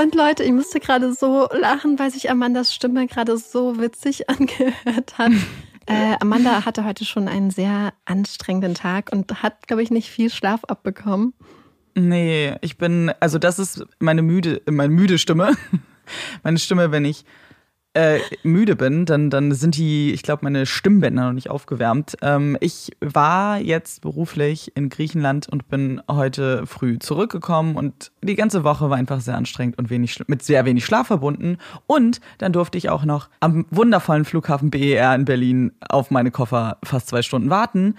Und Leute, ich musste gerade so lachen, weil sich Amandas Stimme gerade so witzig angehört hat. Äh, Amanda hatte heute schon einen sehr anstrengenden Tag und hat, glaube ich, nicht viel Schlaf abbekommen. Nee, ich bin, also das ist meine müde, meine müde Stimme. Meine Stimme, wenn ich äh, müde bin, dann, dann sind die, ich glaube, meine Stimmbänder noch nicht aufgewärmt. Ähm, ich war jetzt beruflich in Griechenland und bin heute früh zurückgekommen und die ganze Woche war einfach sehr anstrengend und wenig, mit sehr wenig Schlaf verbunden. Und dann durfte ich auch noch am wundervollen Flughafen BER in Berlin auf meine Koffer fast zwei Stunden warten.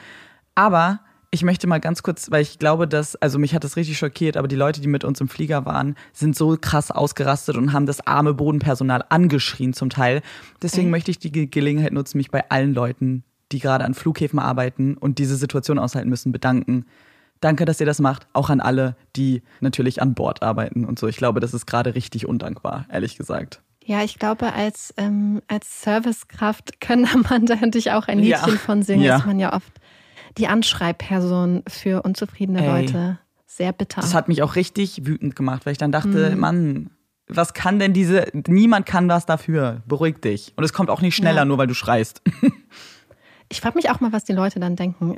Aber ich möchte mal ganz kurz, weil ich glaube, dass, also mich hat das richtig schockiert, aber die Leute, die mit uns im Flieger waren, sind so krass ausgerastet und haben das arme Bodenpersonal angeschrien zum Teil. Deswegen mhm. möchte ich die Gelegenheit nutzen, mich bei allen Leuten, die gerade an Flughäfen arbeiten und diese Situation aushalten müssen, bedanken. Danke, dass ihr das macht. Auch an alle, die natürlich an Bord arbeiten und so. Ich glaube, das ist gerade richtig undankbar, ehrlich gesagt. Ja, ich glaube, als, ähm, als Servicekraft können Amanda und ich auch ein Liedchen ja. von singen. Ja. Das man ja oft die Anschreibperson für unzufriedene Ey. Leute. Sehr bitter. Das hat mich auch richtig wütend gemacht, weil ich dann dachte, mhm. Mann, was kann denn diese, niemand kann was dafür. Beruhig dich. Und es kommt auch nicht schneller, ja. nur weil du schreist. ich frage mich auch mal, was die Leute dann denken.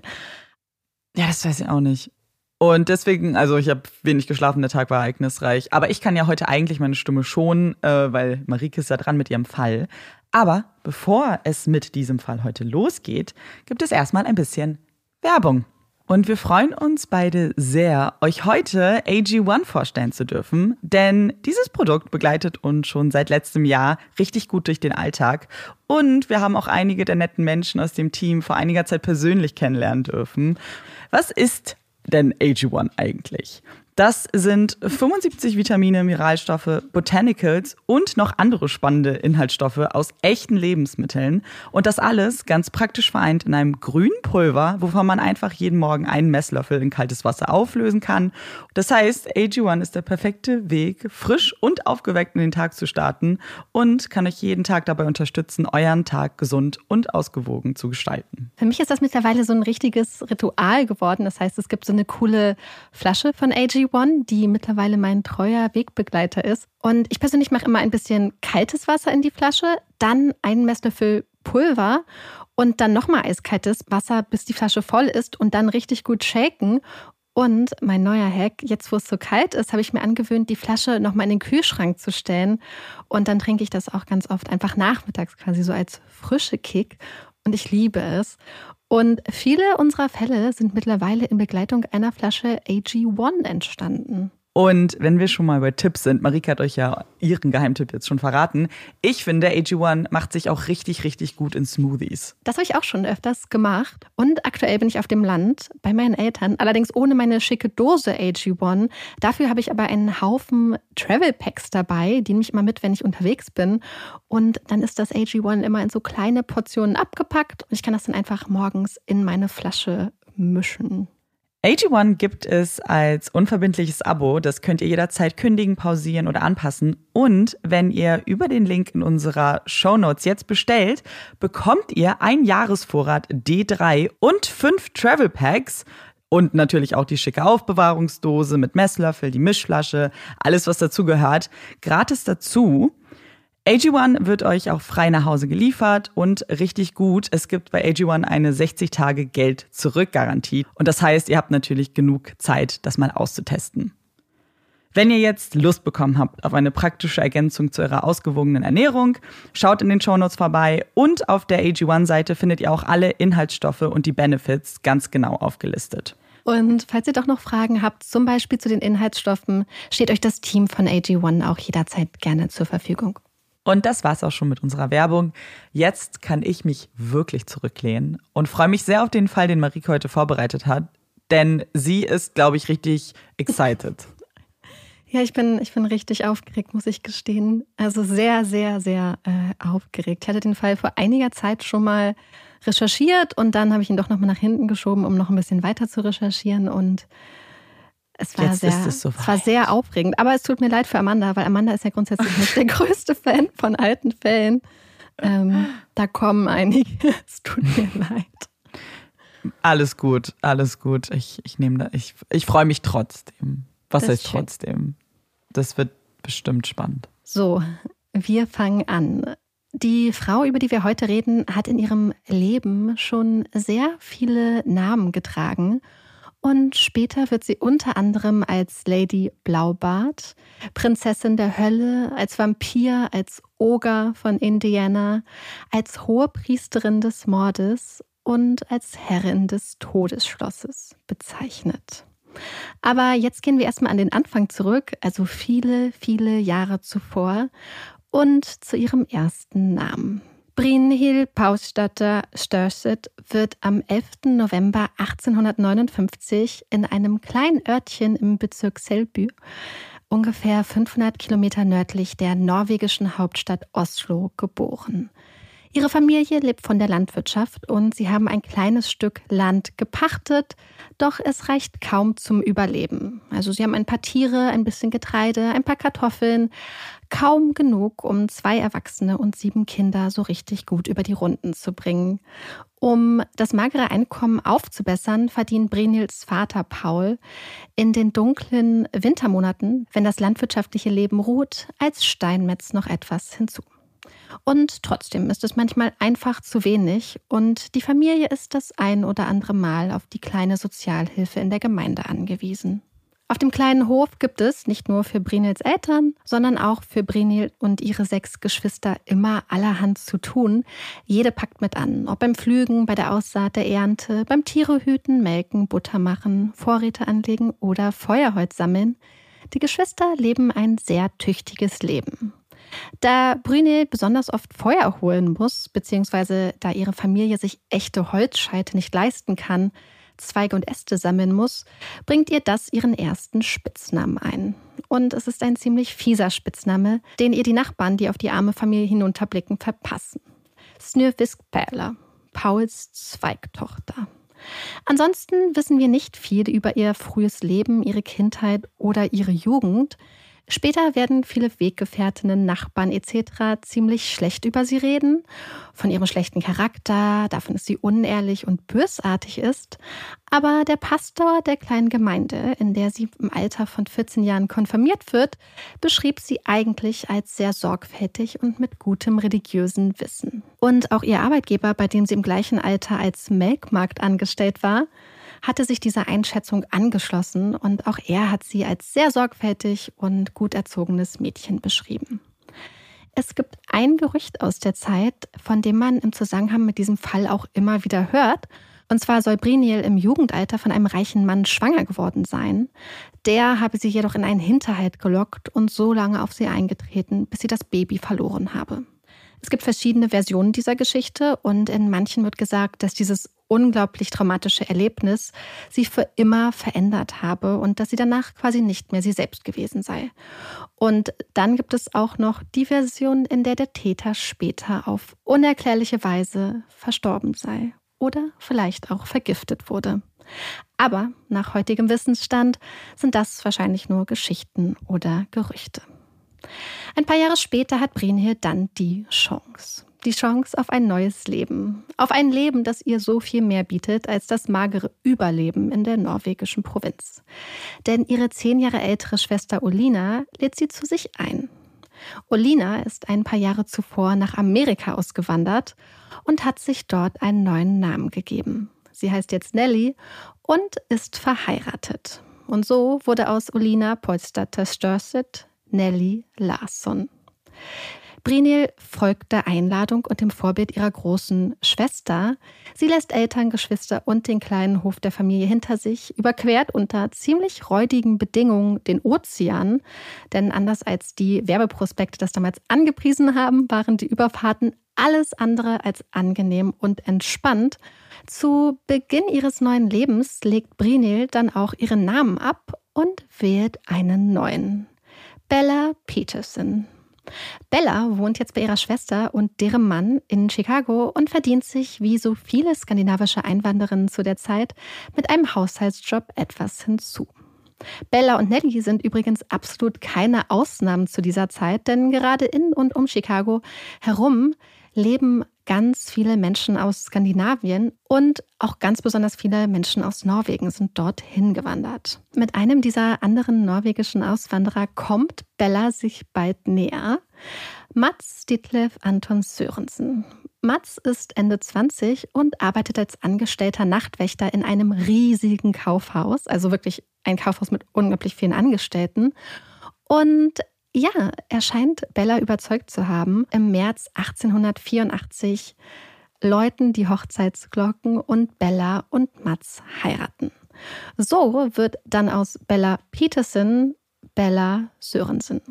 Ja, das weiß ich auch nicht. Und deswegen, also ich habe wenig geschlafen, der Tag war ereignisreich. Aber ich kann ja heute eigentlich meine Stimme schonen, äh, weil Marike ist ja dran mit ihrem Fall. Aber bevor es mit diesem Fall heute losgeht, gibt es erstmal ein bisschen Werbung. Und wir freuen uns beide sehr, euch heute AG1 vorstellen zu dürfen, denn dieses Produkt begleitet uns schon seit letztem Jahr richtig gut durch den Alltag. Und wir haben auch einige der netten Menschen aus dem Team vor einiger Zeit persönlich kennenlernen dürfen. Was ist denn AG1 eigentlich? Das sind 75 Vitamine, Mineralstoffe, Botanicals und noch andere spannende Inhaltsstoffe aus echten Lebensmitteln. Und das alles ganz praktisch vereint in einem grünen Pulver, wovon man einfach jeden Morgen einen Messlöffel in kaltes Wasser auflösen kann. Das heißt, AG1 ist der perfekte Weg, frisch und aufgeweckt in den Tag zu starten und kann euch jeden Tag dabei unterstützen, euren Tag gesund und ausgewogen zu gestalten. Für mich ist das mittlerweile so ein richtiges Ritual geworden. Das heißt, es gibt so eine coole Flasche von AG1 Die mittlerweile mein treuer Wegbegleiter ist. Und ich persönlich mache immer ein bisschen kaltes Wasser in die Flasche, dann einen Messlöffel Pulver und dann nochmal eiskaltes Wasser, bis die Flasche voll ist und dann richtig gut shaken. Und mein neuer Hack, jetzt wo es so kalt ist, habe ich mir angewöhnt, die Flasche nochmal in den Kühlschrank zu stellen. Und dann trinke ich das auch ganz oft einfach nachmittags quasi so als frische Kick. Und ich liebe es. Und viele unserer Fälle sind mittlerweile in Begleitung einer Flasche AG1 entstanden. Und wenn wir schon mal bei Tipps sind, Marika hat euch ja ihren Geheimtipp jetzt schon verraten. Ich finde, AG1 macht sich auch richtig, richtig gut in Smoothies. Das habe ich auch schon öfters gemacht. Und aktuell bin ich auf dem Land bei meinen Eltern, allerdings ohne meine schicke Dose AG1. Dafür habe ich aber einen Haufen Travel Packs dabei, die nehme ich immer mit, wenn ich unterwegs bin. Und dann ist das AG1 immer in so kleine Portionen abgepackt und ich kann das dann einfach morgens in meine Flasche mischen. AG1 gibt es als unverbindliches Abo. Das könnt ihr jederzeit kündigen, pausieren oder anpassen. Und wenn ihr über den Link in unserer Show Notes jetzt bestellt, bekommt ihr ein Jahresvorrat D3 und fünf Travel Packs. Und natürlich auch die schicke Aufbewahrungsdose mit Messlöffel, die Mischflasche, alles was dazugehört. Gratis dazu. AG1 wird euch auch frei nach Hause geliefert und richtig gut. Es gibt bei AG1 eine 60 Tage Geld zurück Garantie. Und das heißt, ihr habt natürlich genug Zeit, das mal auszutesten. Wenn ihr jetzt Lust bekommen habt auf eine praktische Ergänzung zu eurer ausgewogenen Ernährung, schaut in den Shownotes vorbei und auf der AG1-Seite findet ihr auch alle Inhaltsstoffe und die Benefits ganz genau aufgelistet. Und falls ihr doch noch Fragen habt, zum Beispiel zu den Inhaltsstoffen, steht euch das Team von AG1 auch jederzeit gerne zur Verfügung. Und das war's auch schon mit unserer Werbung. Jetzt kann ich mich wirklich zurücklehnen und freue mich sehr auf den Fall, den Marike heute vorbereitet hat, denn sie ist, glaube ich, richtig excited. Ja, ich bin, ich bin richtig aufgeregt, muss ich gestehen. Also sehr, sehr, sehr äh, aufgeregt. Ich hatte den Fall vor einiger Zeit schon mal recherchiert und dann habe ich ihn doch nochmal nach hinten geschoben, um noch ein bisschen weiter zu recherchieren und es war, sehr, es, so es war sehr aufregend. Aber es tut mir leid für Amanda, weil Amanda ist ja grundsätzlich nicht der größte Fan von alten Fällen. Ähm, da kommen einige. Es tut mir leid. Alles gut, alles gut. Ich, ich nehme da, ich, ich freue mich trotzdem. Was das heißt trotzdem? Das wird bestimmt spannend. So, wir fangen an. Die Frau, über die wir heute reden, hat in ihrem Leben schon sehr viele Namen getragen und später wird sie unter anderem als Lady Blaubart, Prinzessin der Hölle, als Vampir, als Oger von Indiana, als Hohepriesterin des Mordes und als Herrin des Todesschlosses bezeichnet. Aber jetzt gehen wir erstmal an den Anfang zurück, also viele, viele Jahre zuvor und zu ihrem ersten Namen. Brynhild Pausstatter Störset wird am 11. November 1859 in einem kleinen Örtchen im Bezirk Selby, ungefähr 500 Kilometer nördlich der norwegischen Hauptstadt Oslo, geboren. Ihre Familie lebt von der Landwirtschaft und sie haben ein kleines Stück Land gepachtet, doch es reicht kaum zum Überleben. Also sie haben ein paar Tiere, ein bisschen Getreide, ein paar Kartoffeln, Kaum genug, um zwei Erwachsene und sieben Kinder so richtig gut über die Runden zu bringen. Um das magere Einkommen aufzubessern, verdient Brenils Vater Paul in den dunklen Wintermonaten, wenn das landwirtschaftliche Leben ruht, als Steinmetz noch etwas hinzu. Und trotzdem ist es manchmal einfach zu wenig und die Familie ist das ein oder andere Mal auf die kleine Sozialhilfe in der Gemeinde angewiesen. Auf dem kleinen Hof gibt es nicht nur für Brinils Eltern, sondern auch für Brinil und ihre sechs Geschwister immer allerhand zu tun. Jede packt mit an, ob beim Pflügen, bei der Aussaat der Ernte, beim Tiere hüten, melken, Butter machen, Vorräte anlegen oder Feuerholz sammeln. Die Geschwister leben ein sehr tüchtiges Leben. Da Brünel besonders oft Feuer holen muss, beziehungsweise da ihre Familie sich echte Holzscheite nicht leisten kann, Zweige und Äste sammeln muss, bringt ihr das ihren ersten Spitznamen ein. Und es ist ein ziemlich fieser Spitzname, den ihr die Nachbarn, die auf die arme Familie hinunterblicken, verpassen. Snürfiskpäler, Pauls Zweigtochter. Ansonsten wissen wir nicht viel über ihr frühes Leben, ihre Kindheit oder ihre Jugend. Später werden viele Weggefährtinnen, Nachbarn etc. ziemlich schlecht über sie reden, von ihrem schlechten Charakter, davon, dass sie unehrlich und bösartig ist. Aber der Pastor der kleinen Gemeinde, in der sie im Alter von 14 Jahren konfirmiert wird, beschrieb sie eigentlich als sehr sorgfältig und mit gutem religiösen Wissen. Und auch ihr Arbeitgeber, bei dem sie im gleichen Alter als Melkmarkt angestellt war, hatte sich dieser Einschätzung angeschlossen und auch er hat sie als sehr sorgfältig und gut erzogenes Mädchen beschrieben. Es gibt ein Gerücht aus der Zeit, von dem man im Zusammenhang mit diesem Fall auch immer wieder hört. Und zwar soll Briniel im Jugendalter von einem reichen Mann schwanger geworden sein. Der habe sie jedoch in einen Hinterhalt gelockt und so lange auf sie eingetreten, bis sie das Baby verloren habe. Es gibt verschiedene Versionen dieser Geschichte und in manchen wird gesagt, dass dieses unglaublich traumatische Erlebnis sie für immer verändert habe und dass sie danach quasi nicht mehr sie selbst gewesen sei. Und dann gibt es auch noch die Version, in der der Täter später auf unerklärliche Weise verstorben sei oder vielleicht auch vergiftet wurde. Aber nach heutigem Wissensstand sind das wahrscheinlich nur Geschichten oder Gerüchte. Ein paar Jahre später hat Brynhild dann die Chance die Chance auf ein neues Leben. Auf ein Leben, das ihr so viel mehr bietet als das magere Überleben in der norwegischen Provinz. Denn ihre zehn Jahre ältere Schwester Olina lädt sie zu sich ein. Olina ist ein paar Jahre zuvor nach Amerika ausgewandert und hat sich dort einen neuen Namen gegeben. Sie heißt jetzt Nelly und ist verheiratet. Und so wurde aus Olina Polstatter Störset Nelly Larsson. Brinil folgt der Einladung und dem Vorbild ihrer großen Schwester. Sie lässt Eltern, Geschwister und den kleinen Hof der Familie hinter sich, überquert unter ziemlich räudigen Bedingungen den Ozean. Denn anders als die Werbeprospekte das damals angepriesen haben, waren die Überfahrten alles andere als angenehm und entspannt. Zu Beginn ihres neuen Lebens legt Brinil dann auch ihren Namen ab und wählt einen neuen. Bella Peterson. Bella wohnt jetzt bei ihrer Schwester und deren Mann in Chicago und verdient sich, wie so viele skandinavische Einwandererinnen zu der Zeit, mit einem Haushaltsjob etwas hinzu. Bella und Nelly sind übrigens absolut keine Ausnahmen zu dieser Zeit, denn gerade in und um Chicago herum leben ganz viele Menschen aus Skandinavien und auch ganz besonders viele Menschen aus Norwegen sind dorthin gewandert. Mit einem dieser anderen norwegischen Auswanderer kommt Bella sich bald näher. Mats Ditlev Anton Sörensen. Mats ist Ende 20 und arbeitet als angestellter Nachtwächter in einem riesigen Kaufhaus, also wirklich ein Kaufhaus mit unglaublich vielen Angestellten. Und ja, er scheint Bella überzeugt zu haben, im März 1884 läuten die Hochzeitsglocken und Bella und Mats heiraten. So wird dann aus Bella Peterson Bella Sörensen.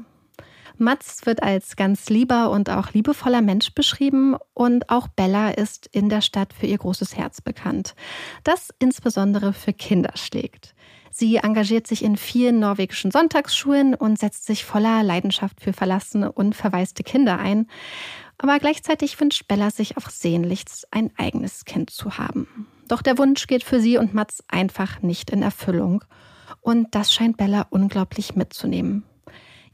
Mats wird als ganz lieber und auch liebevoller Mensch beschrieben und auch Bella ist in der Stadt für ihr großes Herz bekannt, das insbesondere für Kinder schlägt. Sie engagiert sich in vielen norwegischen Sonntagsschulen und setzt sich voller Leidenschaft für verlassene und verwaiste Kinder ein. Aber gleichzeitig wünscht Bella sich auch sehnlichst, ein eigenes Kind zu haben. Doch der Wunsch geht für sie und Mats einfach nicht in Erfüllung. Und das scheint Bella unglaublich mitzunehmen.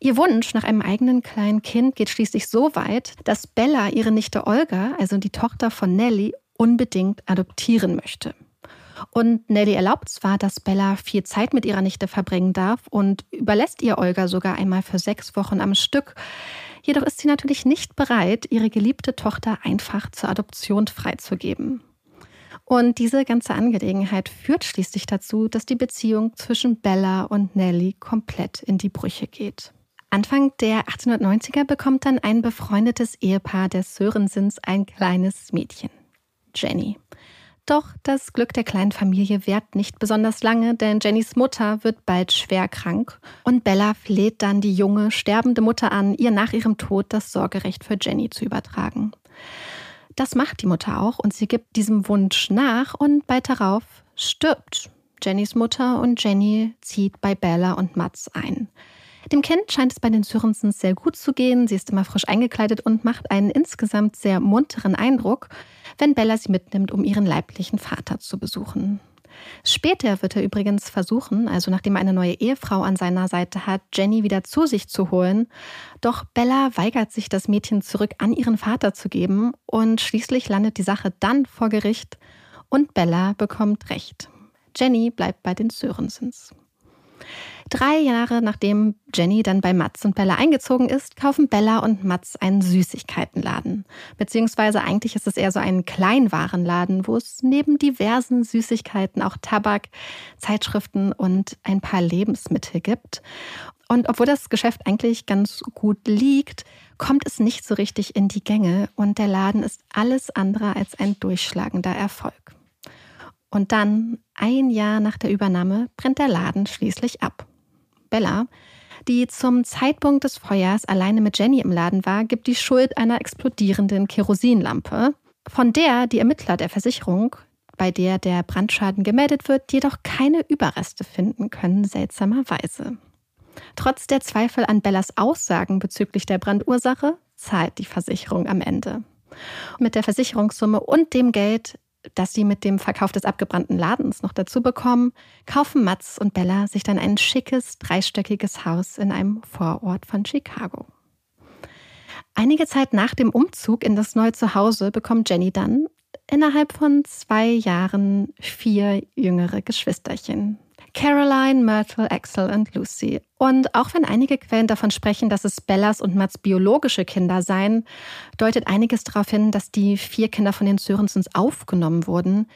Ihr Wunsch nach einem eigenen kleinen Kind geht schließlich so weit, dass Bella ihre Nichte Olga, also die Tochter von Nelly, unbedingt adoptieren möchte. Und Nelly erlaubt zwar, dass Bella viel Zeit mit ihrer Nichte verbringen darf und überlässt ihr Olga sogar einmal für sechs Wochen am Stück. Jedoch ist sie natürlich nicht bereit, ihre geliebte Tochter einfach zur Adoption freizugeben. Und diese ganze Angelegenheit führt schließlich dazu, dass die Beziehung zwischen Bella und Nelly komplett in die Brüche geht. Anfang der 1890er bekommt dann ein befreundetes Ehepaar der Sörensens ein kleines Mädchen, Jenny. Doch das Glück der kleinen Familie währt nicht besonders lange, denn Jennys Mutter wird bald schwer krank und Bella fleht dann die junge, sterbende Mutter an, ihr nach ihrem Tod das Sorgerecht für Jenny zu übertragen. Das macht die Mutter auch und sie gibt diesem Wunsch nach und bald darauf stirbt Jennys Mutter und Jenny zieht bei Bella und Mats ein. Dem Kind scheint es bei den Sörensens sehr gut zu gehen. Sie ist immer frisch eingekleidet und macht einen insgesamt sehr munteren Eindruck, wenn Bella sie mitnimmt, um ihren leiblichen Vater zu besuchen. Später wird er übrigens versuchen, also nachdem er eine neue Ehefrau an seiner Seite hat, Jenny wieder zu sich zu holen. Doch Bella weigert sich, das Mädchen zurück an ihren Vater zu geben und schließlich landet die Sache dann vor Gericht und Bella bekommt Recht. Jenny bleibt bei den Sörensens. Drei Jahre nachdem Jenny dann bei Mats und Bella eingezogen ist, kaufen Bella und Mats einen Süßigkeitenladen. Beziehungsweise eigentlich ist es eher so ein Kleinwarenladen, wo es neben diversen Süßigkeiten auch Tabak, Zeitschriften und ein paar Lebensmittel gibt. Und obwohl das Geschäft eigentlich ganz gut liegt, kommt es nicht so richtig in die Gänge und der Laden ist alles andere als ein durchschlagender Erfolg. Und dann, ein Jahr nach der Übernahme, brennt der Laden schließlich ab. Bella, die zum Zeitpunkt des Feuers alleine mit Jenny im Laden war, gibt die Schuld einer explodierenden Kerosinlampe, von der die Ermittler der Versicherung, bei der der Brandschaden gemeldet wird, jedoch keine Überreste finden können, seltsamerweise. Trotz der Zweifel an Bellas Aussagen bezüglich der Brandursache zahlt die Versicherung am Ende. Mit der Versicherungssumme und dem Geld das sie mit dem Verkauf des abgebrannten Ladens noch dazu bekommen, kaufen Mats und Bella sich dann ein schickes, dreistöckiges Haus in einem Vorort von Chicago. Einige Zeit nach dem Umzug in das neue Zuhause bekommt Jenny dann innerhalb von zwei Jahren vier jüngere Geschwisterchen. Caroline, Myrtle, Axel und Lucy. Und auch wenn einige Quellen davon sprechen, dass es Bellas und Mats biologische Kinder seien, deutet einiges darauf hin, dass die vier Kinder von den Sörensens aufgenommen wurden.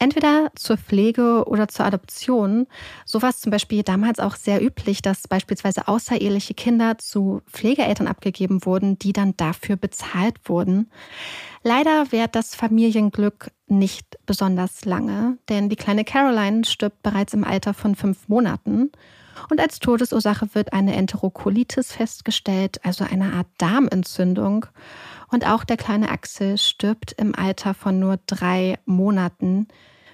Entweder zur Pflege oder zur Adoption. So war es zum Beispiel damals auch sehr üblich, dass beispielsweise außereheliche Kinder zu Pflegeeltern abgegeben wurden, die dann dafür bezahlt wurden. Leider währt das Familienglück nicht besonders lange, denn die kleine Caroline stirbt bereits im Alter von fünf Monaten. Und als Todesursache wird eine Enterokolitis festgestellt, also eine Art Darmentzündung. Und auch der kleine Axel stirbt im Alter von nur drei Monaten.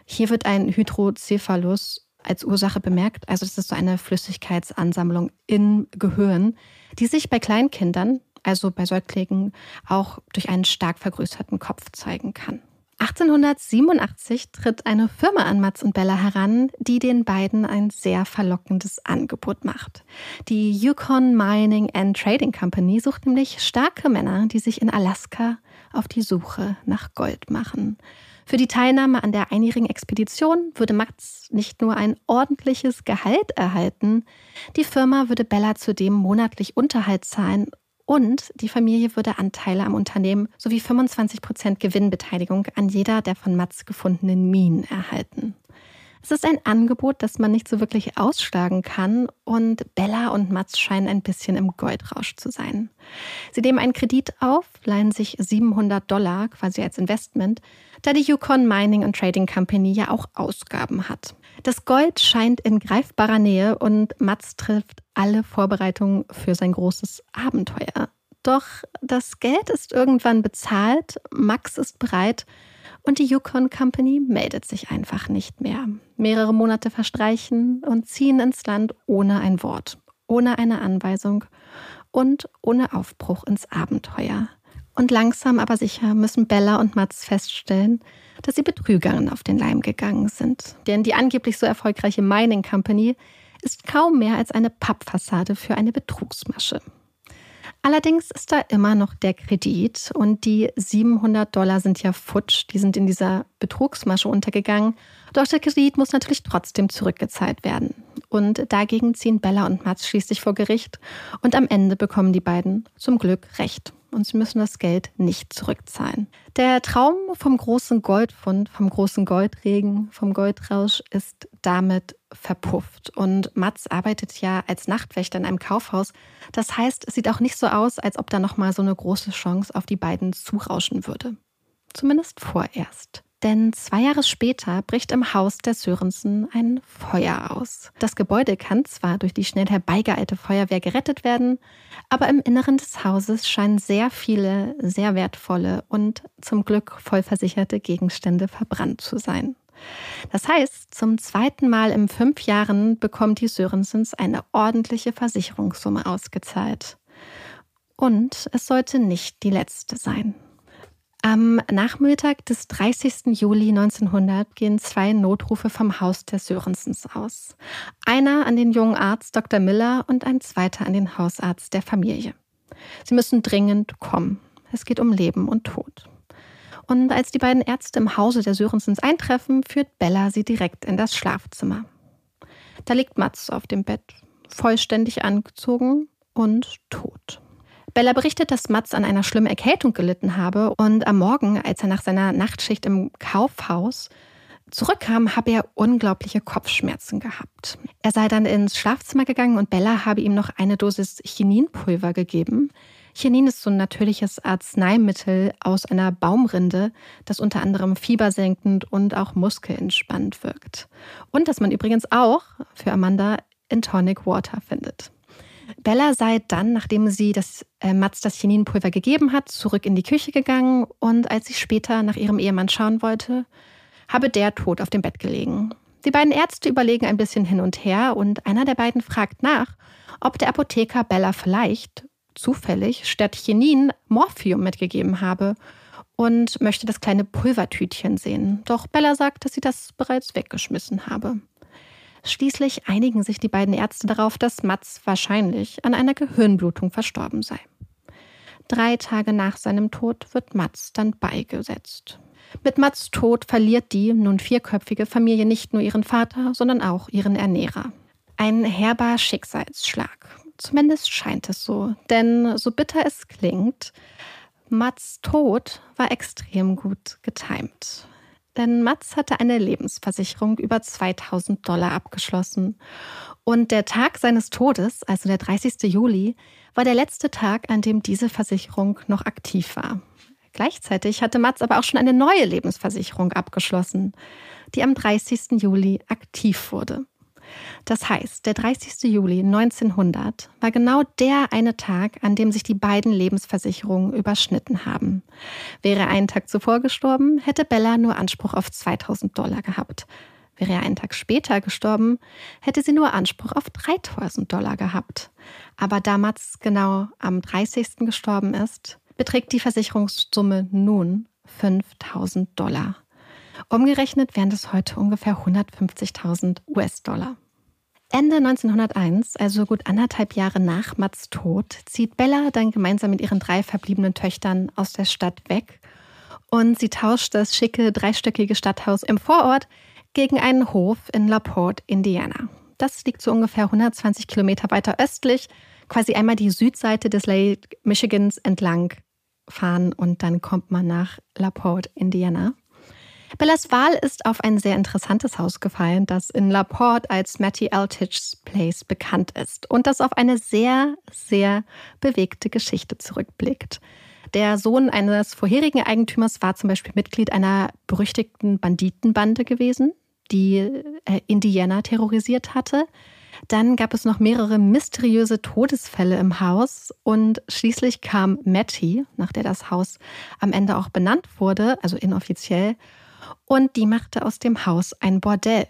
Hier wird ein Hydrocephalus als Ursache bemerkt. Also das ist so eine Flüssigkeitsansammlung im Gehirn, die sich bei Kleinkindern, also bei Säuglingen, auch durch einen stark vergrößerten Kopf zeigen kann. 1887 tritt eine Firma an Mats und Bella heran, die den beiden ein sehr verlockendes Angebot macht. Die Yukon Mining and Trading Company sucht nämlich starke Männer, die sich in Alaska auf die Suche nach Gold machen. Für die Teilnahme an der einjährigen Expedition würde Mats nicht nur ein ordentliches Gehalt erhalten, die Firma würde Bella zudem monatlich Unterhalt zahlen und die Familie würde Anteile am Unternehmen sowie 25 Prozent Gewinnbeteiligung an jeder der von Mats gefundenen Minen erhalten. Es ist ein Angebot, das man nicht so wirklich ausschlagen kann und Bella und Mats scheinen ein bisschen im Goldrausch zu sein. Sie nehmen einen Kredit auf, leihen sich 700 Dollar quasi als Investment, da die Yukon Mining and Trading Company ja auch Ausgaben hat. Das Gold scheint in greifbarer Nähe und Mats trifft alle Vorbereitungen für sein großes Abenteuer. Doch das Geld ist irgendwann bezahlt, Max ist bereit und die Yukon Company meldet sich einfach nicht mehr. Mehrere Monate verstreichen und ziehen ins Land ohne ein Wort, ohne eine Anweisung und ohne Aufbruch ins Abenteuer. Und langsam aber sicher müssen Bella und Mats feststellen, dass sie Betrügern auf den Leim gegangen sind. Denn die angeblich so erfolgreiche Mining Company ist kaum mehr als eine Pappfassade für eine Betrugsmasche. Allerdings ist da immer noch der Kredit und die 700 Dollar sind ja futsch, die sind in dieser Betrugsmasche untergegangen. Doch der Kredit muss natürlich trotzdem zurückgezahlt werden. Und dagegen ziehen Bella und Mats schließlich vor Gericht und am Ende bekommen die beiden zum Glück Recht und sie müssen das Geld nicht zurückzahlen. Der Traum vom großen Goldfund, vom großen Goldregen, vom Goldrausch ist damit verpufft. Und Mats arbeitet ja als Nachtwächter in einem Kaufhaus. Das heißt, es sieht auch nicht so aus, als ob da nochmal so eine große Chance auf die beiden zurauschen würde. Zumindest vorerst. Denn zwei Jahre später bricht im Haus der Sörensen ein Feuer aus. Das Gebäude kann zwar durch die schnell herbeigeeilte Feuerwehr gerettet werden, aber im Inneren des Hauses scheinen sehr viele, sehr wertvolle und zum Glück vollversicherte Gegenstände verbrannt zu sein. Das heißt, zum zweiten Mal in fünf Jahren bekommt die Sörensens eine ordentliche Versicherungssumme ausgezahlt. Und es sollte nicht die letzte sein. Am Nachmittag des 30. Juli 1900 gehen zwei Notrufe vom Haus der Sörensens aus. Einer an den jungen Arzt Dr. Miller und ein zweiter an den Hausarzt der Familie. Sie müssen dringend kommen. Es geht um Leben und Tod. Und als die beiden Ärzte im Hause der Sörensens eintreffen, führt Bella sie direkt in das Schlafzimmer. Da liegt Mats auf dem Bett, vollständig angezogen und tot. Bella berichtet, dass Mats an einer schlimmen Erkältung gelitten habe und am Morgen, als er nach seiner Nachtschicht im Kaufhaus zurückkam, habe er unglaubliche Kopfschmerzen gehabt. Er sei dann ins Schlafzimmer gegangen und Bella habe ihm noch eine Dosis Chininpulver gegeben. Chinin ist so ein natürliches Arzneimittel aus einer Baumrinde, das unter anderem fiebersenkend und auch muskelentspannend wirkt. Und das man übrigens auch für Amanda in Tonic Water findet. Bella sei dann, nachdem sie das äh, Mats das Chininpulver gegeben hat, zurück in die Küche gegangen und als sie später nach ihrem Ehemann schauen wollte, habe der tot auf dem Bett gelegen. Die beiden Ärzte überlegen ein bisschen hin und her und einer der beiden fragt nach, ob der Apotheker Bella vielleicht zufällig statt Chinin Morphium mitgegeben habe und möchte das kleine Pulvertütchen sehen. Doch Bella sagt, dass sie das bereits weggeschmissen habe. Schließlich einigen sich die beiden Ärzte darauf, dass Mats wahrscheinlich an einer Gehirnblutung verstorben sei. Drei Tage nach seinem Tod wird Mats dann beigesetzt. Mit Mats Tod verliert die nun vierköpfige Familie nicht nur ihren Vater, sondern auch ihren Ernährer. Ein herber Schicksalsschlag. Zumindest scheint es so. Denn so bitter es klingt, Mats Tod war extrem gut getimt denn Mats hatte eine Lebensversicherung über 2000 Dollar abgeschlossen. Und der Tag seines Todes, also der 30. Juli, war der letzte Tag, an dem diese Versicherung noch aktiv war. Gleichzeitig hatte Mats aber auch schon eine neue Lebensversicherung abgeschlossen, die am 30. Juli aktiv wurde. Das heißt, der 30. Juli 1900 war genau der eine Tag, an dem sich die beiden Lebensversicherungen überschnitten haben. Wäre einen Tag zuvor gestorben, hätte Bella nur Anspruch auf 2000 Dollar gehabt. Wäre er einen Tag später gestorben, hätte sie nur Anspruch auf 3000 Dollar gehabt. Aber da Mats genau am 30. gestorben ist, beträgt die Versicherungssumme nun 5000 Dollar. Umgerechnet wären das heute ungefähr 150.000 US-Dollar. Ende 1901, also gut anderthalb Jahre nach Mats Tod, zieht Bella dann gemeinsam mit ihren drei verbliebenen Töchtern aus der Stadt weg und sie tauscht das schicke dreistöckige Stadthaus im Vorort gegen einen Hof in LaPorte, Indiana. Das liegt so ungefähr 120 Kilometer weiter östlich, quasi einmal die Südseite des Lake Michigans entlang fahren und dann kommt man nach LaPorte, Indiana. Bellas Wahl ist auf ein sehr interessantes Haus gefallen, das in LaPorte als Matty Eltich's Place bekannt ist und das auf eine sehr, sehr bewegte Geschichte zurückblickt. Der Sohn eines vorherigen Eigentümers war zum Beispiel Mitglied einer berüchtigten Banditenbande gewesen, die äh, Indiana terrorisiert hatte. Dann gab es noch mehrere mysteriöse Todesfälle im Haus und schließlich kam Matty, nach der das Haus am Ende auch benannt wurde, also inoffiziell, und die machte aus dem Haus ein Bordell.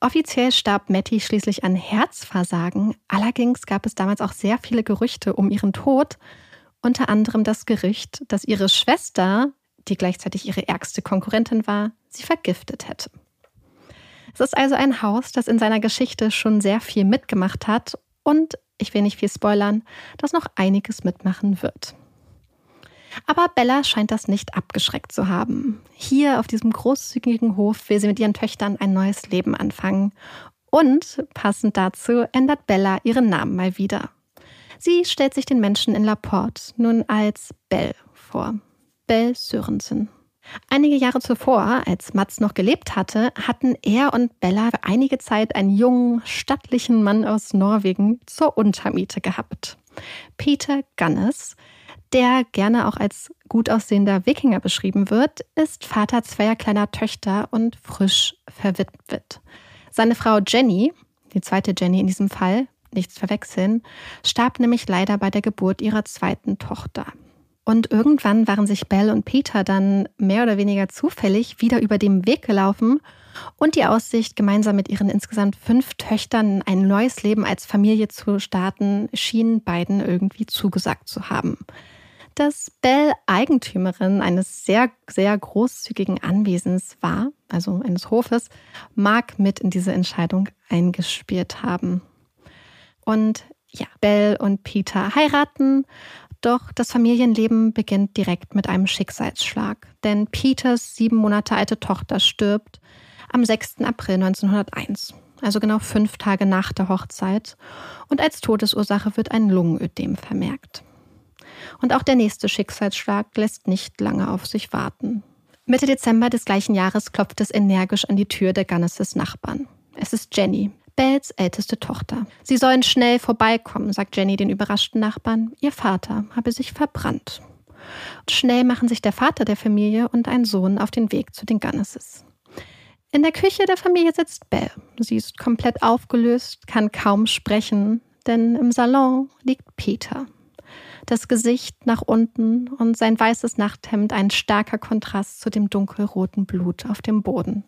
Offiziell starb Matty schließlich an Herzversagen, allerdings gab es damals auch sehr viele Gerüchte um ihren Tod, unter anderem das Gerücht, dass ihre Schwester, die gleichzeitig ihre ärgste Konkurrentin war, sie vergiftet hätte. Es ist also ein Haus, das in seiner Geschichte schon sehr viel mitgemacht hat und, ich will nicht viel spoilern, das noch einiges mitmachen wird. Aber Bella scheint das nicht abgeschreckt zu haben. Hier auf diesem großzügigen Hof will sie mit ihren Töchtern ein neues Leben anfangen. Und passend dazu ändert Bella ihren Namen mal wieder. Sie stellt sich den Menschen in Laporte nun als Belle vor. Belle Sörensen. Einige Jahre zuvor, als Mats noch gelebt hatte, hatten er und Bella einige Zeit einen jungen, stattlichen Mann aus Norwegen zur Untermiete gehabt. Peter Gunnes, der gerne auch als gut aussehender Wikinger beschrieben wird, ist Vater zweier kleiner Töchter und frisch verwitwet. Seine Frau Jenny, die zweite Jenny in diesem Fall, nichts verwechseln, starb nämlich leider bei der Geburt ihrer zweiten Tochter. Und irgendwann waren sich Belle und Peter dann mehr oder weniger zufällig wieder über dem Weg gelaufen und die Aussicht, gemeinsam mit ihren insgesamt fünf Töchtern ein neues Leben als Familie zu starten, schien beiden irgendwie zugesagt zu haben dass Belle Eigentümerin eines sehr, sehr großzügigen Anwesens war, also eines Hofes, mag mit in diese Entscheidung eingespielt haben. Und ja, Belle und Peter heiraten, doch das Familienleben beginnt direkt mit einem Schicksalsschlag, denn Peters sieben Monate alte Tochter stirbt am 6. April 1901, also genau fünf Tage nach der Hochzeit, und als Todesursache wird ein Lungenödem vermerkt. Und auch der nächste Schicksalsschlag lässt nicht lange auf sich warten. Mitte Dezember des gleichen Jahres klopft es energisch an die Tür der Gunnesses Nachbarn. Es ist Jenny, Bells älteste Tochter. Sie sollen schnell vorbeikommen, sagt Jenny den überraschten Nachbarn. Ihr Vater habe sich verbrannt. Und schnell machen sich der Vater der Familie und ein Sohn auf den Weg zu den Gunnesses. In der Küche der Familie sitzt Belle. Sie ist komplett aufgelöst, kann kaum sprechen, denn im Salon liegt Peter das Gesicht nach unten und sein weißes Nachthemd ein starker Kontrast zu dem dunkelroten Blut auf dem Boden.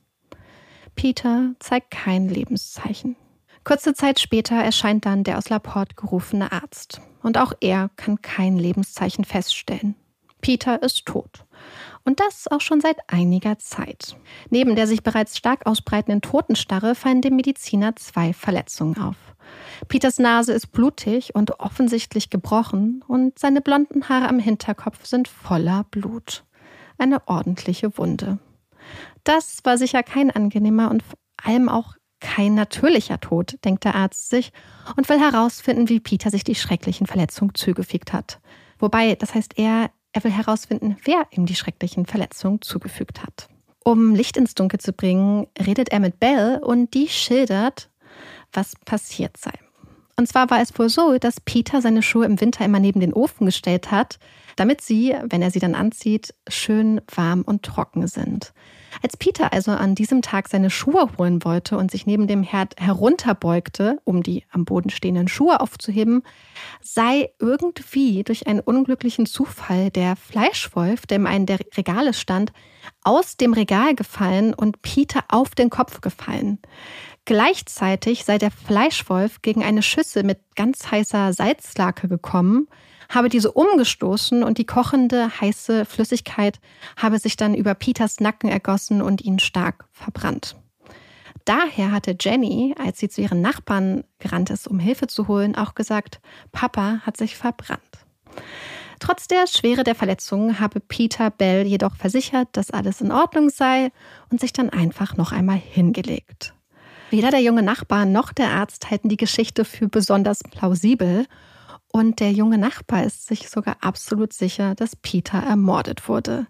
Peter zeigt kein Lebenszeichen. Kurze Zeit später erscheint dann der aus Laporte gerufene Arzt. Und auch er kann kein Lebenszeichen feststellen. Peter ist tot. Und das auch schon seit einiger Zeit. Neben der sich bereits stark ausbreitenden Totenstarre fallen dem Mediziner zwei Verletzungen auf. Peters Nase ist blutig und offensichtlich gebrochen und seine blonden Haare am Hinterkopf sind voller Blut. Eine ordentliche Wunde. Das war sicher kein angenehmer und vor allem auch kein natürlicher Tod, denkt der Arzt sich und will herausfinden, wie Peter sich die schrecklichen Verletzungen zugefügt hat. Wobei, das heißt er, er will herausfinden, wer ihm die schrecklichen Verletzungen zugefügt hat. Um Licht ins Dunkel zu bringen, redet er mit Belle und die schildert, was passiert sei. Und zwar war es wohl so, dass Peter seine Schuhe im Winter immer neben den Ofen gestellt hat, damit sie, wenn er sie dann anzieht, schön warm und trocken sind. Als Peter also an diesem Tag seine Schuhe holen wollte und sich neben dem Herd herunterbeugte, um die am Boden stehenden Schuhe aufzuheben, sei irgendwie durch einen unglücklichen Zufall der Fleischwolf, der in einem der Regale stand, aus dem Regal gefallen und Peter auf den Kopf gefallen. Gleichzeitig sei der Fleischwolf gegen eine Schüssel mit ganz heißer Salzlake gekommen, habe diese umgestoßen und die kochende heiße Flüssigkeit habe sich dann über Peters Nacken ergossen und ihn stark verbrannt. Daher hatte Jenny, als sie zu ihren Nachbarn gerannt ist, um Hilfe zu holen, auch gesagt, Papa hat sich verbrannt. Trotz der Schwere der Verletzungen habe Peter Bell jedoch versichert, dass alles in Ordnung sei und sich dann einfach noch einmal hingelegt. Weder der junge Nachbar noch der Arzt halten die Geschichte für besonders plausibel. Und der junge Nachbar ist sich sogar absolut sicher, dass Peter ermordet wurde.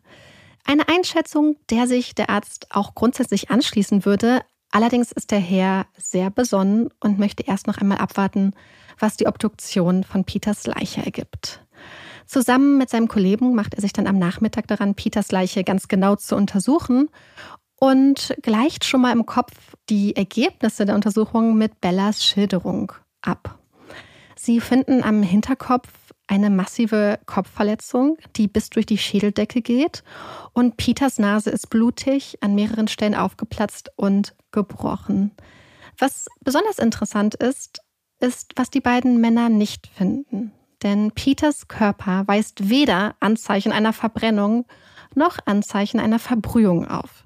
Eine Einschätzung, der sich der Arzt auch grundsätzlich anschließen würde. Allerdings ist der Herr sehr besonnen und möchte erst noch einmal abwarten, was die Obduktion von Peters Leiche ergibt. Zusammen mit seinem Kollegen macht er sich dann am Nachmittag daran, Peters Leiche ganz genau zu untersuchen und gleicht schon mal im Kopf die Ergebnisse der Untersuchung mit Bellas Schilderung ab. Sie finden am Hinterkopf eine massive Kopfverletzung, die bis durch die Schädeldecke geht. Und Peters Nase ist blutig, an mehreren Stellen aufgeplatzt und gebrochen. Was besonders interessant ist, ist, was die beiden Männer nicht finden. Denn Peters Körper weist weder Anzeichen einer Verbrennung noch Anzeichen einer Verbrühung auf.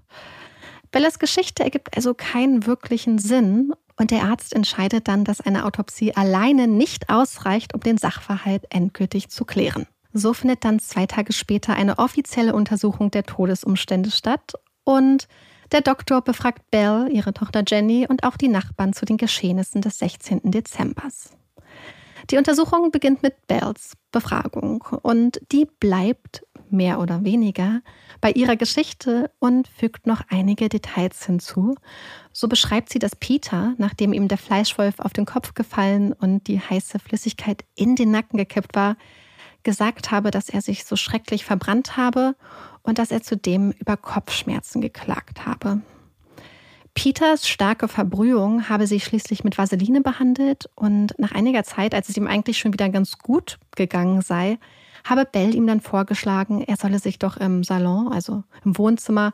Bellas Geschichte ergibt also keinen wirklichen Sinn und der Arzt entscheidet dann, dass eine Autopsie alleine nicht ausreicht, um den Sachverhalt endgültig zu klären. So findet dann zwei Tage später eine offizielle Untersuchung der Todesumstände statt und der Doktor befragt Belle, ihre Tochter Jenny und auch die Nachbarn zu den Geschehnissen des 16. Dezembers. Die Untersuchung beginnt mit Bells Befragung und die bleibt mehr oder weniger bei ihrer Geschichte und fügt noch einige Details hinzu. So beschreibt sie, dass Peter, nachdem ihm der Fleischwolf auf den Kopf gefallen und die heiße Flüssigkeit in den Nacken gekippt war, gesagt habe, dass er sich so schrecklich verbrannt habe und dass er zudem über Kopfschmerzen geklagt habe. Peters starke Verbrühung habe sie schließlich mit Vaseline behandelt und nach einiger Zeit, als es ihm eigentlich schon wieder ganz gut gegangen sei, habe Bell ihm dann vorgeschlagen, er solle sich doch im Salon, also im Wohnzimmer,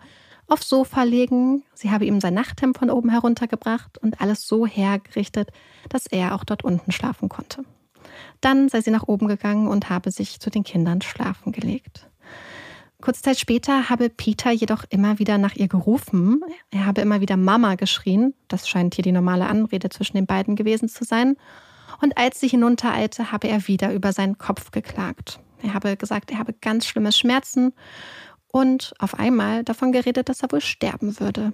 aufs Sofa legen. Sie habe ihm sein Nachthemd von oben heruntergebracht und alles so hergerichtet, dass er auch dort unten schlafen konnte. Dann sei sie nach oben gegangen und habe sich zu den Kindern schlafen gelegt. Kurze Zeit später habe Peter jedoch immer wieder nach ihr gerufen. Er habe immer wieder Mama geschrien. Das scheint hier die normale Anrede zwischen den beiden gewesen zu sein. Und als sie hinuntereilte, habe er wieder über seinen Kopf geklagt. Er habe gesagt, er habe ganz schlimme Schmerzen und auf einmal davon geredet, dass er wohl sterben würde.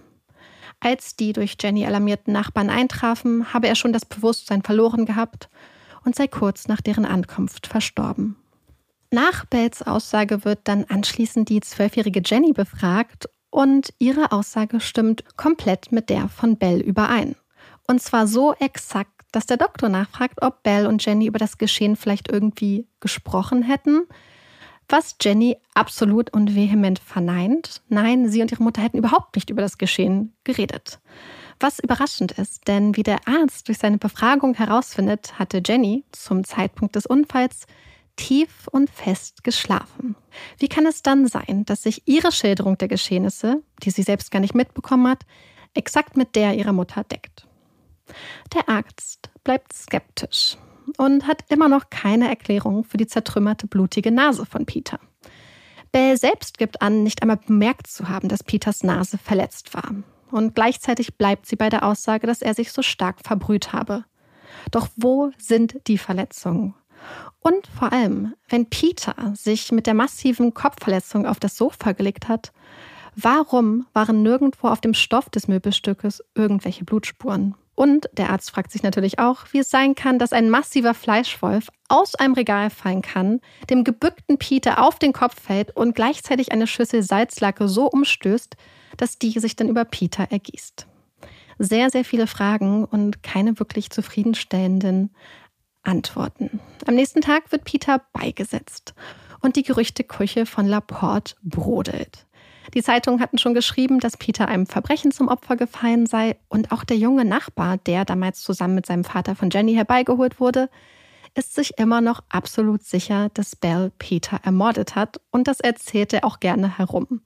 Als die durch Jenny alarmierten Nachbarn eintrafen, habe er schon das Bewusstsein verloren gehabt und sei kurz nach deren Ankunft verstorben. Nach Bells Aussage wird dann anschließend die zwölfjährige Jenny befragt und ihre Aussage stimmt komplett mit der von Bell überein. Und zwar so exakt, dass der Doktor nachfragt, ob Bell und Jenny über das Geschehen vielleicht irgendwie gesprochen hätten, was Jenny absolut und vehement verneint. Nein, sie und ihre Mutter hätten überhaupt nicht über das Geschehen geredet. Was überraschend ist, denn wie der Arzt durch seine Befragung herausfindet, hatte Jenny zum Zeitpunkt des Unfalls tief und fest geschlafen. Wie kann es dann sein, dass sich ihre Schilderung der Geschehnisse, die sie selbst gar nicht mitbekommen hat, exakt mit der ihrer Mutter deckt? Der Arzt bleibt skeptisch und hat immer noch keine Erklärung für die zertrümmerte blutige Nase von Peter. Bell selbst gibt an, nicht einmal bemerkt zu haben, dass Peters Nase verletzt war. Und gleichzeitig bleibt sie bei der Aussage, dass er sich so stark verbrüht habe. Doch wo sind die Verletzungen? Und vor allem, wenn Peter sich mit der massiven Kopfverletzung auf das Sofa gelegt hat, warum waren nirgendwo auf dem Stoff des Möbelstückes irgendwelche Blutspuren? Und der Arzt fragt sich natürlich auch, wie es sein kann, dass ein massiver Fleischwolf aus einem Regal fallen kann, dem gebückten Peter auf den Kopf fällt und gleichzeitig eine Schüssel Salzlacke so umstößt, dass die sich dann über Peter ergießt. Sehr, sehr viele Fragen und keine wirklich zufriedenstellenden Antworten. Am nächsten Tag wird Peter beigesetzt und die Gerüchteküche von Laporte brodelt. Die Zeitungen hatten schon geschrieben, dass Peter einem Verbrechen zum Opfer gefallen sei und auch der junge Nachbar, der damals zusammen mit seinem Vater von Jenny herbeigeholt wurde, ist sich immer noch absolut sicher, dass Bell Peter ermordet hat und das erzählt er auch gerne herum.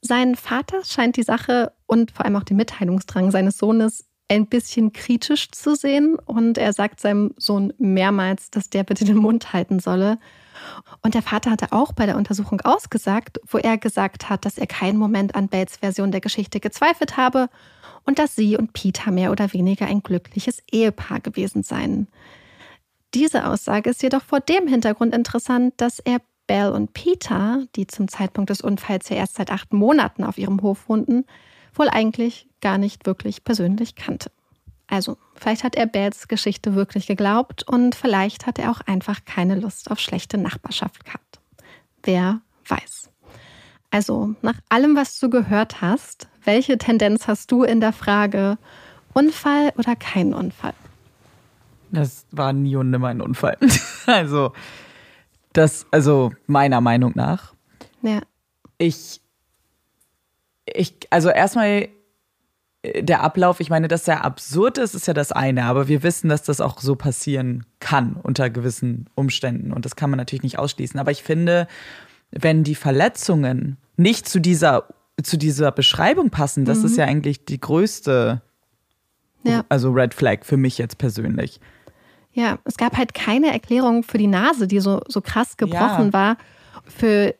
Sein Vater scheint die Sache und vor allem auch den Mitteilungsdrang seines Sohnes ein bisschen kritisch zu sehen und er sagt seinem Sohn mehrmals, dass der bitte den Mund halten solle. Und der Vater hatte auch bei der Untersuchung ausgesagt, wo er gesagt hat, dass er keinen Moment an Bells Version der Geschichte gezweifelt habe und dass sie und Peter mehr oder weniger ein glückliches Ehepaar gewesen seien. Diese Aussage ist jedoch vor dem Hintergrund interessant, dass er Bell und Peter, die zum Zeitpunkt des Unfalls ja erst seit acht Monaten auf ihrem Hof wohnten, wohl eigentlich gar nicht wirklich persönlich kannte. Also, vielleicht hat er Bells Geschichte wirklich geglaubt und vielleicht hat er auch einfach keine Lust auf schlechte Nachbarschaft gehabt. Wer weiß. Also, nach allem, was du gehört hast, welche Tendenz hast du in der Frage Unfall oder kein Unfall? Das war nie und nimmer ein Unfall. also, das, also meiner Meinung nach. Ja. Ich ich, also erstmal der Ablauf, ich meine, dass der absurd ist, ist ja das eine, aber wir wissen, dass das auch so passieren kann unter gewissen Umständen und das kann man natürlich nicht ausschließen. Aber ich finde, wenn die Verletzungen nicht zu dieser, zu dieser Beschreibung passen, das mhm. ist ja eigentlich die größte, ja. also Red Flag für mich jetzt persönlich. Ja, es gab halt keine Erklärung für die Nase, die so, so krass gebrochen ja. war. Für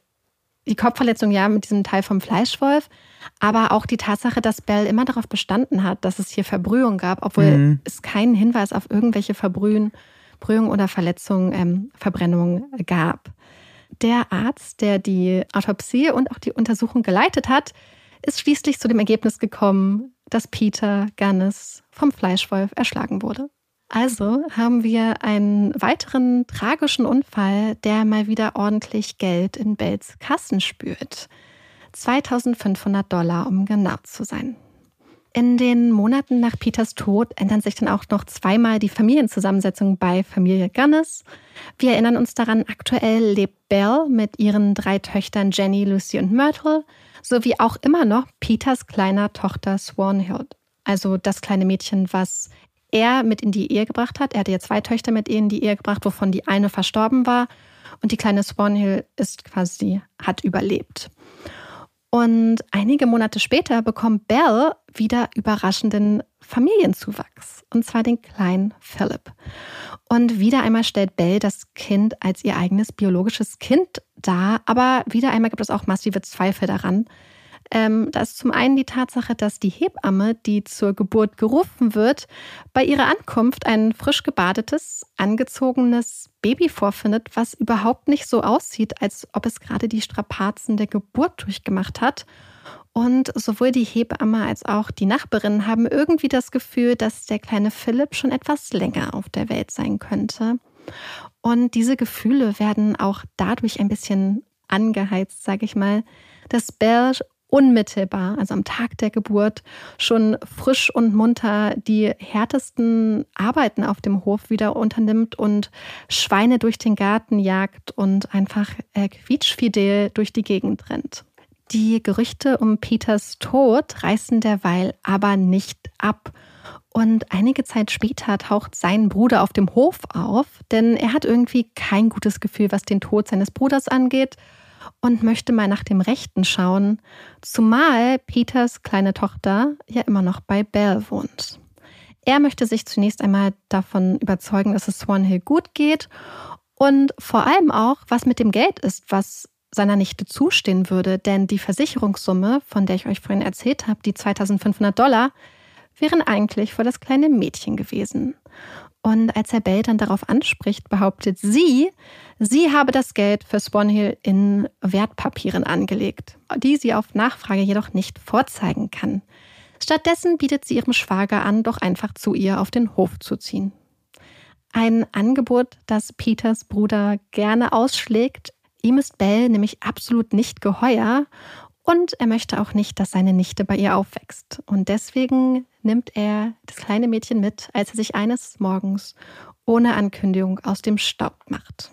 Die Kopfverletzung ja mit diesem Teil vom Fleischwolf, aber auch die Tatsache, dass Bell immer darauf bestanden hat, dass es hier Verbrühung gab, obwohl mhm. es keinen Hinweis auf irgendwelche Verbrühen, Brühung oder Verletzungen, ähm, Verbrennung gab. Der Arzt, der die Autopsie und auch die Untersuchung geleitet hat, ist schließlich zu dem Ergebnis gekommen, dass Peter Gannis vom Fleischwolf erschlagen wurde. Also haben wir einen weiteren tragischen Unfall, der mal wieder ordentlich Geld in Bells Kassen spürt. 2500 Dollar, um genau zu sein. In den Monaten nach Peters Tod ändern sich dann auch noch zweimal die Familienzusammensetzung bei Familie Gunnis. Wir erinnern uns daran, aktuell lebt Belle mit ihren drei Töchtern Jenny, Lucy und Myrtle, sowie auch immer noch Peters kleiner Tochter Swanhild. Also das kleine Mädchen, was er mit in die Ehe gebracht hat. Er hatte ja zwei Töchter mit in die Ehe gebracht, wovon die eine verstorben war. Und die kleine Swanhill ist quasi, hat überlebt. Und einige Monate später bekommt Belle wieder überraschenden Familienzuwachs, und zwar den kleinen Philip. Und wieder einmal stellt Belle das Kind als ihr eigenes biologisches Kind dar, aber wieder einmal gibt es auch massive Zweifel daran, ähm, da ist zum einen die Tatsache, dass die Hebamme, die zur Geburt gerufen wird, bei ihrer Ankunft ein frisch gebadetes, angezogenes Baby vorfindet, was überhaupt nicht so aussieht, als ob es gerade die Strapazen der Geburt durchgemacht hat. Und sowohl die Hebamme als auch die Nachbarin haben irgendwie das Gefühl, dass der kleine Philipp schon etwas länger auf der Welt sein könnte. Und diese Gefühle werden auch dadurch ein bisschen angeheizt, sage ich mal, dass Belle unmittelbar, also am Tag der Geburt, schon frisch und munter die härtesten Arbeiten auf dem Hof wieder unternimmt und Schweine durch den Garten jagt und einfach äh, quietschfidel durch die Gegend rennt. Die Gerüchte um Peters Tod reißen derweil aber nicht ab. Und einige Zeit später taucht sein Bruder auf dem Hof auf, denn er hat irgendwie kein gutes Gefühl, was den Tod seines Bruders angeht und möchte mal nach dem Rechten schauen, zumal Peters kleine Tochter ja immer noch bei Belle wohnt. Er möchte sich zunächst einmal davon überzeugen, dass es Swanhill gut geht und vor allem auch, was mit dem Geld ist, was seiner Nichte zustehen würde, denn die Versicherungssumme, von der ich euch vorhin erzählt habe, die 2500 Dollar, wären eigentlich für das kleine Mädchen gewesen. Und als Herr Bell dann darauf anspricht, behauptet sie, sie habe das Geld für Swanhill in Wertpapieren angelegt, die sie auf Nachfrage jedoch nicht vorzeigen kann. Stattdessen bietet sie ihrem Schwager an, doch einfach zu ihr auf den Hof zu ziehen. Ein Angebot, das Peters Bruder gerne ausschlägt. Ihm ist Bell nämlich absolut nicht geheuer und er möchte auch nicht, dass seine Nichte bei ihr aufwächst. Und deswegen nimmt er das kleine Mädchen mit, als er sich eines Morgens ohne Ankündigung aus dem Staub macht.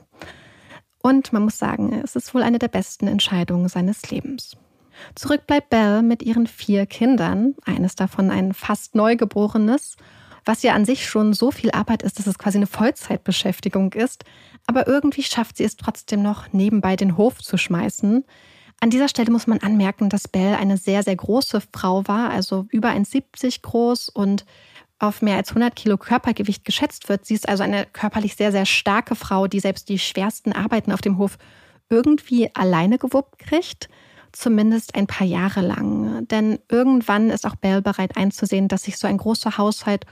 Und man muss sagen, es ist wohl eine der besten Entscheidungen seines Lebens. Zurück bleibt Belle mit ihren vier Kindern, eines davon ein fast neugeborenes, was ja an sich schon so viel Arbeit ist, dass es quasi eine Vollzeitbeschäftigung ist. Aber irgendwie schafft sie es trotzdem noch, nebenbei den Hof zu schmeißen, an dieser Stelle muss man anmerken, dass Belle eine sehr, sehr große Frau war, also über 1,70 groß und auf mehr als 100 Kilo Körpergewicht geschätzt wird. Sie ist also eine körperlich sehr, sehr starke Frau, die selbst die schwersten Arbeiten auf dem Hof irgendwie alleine gewuppt kriegt. Zumindest ein paar Jahre lang. Denn irgendwann ist auch Belle bereit einzusehen, dass sich so ein großer Haushalt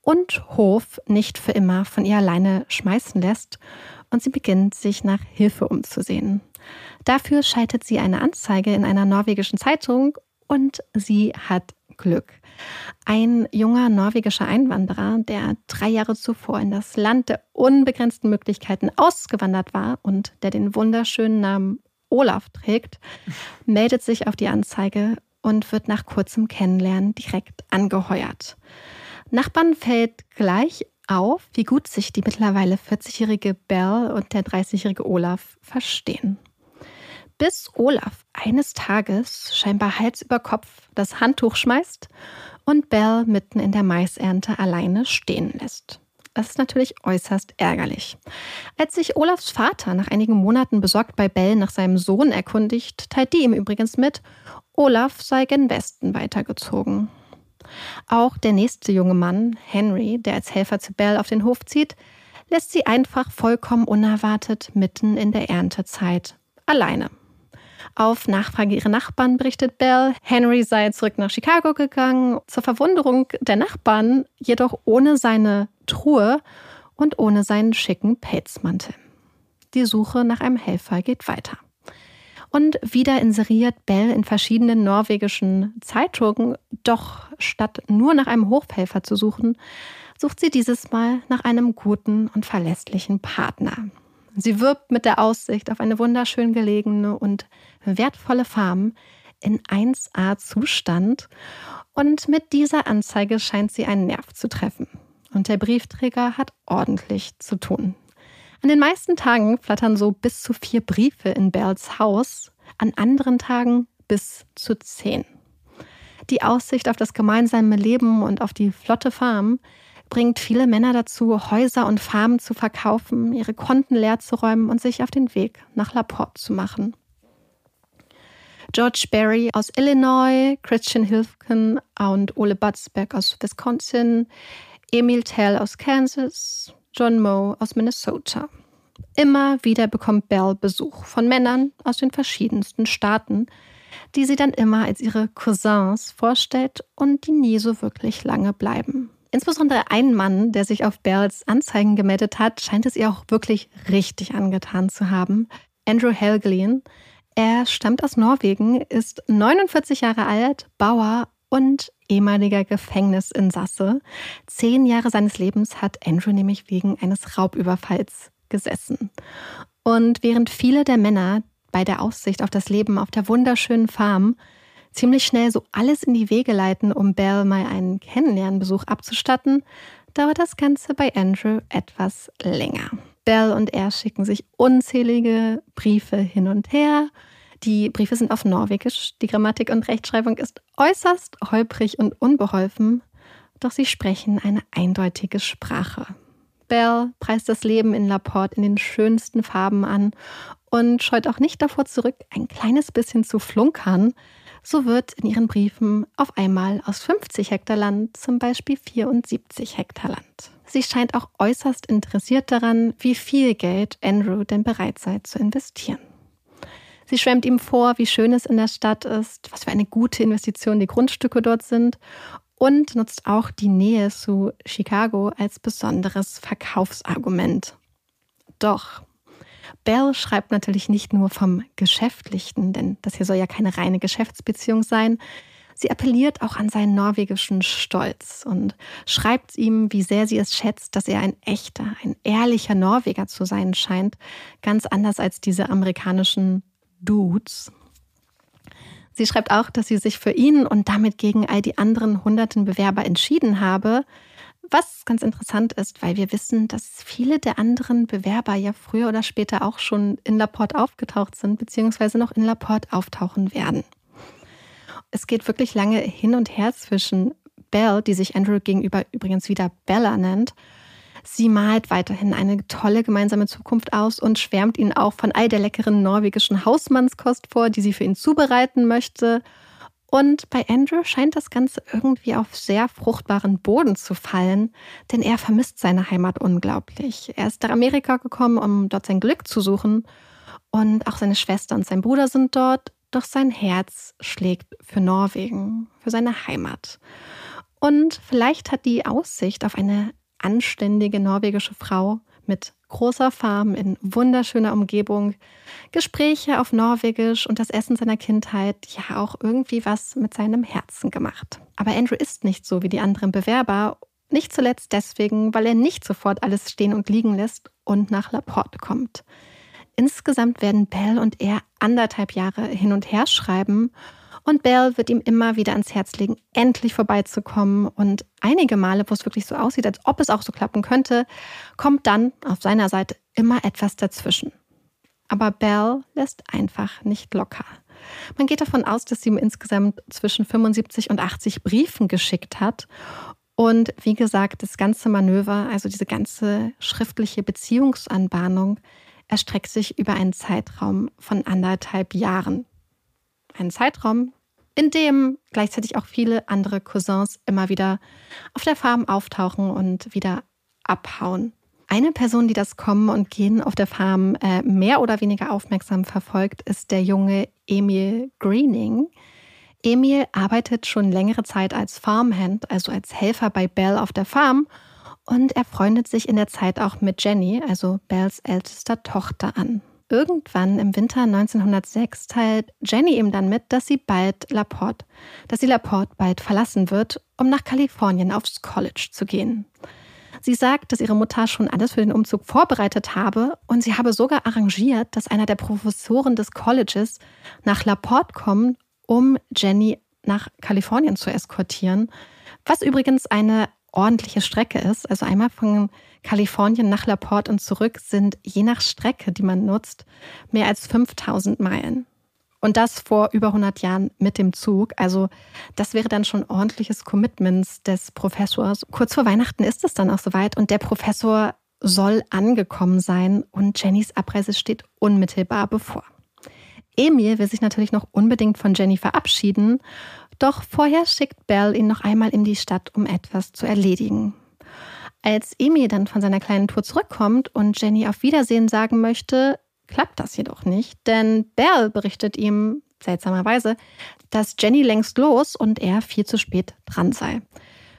und Hof nicht für immer von ihr alleine schmeißen lässt. Und sie beginnt, sich nach Hilfe umzusehen. Dafür schaltet sie eine Anzeige in einer norwegischen Zeitung und sie hat Glück. Ein junger norwegischer Einwanderer, der drei Jahre zuvor in das Land der unbegrenzten Möglichkeiten ausgewandert war und der den wunderschönen Namen Olaf trägt, meldet sich auf die Anzeige und wird nach kurzem Kennenlernen direkt angeheuert. Nachbarn fällt gleich auf, wie gut sich die mittlerweile 40-jährige Belle und der 30-jährige Olaf verstehen bis Olaf eines Tages scheinbar Hals über Kopf das Handtuch schmeißt und Belle mitten in der Maisernte alleine stehen lässt. Das ist natürlich äußerst ärgerlich. Als sich Olafs Vater nach einigen Monaten besorgt bei Bell nach seinem Sohn erkundigt, teilt die ihm übrigens mit, Olaf sei gen Westen weitergezogen. Auch der nächste junge Mann, Henry, der als Helfer zu Bell auf den Hof zieht, lässt sie einfach vollkommen unerwartet mitten in der Erntezeit alleine. Auf Nachfrage ihrer Nachbarn berichtet Belle, Henry sei zurück nach Chicago gegangen, zur Verwunderung der Nachbarn jedoch ohne seine Truhe und ohne seinen schicken Pelzmantel. Die Suche nach einem Helfer geht weiter. Und wieder inseriert Belle in verschiedenen norwegischen Zeitungen, doch statt nur nach einem Hofhelfer zu suchen, sucht sie dieses Mal nach einem guten und verlässlichen Partner. Sie wirbt mit der Aussicht auf eine wunderschön gelegene und wertvolle Farm in 1A-Zustand. Und mit dieser Anzeige scheint sie einen Nerv zu treffen. Und der Briefträger hat ordentlich zu tun. An den meisten Tagen flattern so bis zu vier Briefe in Bells Haus, an anderen Tagen bis zu zehn. Die Aussicht auf das gemeinsame Leben und auf die flotte Farm bringt viele Männer dazu, Häuser und Farmen zu verkaufen, ihre Konten leer zu räumen und sich auf den Weg nach Laporte zu machen. George Barry aus Illinois, Christian Hilfken und Ole Butzbeck aus Wisconsin, Emil Tell aus Kansas, John Moe aus Minnesota. Immer wieder bekommt Belle Besuch von Männern aus den verschiedensten Staaten, die sie dann immer als ihre Cousins vorstellt und die nie so wirklich lange bleiben. Insbesondere ein Mann, der sich auf Bells Anzeigen gemeldet hat, scheint es ihr auch wirklich richtig angetan zu haben. Andrew Helglin. Er stammt aus Norwegen, ist 49 Jahre alt, Bauer und ehemaliger Gefängnisinsasse. Zehn Jahre seines Lebens hat Andrew nämlich wegen eines Raubüberfalls gesessen. Und während viele der Männer bei der Aussicht auf das Leben auf der wunderschönen Farm ziemlich schnell so alles in die Wege leiten, um Belle mal einen Kennenlernbesuch abzustatten, dauert das Ganze bei Andrew etwas länger. Belle und er schicken sich unzählige Briefe hin und her. Die Briefe sind auf Norwegisch. Die Grammatik und Rechtschreibung ist äußerst holprig und unbeholfen, doch sie sprechen eine eindeutige Sprache. Belle preist das Leben in Laporte in den schönsten Farben an und scheut auch nicht davor zurück, ein kleines bisschen zu flunkern, so wird in ihren Briefen auf einmal aus 50 Hektar Land zum Beispiel 74 Hektar Land. Sie scheint auch äußerst interessiert daran, wie viel Geld Andrew denn bereit sei zu investieren. Sie schwemmt ihm vor, wie schön es in der Stadt ist, was für eine gute Investition die Grundstücke dort sind und nutzt auch die Nähe zu Chicago als besonderes Verkaufsargument. Doch Bell schreibt natürlich nicht nur vom Geschäftlichen, denn das hier soll ja keine reine Geschäftsbeziehung sein. Sie appelliert auch an seinen norwegischen Stolz und schreibt ihm, wie sehr sie es schätzt, dass er ein echter, ein ehrlicher Norweger zu sein scheint, ganz anders als diese amerikanischen Dudes. Sie schreibt auch, dass sie sich für ihn und damit gegen all die anderen hunderten Bewerber entschieden habe, was ganz interessant ist, weil wir wissen, dass viele der anderen Bewerber ja früher oder später auch schon in Laporte aufgetaucht sind, beziehungsweise noch in Laporte auftauchen werden. Es geht wirklich lange hin und her zwischen Belle, die sich Andrew gegenüber übrigens wieder Bella nennt. Sie malt weiterhin eine tolle gemeinsame Zukunft aus und schwärmt ihn auch von all der leckeren norwegischen Hausmannskost vor, die sie für ihn zubereiten möchte und bei Andrew scheint das Ganze irgendwie auf sehr fruchtbaren Boden zu fallen, denn er vermisst seine Heimat unglaublich. Er ist nach Amerika gekommen, um dort sein Glück zu suchen. Und auch seine Schwester und sein Bruder sind dort, doch sein Herz schlägt für Norwegen, für seine Heimat. Und vielleicht hat die Aussicht auf eine anständige norwegische Frau mit großer Farm in wunderschöner Umgebung, Gespräche auf Norwegisch und das Essen seiner Kindheit ja auch irgendwie was mit seinem Herzen gemacht. Aber Andrew ist nicht so wie die anderen Bewerber, nicht zuletzt deswegen, weil er nicht sofort alles stehen und liegen lässt und nach Laporte kommt. Insgesamt werden Belle und er anderthalb Jahre hin und her schreiben und Belle wird ihm immer wieder ans Herz legen, endlich vorbeizukommen. Und einige Male, wo es wirklich so aussieht, als ob es auch so klappen könnte, kommt dann auf seiner Seite immer etwas dazwischen. Aber Belle lässt einfach nicht locker. Man geht davon aus, dass sie ihm insgesamt zwischen 75 und 80 Briefen geschickt hat. Und wie gesagt, das ganze Manöver, also diese ganze schriftliche Beziehungsanbahnung, erstreckt sich über einen Zeitraum von anderthalb Jahren einen Zeitraum, in dem gleichzeitig auch viele andere Cousins immer wieder auf der Farm auftauchen und wieder abhauen. Eine Person, die das Kommen und Gehen auf der Farm äh, mehr oder weniger aufmerksam verfolgt, ist der junge Emil Greening. Emil arbeitet schon längere Zeit als Farmhand, also als Helfer bei Belle auf der Farm. Und er freundet sich in der Zeit auch mit Jenny, also Bells ältester Tochter, an. Irgendwann im Winter 1906 teilt Jenny ihm dann mit, dass sie bald Laporte, dass sie Laporte bald verlassen wird, um nach Kalifornien aufs College zu gehen. Sie sagt, dass ihre Mutter schon alles für den Umzug vorbereitet habe und sie habe sogar arrangiert, dass einer der Professoren des Colleges nach Laporte kommt, um Jenny nach Kalifornien zu eskortieren, was übrigens eine ordentliche Strecke ist. Also einmal von Kalifornien nach Laporte und zurück sind je nach Strecke, die man nutzt, mehr als 5000 Meilen. Und das vor über 100 Jahren mit dem Zug. Also das wäre dann schon ordentliches Commitments des Professors. Kurz vor Weihnachten ist es dann auch soweit und der Professor soll angekommen sein und Jennys Abreise steht unmittelbar bevor. Emil will sich natürlich noch unbedingt von Jenny verabschieden, doch vorher schickt Belle ihn noch einmal in die Stadt, um etwas zu erledigen. Als Emil dann von seiner kleinen Tour zurückkommt und Jenny auf Wiedersehen sagen möchte, klappt das jedoch nicht, denn Belle berichtet ihm seltsamerweise, dass Jenny längst los und er viel zu spät dran sei.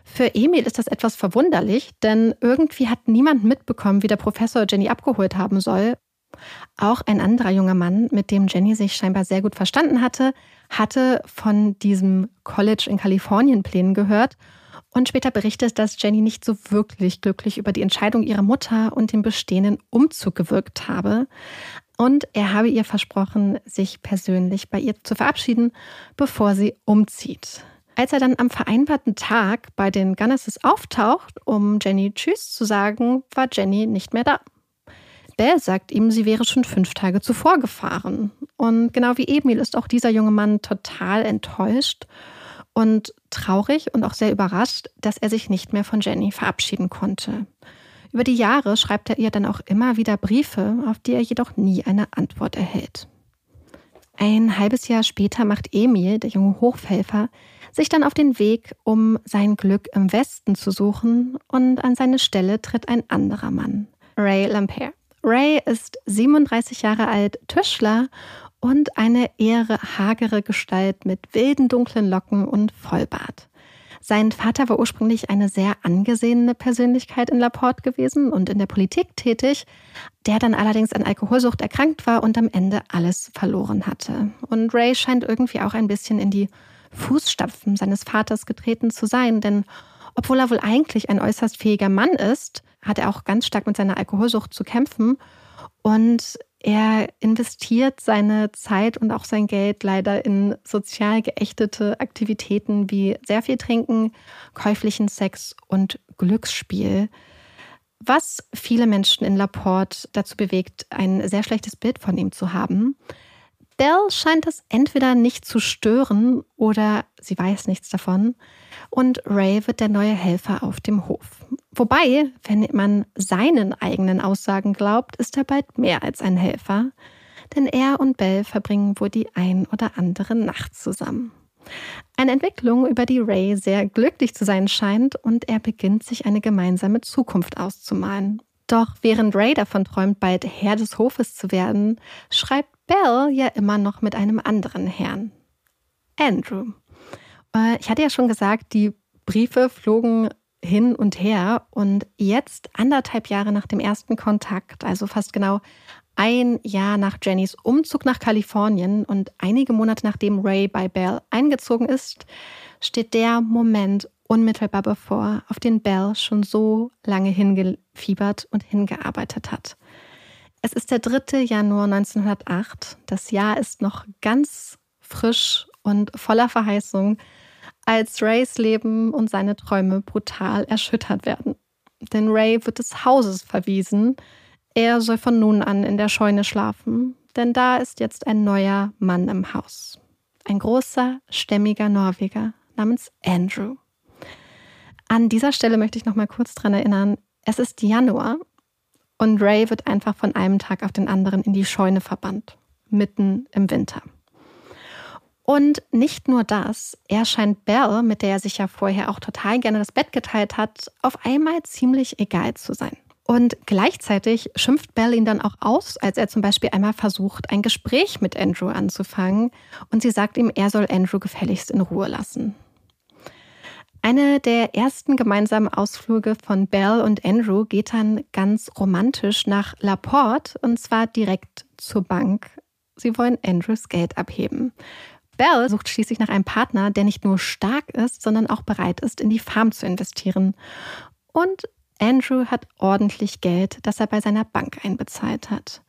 Für Emil ist das etwas verwunderlich, denn irgendwie hat niemand mitbekommen, wie der Professor Jenny abgeholt haben soll auch ein anderer junger Mann, mit dem Jenny sich scheinbar sehr gut verstanden hatte, hatte von diesem College in Kalifornien Plänen gehört und später berichtet, dass Jenny nicht so wirklich glücklich über die Entscheidung ihrer Mutter und den bestehenden Umzug gewirkt habe. Und er habe ihr versprochen, sich persönlich bei ihr zu verabschieden, bevor sie umzieht. Als er dann am vereinbarten Tag bei den Gunnesses auftaucht, um Jenny Tschüss zu sagen, war Jenny nicht mehr da. Belle sagt ihm, sie wäre schon fünf Tage zuvor gefahren. Und genau wie Emil ist auch dieser junge Mann total enttäuscht und traurig und auch sehr überrascht, dass er sich nicht mehr von Jenny verabschieden konnte. Über die Jahre schreibt er ihr dann auch immer wieder Briefe, auf die er jedoch nie eine Antwort erhält. Ein halbes Jahr später macht Emil, der junge Hochhelfer, sich dann auf den Weg, um sein Glück im Westen zu suchen, und an seine Stelle tritt ein anderer Mann, Ray Lampere. Ray ist 37 Jahre alt, Tischler und eine eher hagere Gestalt mit wilden dunklen Locken und Vollbart. Sein Vater war ursprünglich eine sehr angesehene Persönlichkeit in Laporte gewesen und in der Politik tätig, der dann allerdings an Alkoholsucht erkrankt war und am Ende alles verloren hatte. Und Ray scheint irgendwie auch ein bisschen in die Fußstapfen seines Vaters getreten zu sein, denn obwohl er wohl eigentlich ein äußerst fähiger Mann ist, hat er auch ganz stark mit seiner Alkoholsucht zu kämpfen. Und er investiert seine Zeit und auch sein Geld leider in sozial geächtete Aktivitäten wie sehr viel Trinken, käuflichen Sex und Glücksspiel. Was viele Menschen in Laporte dazu bewegt, ein sehr schlechtes Bild von ihm zu haben. Belle scheint es entweder nicht zu stören oder sie weiß nichts davon. Und Ray wird der neue Helfer auf dem Hof. Wobei, wenn man seinen eigenen Aussagen glaubt, ist er bald mehr als ein Helfer. Denn er und Belle verbringen wohl die ein oder andere Nacht zusammen. Eine Entwicklung, über die Ray sehr glücklich zu sein scheint und er beginnt sich eine gemeinsame Zukunft auszumalen. Doch während Ray davon träumt, bald Herr des Hofes zu werden, schreibt Belle ja immer noch mit einem anderen Herrn. Andrew. Äh, ich hatte ja schon gesagt, die Briefe flogen hin und her und jetzt anderthalb Jahre nach dem ersten Kontakt, also fast genau ein Jahr nach Jennys Umzug nach Kalifornien und einige Monate nachdem Ray bei Belle eingezogen ist, steht der Moment unmittelbar bevor, auf den Belle schon so lange hingefiebert und hingearbeitet hat. Es ist der 3. Januar 1908. Das Jahr ist noch ganz frisch und voller Verheißung, als Rays Leben und seine Träume brutal erschüttert werden. Denn Ray wird des Hauses verwiesen. Er soll von nun an in der Scheune schlafen, denn da ist jetzt ein neuer Mann im Haus. Ein großer, stämmiger Norweger namens Andrew. An dieser Stelle möchte ich noch mal kurz daran erinnern, es ist Januar und Ray wird einfach von einem Tag auf den anderen in die Scheune verbannt, mitten im Winter. Und nicht nur das, er scheint Belle, mit der er sich ja vorher auch total gerne das Bett geteilt hat, auf einmal ziemlich egal zu sein. Und gleichzeitig schimpft Belle ihn dann auch aus, als er zum Beispiel einmal versucht, ein Gespräch mit Andrew anzufangen. Und sie sagt ihm, er soll Andrew gefälligst in Ruhe lassen. Eine der ersten gemeinsamen Ausflüge von Belle und Andrew geht dann ganz romantisch nach Laporte und zwar direkt zur Bank. Sie wollen Andrews Geld abheben. Belle sucht schließlich nach einem Partner, der nicht nur stark ist, sondern auch bereit ist, in die Farm zu investieren. Und Andrew hat ordentlich Geld, das er bei seiner Bank einbezahlt hat.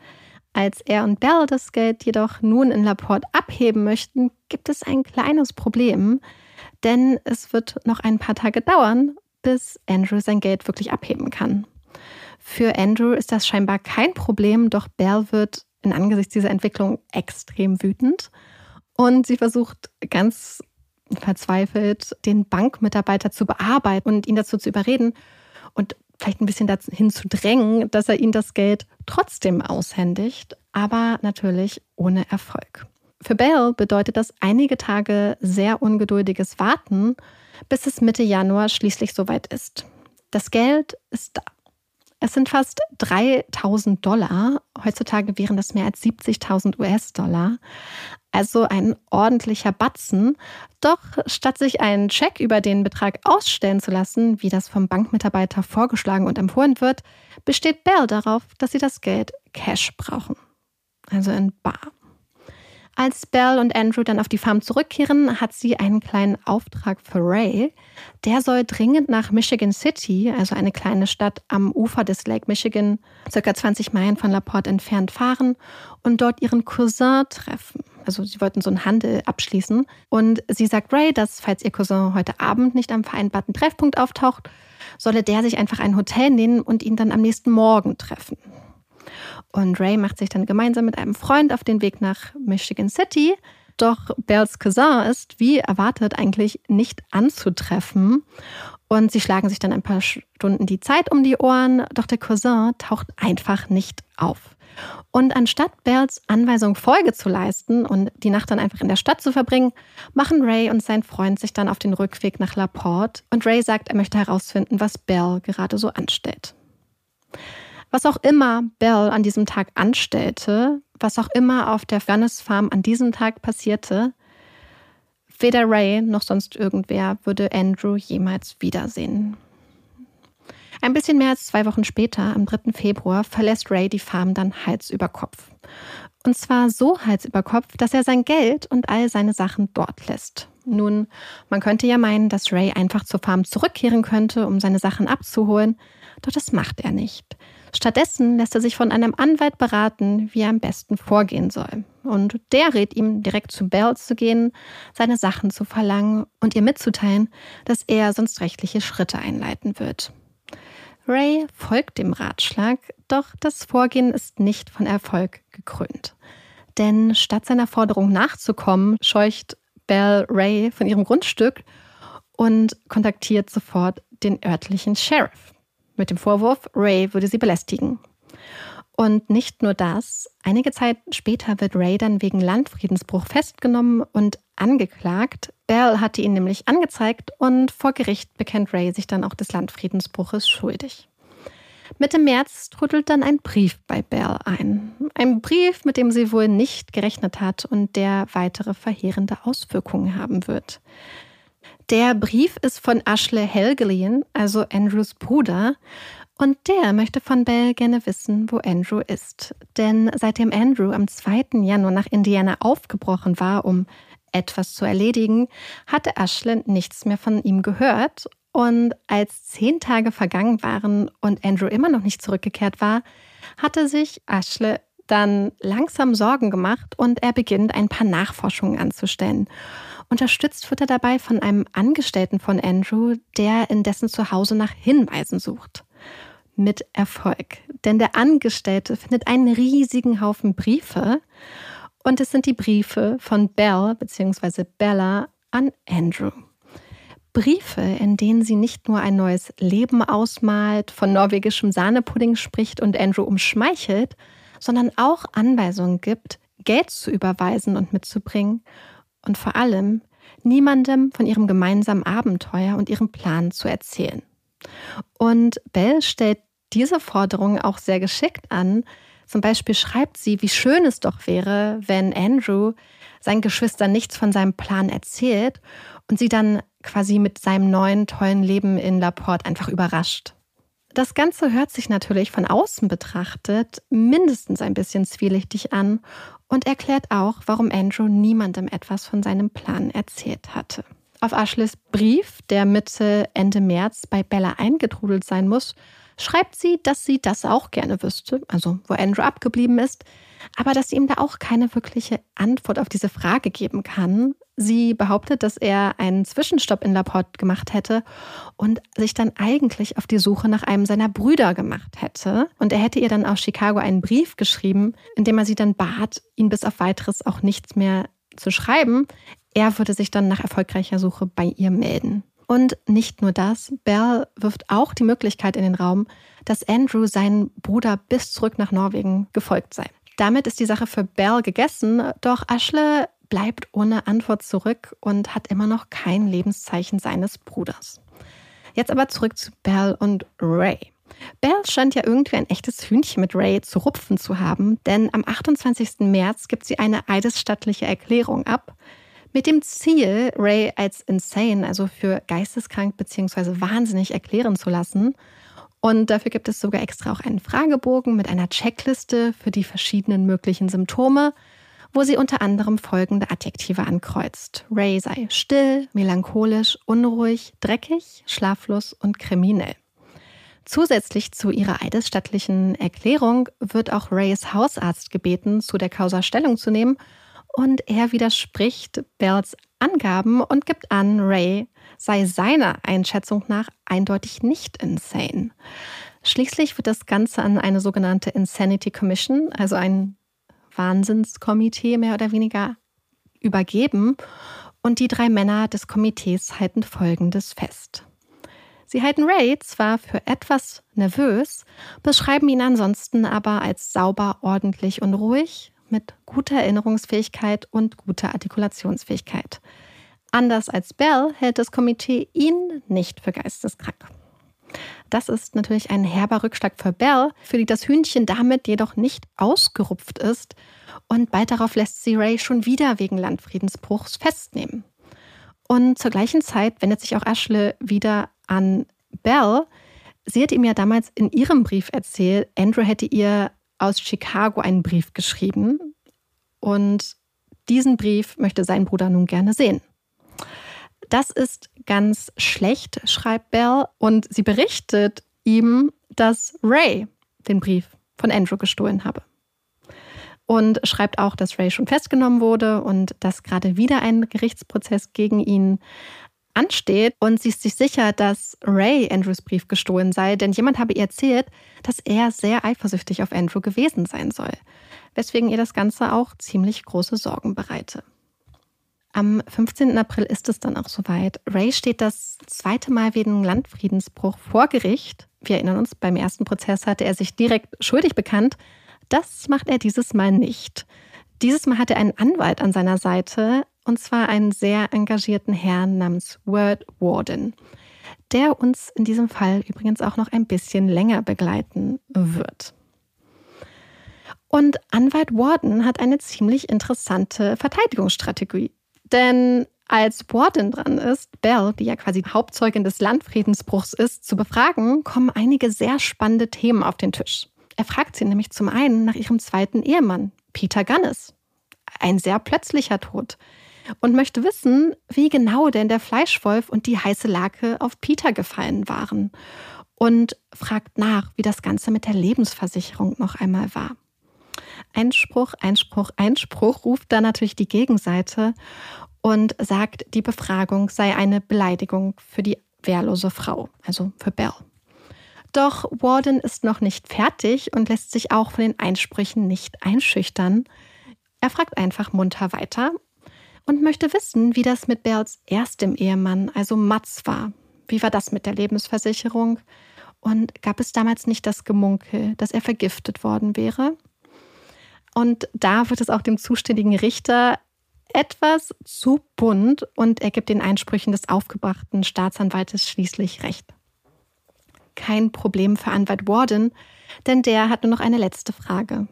Als er und Belle das Geld jedoch nun in Laporte abheben möchten, gibt es ein kleines Problem denn es wird noch ein paar Tage dauern, bis Andrew sein Geld wirklich abheben kann. Für Andrew ist das scheinbar kein Problem, doch Belle wird in Angesicht dieser Entwicklung extrem wütend und sie versucht ganz verzweifelt, den Bankmitarbeiter zu bearbeiten und ihn dazu zu überreden und vielleicht ein bisschen dahin zu drängen, dass er ihnen das Geld trotzdem aushändigt, aber natürlich ohne Erfolg. Für Belle bedeutet das einige Tage sehr ungeduldiges Warten, bis es Mitte Januar schließlich soweit ist. Das Geld ist da. Es sind fast 3000 Dollar. Heutzutage wären das mehr als 70.000 US-Dollar. Also ein ordentlicher Batzen. Doch statt sich einen Scheck über den Betrag ausstellen zu lassen, wie das vom Bankmitarbeiter vorgeschlagen und empfohlen wird, besteht Belle darauf, dass sie das Geld Cash brauchen. Also in Bar. Als Belle und Andrew dann auf die Farm zurückkehren, hat sie einen kleinen Auftrag für Ray. Der soll dringend nach Michigan City, also eine kleine Stadt am Ufer des Lake Michigan, circa 20 Meilen von LaPorte entfernt, fahren und dort ihren Cousin treffen. Also sie wollten so einen Handel abschließen. Und sie sagt Ray, dass falls ihr Cousin heute Abend nicht am vereinbarten Treffpunkt auftaucht, solle der sich einfach ein Hotel nehmen und ihn dann am nächsten Morgen treffen. Und Ray macht sich dann gemeinsam mit einem Freund auf den Weg nach Michigan City. Doch Bells Cousin ist, wie erwartet, eigentlich nicht anzutreffen. Und sie schlagen sich dann ein paar Stunden die Zeit um die Ohren, doch der Cousin taucht einfach nicht auf. Und anstatt Bells Anweisung Folge zu leisten und die Nacht dann einfach in der Stadt zu verbringen, machen Ray und sein Freund sich dann auf den Rückweg nach Laporte. Und Ray sagt, er möchte herausfinden, was Belle gerade so anstellt. Was auch immer Bell an diesem Tag anstellte, was auch immer auf der Furnace Farm an diesem Tag passierte, weder Ray noch sonst irgendwer würde Andrew jemals wiedersehen. Ein bisschen mehr als zwei Wochen später, am 3. Februar, verlässt Ray die Farm dann Hals über Kopf. Und zwar so Hals über Kopf, dass er sein Geld und all seine Sachen dort lässt. Nun, man könnte ja meinen, dass Ray einfach zur Farm zurückkehren könnte, um seine Sachen abzuholen, doch das macht er nicht. Stattdessen lässt er sich von einem Anwalt beraten, wie er am besten vorgehen soll. Und der rät ihm, direkt zu Bells zu gehen, seine Sachen zu verlangen und ihr mitzuteilen, dass er sonst rechtliche Schritte einleiten wird. Ray folgt dem Ratschlag, doch das Vorgehen ist nicht von Erfolg gekrönt. Denn statt seiner Forderung nachzukommen, scheucht Belle Ray von ihrem Grundstück und kontaktiert sofort den örtlichen Sheriff mit dem Vorwurf, Ray würde sie belästigen. Und nicht nur das, einige Zeit später wird Ray dann wegen Landfriedensbruch festgenommen und angeklagt. Bell hatte ihn nämlich angezeigt und vor Gericht bekennt Ray sich dann auch des Landfriedensbruches schuldig. Mitte März trudelt dann ein Brief bei Bell ein. Ein Brief, mit dem sie wohl nicht gerechnet hat und der weitere verheerende Auswirkungen haben wird. Der Brief ist von Ashley Helgelien, also Andrews Bruder, und der möchte von Belle gerne wissen, wo Andrew ist. Denn seitdem Andrew am 2. Januar nach Indiana aufgebrochen war, um etwas zu erledigen, hatte Ashley nichts mehr von ihm gehört. Und als zehn Tage vergangen waren und Andrew immer noch nicht zurückgekehrt war, hatte sich Ashley dann langsam Sorgen gemacht und er beginnt ein paar Nachforschungen anzustellen. Unterstützt wird er dabei von einem Angestellten von Andrew, der in dessen Zuhause nach Hinweisen sucht. Mit Erfolg. Denn der Angestellte findet einen riesigen Haufen Briefe und es sind die Briefe von Belle bzw. Bella an Andrew. Briefe, in denen sie nicht nur ein neues Leben ausmalt, von norwegischem Sahnepudding spricht und Andrew umschmeichelt, sondern auch Anweisungen gibt, Geld zu überweisen und mitzubringen und vor allem niemandem von ihrem gemeinsamen Abenteuer und ihrem Plan zu erzählen. Und Belle stellt diese Forderung auch sehr geschickt an. Zum Beispiel schreibt sie, wie schön es doch wäre, wenn Andrew seinen Geschwistern nichts von seinem Plan erzählt und sie dann quasi mit seinem neuen tollen Leben in Laporte einfach überrascht. Das Ganze hört sich natürlich von außen betrachtet mindestens ein bisschen zwielichtig an und erklärt auch, warum Andrew niemandem etwas von seinem Plan erzählt hatte. Auf Ashleys Brief, der Mitte, Ende März bei Bella eingetrudelt sein muss, schreibt sie, dass sie das auch gerne wüsste, also wo Andrew abgeblieben ist, aber dass sie ihm da auch keine wirkliche Antwort auf diese Frage geben kann. Sie behauptet, dass er einen Zwischenstopp in Laporte gemacht hätte und sich dann eigentlich auf die Suche nach einem seiner Brüder gemacht hätte. Und er hätte ihr dann aus Chicago einen Brief geschrieben, in dem er sie dann bat, ihn bis auf weiteres auch nichts mehr zu schreiben. Er würde sich dann nach erfolgreicher Suche bei ihr melden. Und nicht nur das, Bell wirft auch die Möglichkeit in den Raum, dass Andrew seinen Bruder bis zurück nach Norwegen gefolgt sei. Damit ist die Sache für Bell gegessen, doch Ashle bleibt ohne Antwort zurück und hat immer noch kein Lebenszeichen seines Bruders. Jetzt aber zurück zu Bell und Ray. Bell scheint ja irgendwie ein echtes Hühnchen mit Ray zu rupfen zu haben, denn am 28. März gibt sie eine eidesstattliche Erklärung ab, mit dem Ziel, Ray als insane, also für geisteskrank bzw. wahnsinnig erklären zu lassen. Und dafür gibt es sogar extra auch einen Fragebogen mit einer Checkliste für die verschiedenen möglichen Symptome, wo sie unter anderem folgende Adjektive ankreuzt. Ray sei still, melancholisch, unruhig, dreckig, schlaflos und kriminell. Zusätzlich zu ihrer eidesstattlichen Erklärung wird auch Rays Hausarzt gebeten, zu der Causa Stellung zu nehmen und er widerspricht Bells Angaben und gibt an, Ray sei seiner Einschätzung nach eindeutig nicht insane. Schließlich wird das Ganze an eine sogenannte Insanity Commission, also ein Wahnsinnskomitee mehr oder weniger, übergeben. Und die drei Männer des Komitees halten Folgendes fest. Sie halten Ray zwar für etwas nervös, beschreiben ihn ansonsten aber als sauber, ordentlich und ruhig, mit guter Erinnerungsfähigkeit und guter Artikulationsfähigkeit. Anders als Bell hält das Komitee ihn nicht für geisteskrank. Das ist natürlich ein herber Rückschlag für Bell, für die das Hühnchen damit jedoch nicht ausgerupft ist und bald darauf lässt sie Ray schon wieder wegen Landfriedensbruchs festnehmen. Und zur gleichen Zeit wendet sich auch Ashley wieder an Bell. Sie hat ihm ja damals in ihrem Brief erzählt, Andrew hätte ihr aus Chicago einen Brief geschrieben und diesen Brief möchte sein Bruder nun gerne sehen. Das ist ganz schlecht, schreibt Bell, und sie berichtet ihm, dass Ray den Brief von Andrew gestohlen habe. Und schreibt auch, dass Ray schon festgenommen wurde und dass gerade wieder ein Gerichtsprozess gegen ihn ansteht und sie ist sich sicher, dass Ray Andrews Brief gestohlen sei, denn jemand habe ihr erzählt, dass er sehr eifersüchtig auf Andrew gewesen sein soll, weswegen ihr das Ganze auch ziemlich große Sorgen bereite. Am 15. April ist es dann auch soweit. Ray steht das zweite Mal wegen Landfriedensbruch vor Gericht. Wir erinnern uns, beim ersten Prozess hatte er sich direkt schuldig bekannt. Das macht er dieses Mal nicht. Dieses Mal hat er einen Anwalt an seiner Seite, und zwar einen sehr engagierten Herrn namens Word Warden, der uns in diesem Fall übrigens auch noch ein bisschen länger begleiten wird. Und Anwalt Warden hat eine ziemlich interessante Verteidigungsstrategie. Denn als Warden dran ist, Bell, die ja quasi Hauptzeugin des Landfriedensbruchs ist, zu befragen, kommen einige sehr spannende Themen auf den Tisch. Er fragt sie nämlich zum einen nach ihrem zweiten Ehemann, Peter Gunnis. Ein sehr plötzlicher Tod und möchte wissen, wie genau denn der Fleischwolf und die heiße Lake auf Peter gefallen waren und fragt nach, wie das Ganze mit der Lebensversicherung noch einmal war. Einspruch, Einspruch, Einspruch ruft da natürlich die Gegenseite und sagt, die Befragung sei eine Beleidigung für die wehrlose Frau, also für Bell. Doch Warden ist noch nicht fertig und lässt sich auch von den Einsprüchen nicht einschüchtern. Er fragt einfach munter weiter und möchte wissen, wie das mit Bells erstem Ehemann, also Mats, war. Wie war das mit der Lebensversicherung? Und gab es damals nicht das Gemunkel, dass er vergiftet worden wäre? Und da wird es auch dem zuständigen Richter etwas zu bunt und er gibt den Einsprüchen des aufgebrachten Staatsanwaltes schließlich recht. kein Problem für Anwalt Warden, denn der hat nur noch eine letzte Frage.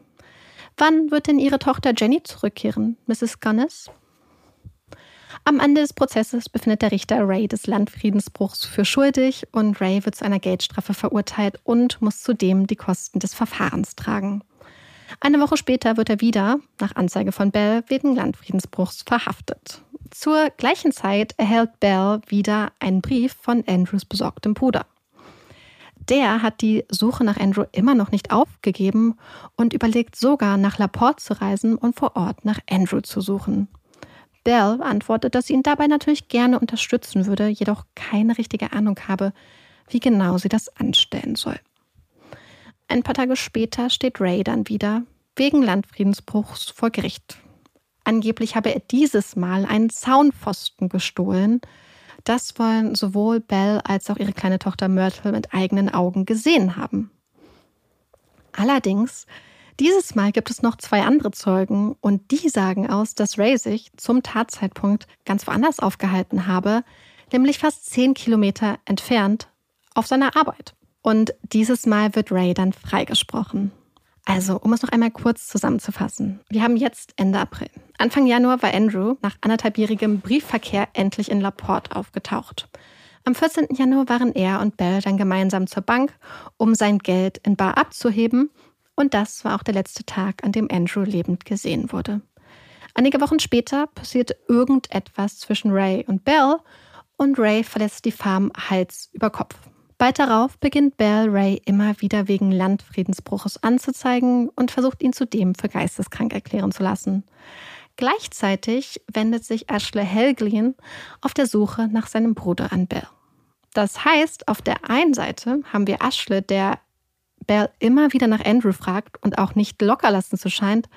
Wann wird denn Ihre Tochter Jenny zurückkehren, Mrs. Gunness? Am Ende des Prozesses befindet der Richter Ray des Landfriedensbruchs für schuldig und Ray wird zu einer Geldstrafe verurteilt und muss zudem die Kosten des Verfahrens tragen. Eine Woche später wird er wieder, nach Anzeige von Bell, wegen Landfriedensbruchs verhaftet. Zur gleichen Zeit erhält Bell wieder einen Brief von Andrews besorgtem Bruder. Der hat die Suche nach Andrew immer noch nicht aufgegeben und überlegt sogar, nach Laporte zu reisen und vor Ort nach Andrew zu suchen. Bell antwortet, dass sie ihn dabei natürlich gerne unterstützen würde, jedoch keine richtige Ahnung habe, wie genau sie das anstellen soll. Ein paar Tage später steht Ray dann wieder wegen Landfriedensbruchs vor Gericht. Angeblich habe er dieses Mal einen Zaunpfosten gestohlen. Das wollen sowohl Belle als auch ihre kleine Tochter Myrtle mit eigenen Augen gesehen haben. Allerdings, dieses Mal gibt es noch zwei andere Zeugen und die sagen aus, dass Ray sich zum Tatzeitpunkt ganz woanders aufgehalten habe, nämlich fast zehn Kilometer entfernt auf seiner Arbeit. Und dieses Mal wird Ray dann freigesprochen. Also, um es noch einmal kurz zusammenzufassen. Wir haben jetzt Ende April. Anfang Januar war Andrew nach anderthalbjährigem Briefverkehr endlich in Laporte aufgetaucht. Am 14. Januar waren er und Bell dann gemeinsam zur Bank, um sein Geld in Bar abzuheben. Und das war auch der letzte Tag, an dem Andrew lebend gesehen wurde. Einige Wochen später passiert irgendetwas zwischen Ray und Bell und Ray verlässt die Farm Hals über Kopf. Bald darauf beginnt Bell Ray immer wieder wegen Landfriedensbruches anzuzeigen und versucht ihn zudem für geisteskrank erklären zu lassen. Gleichzeitig wendet sich Ashley Helglin auf der Suche nach seinem Bruder an Bell. Das heißt, auf der einen Seite haben wir Ashley, der Bell immer wieder nach Andrew fragt und auch nicht locker lassen zu scheint,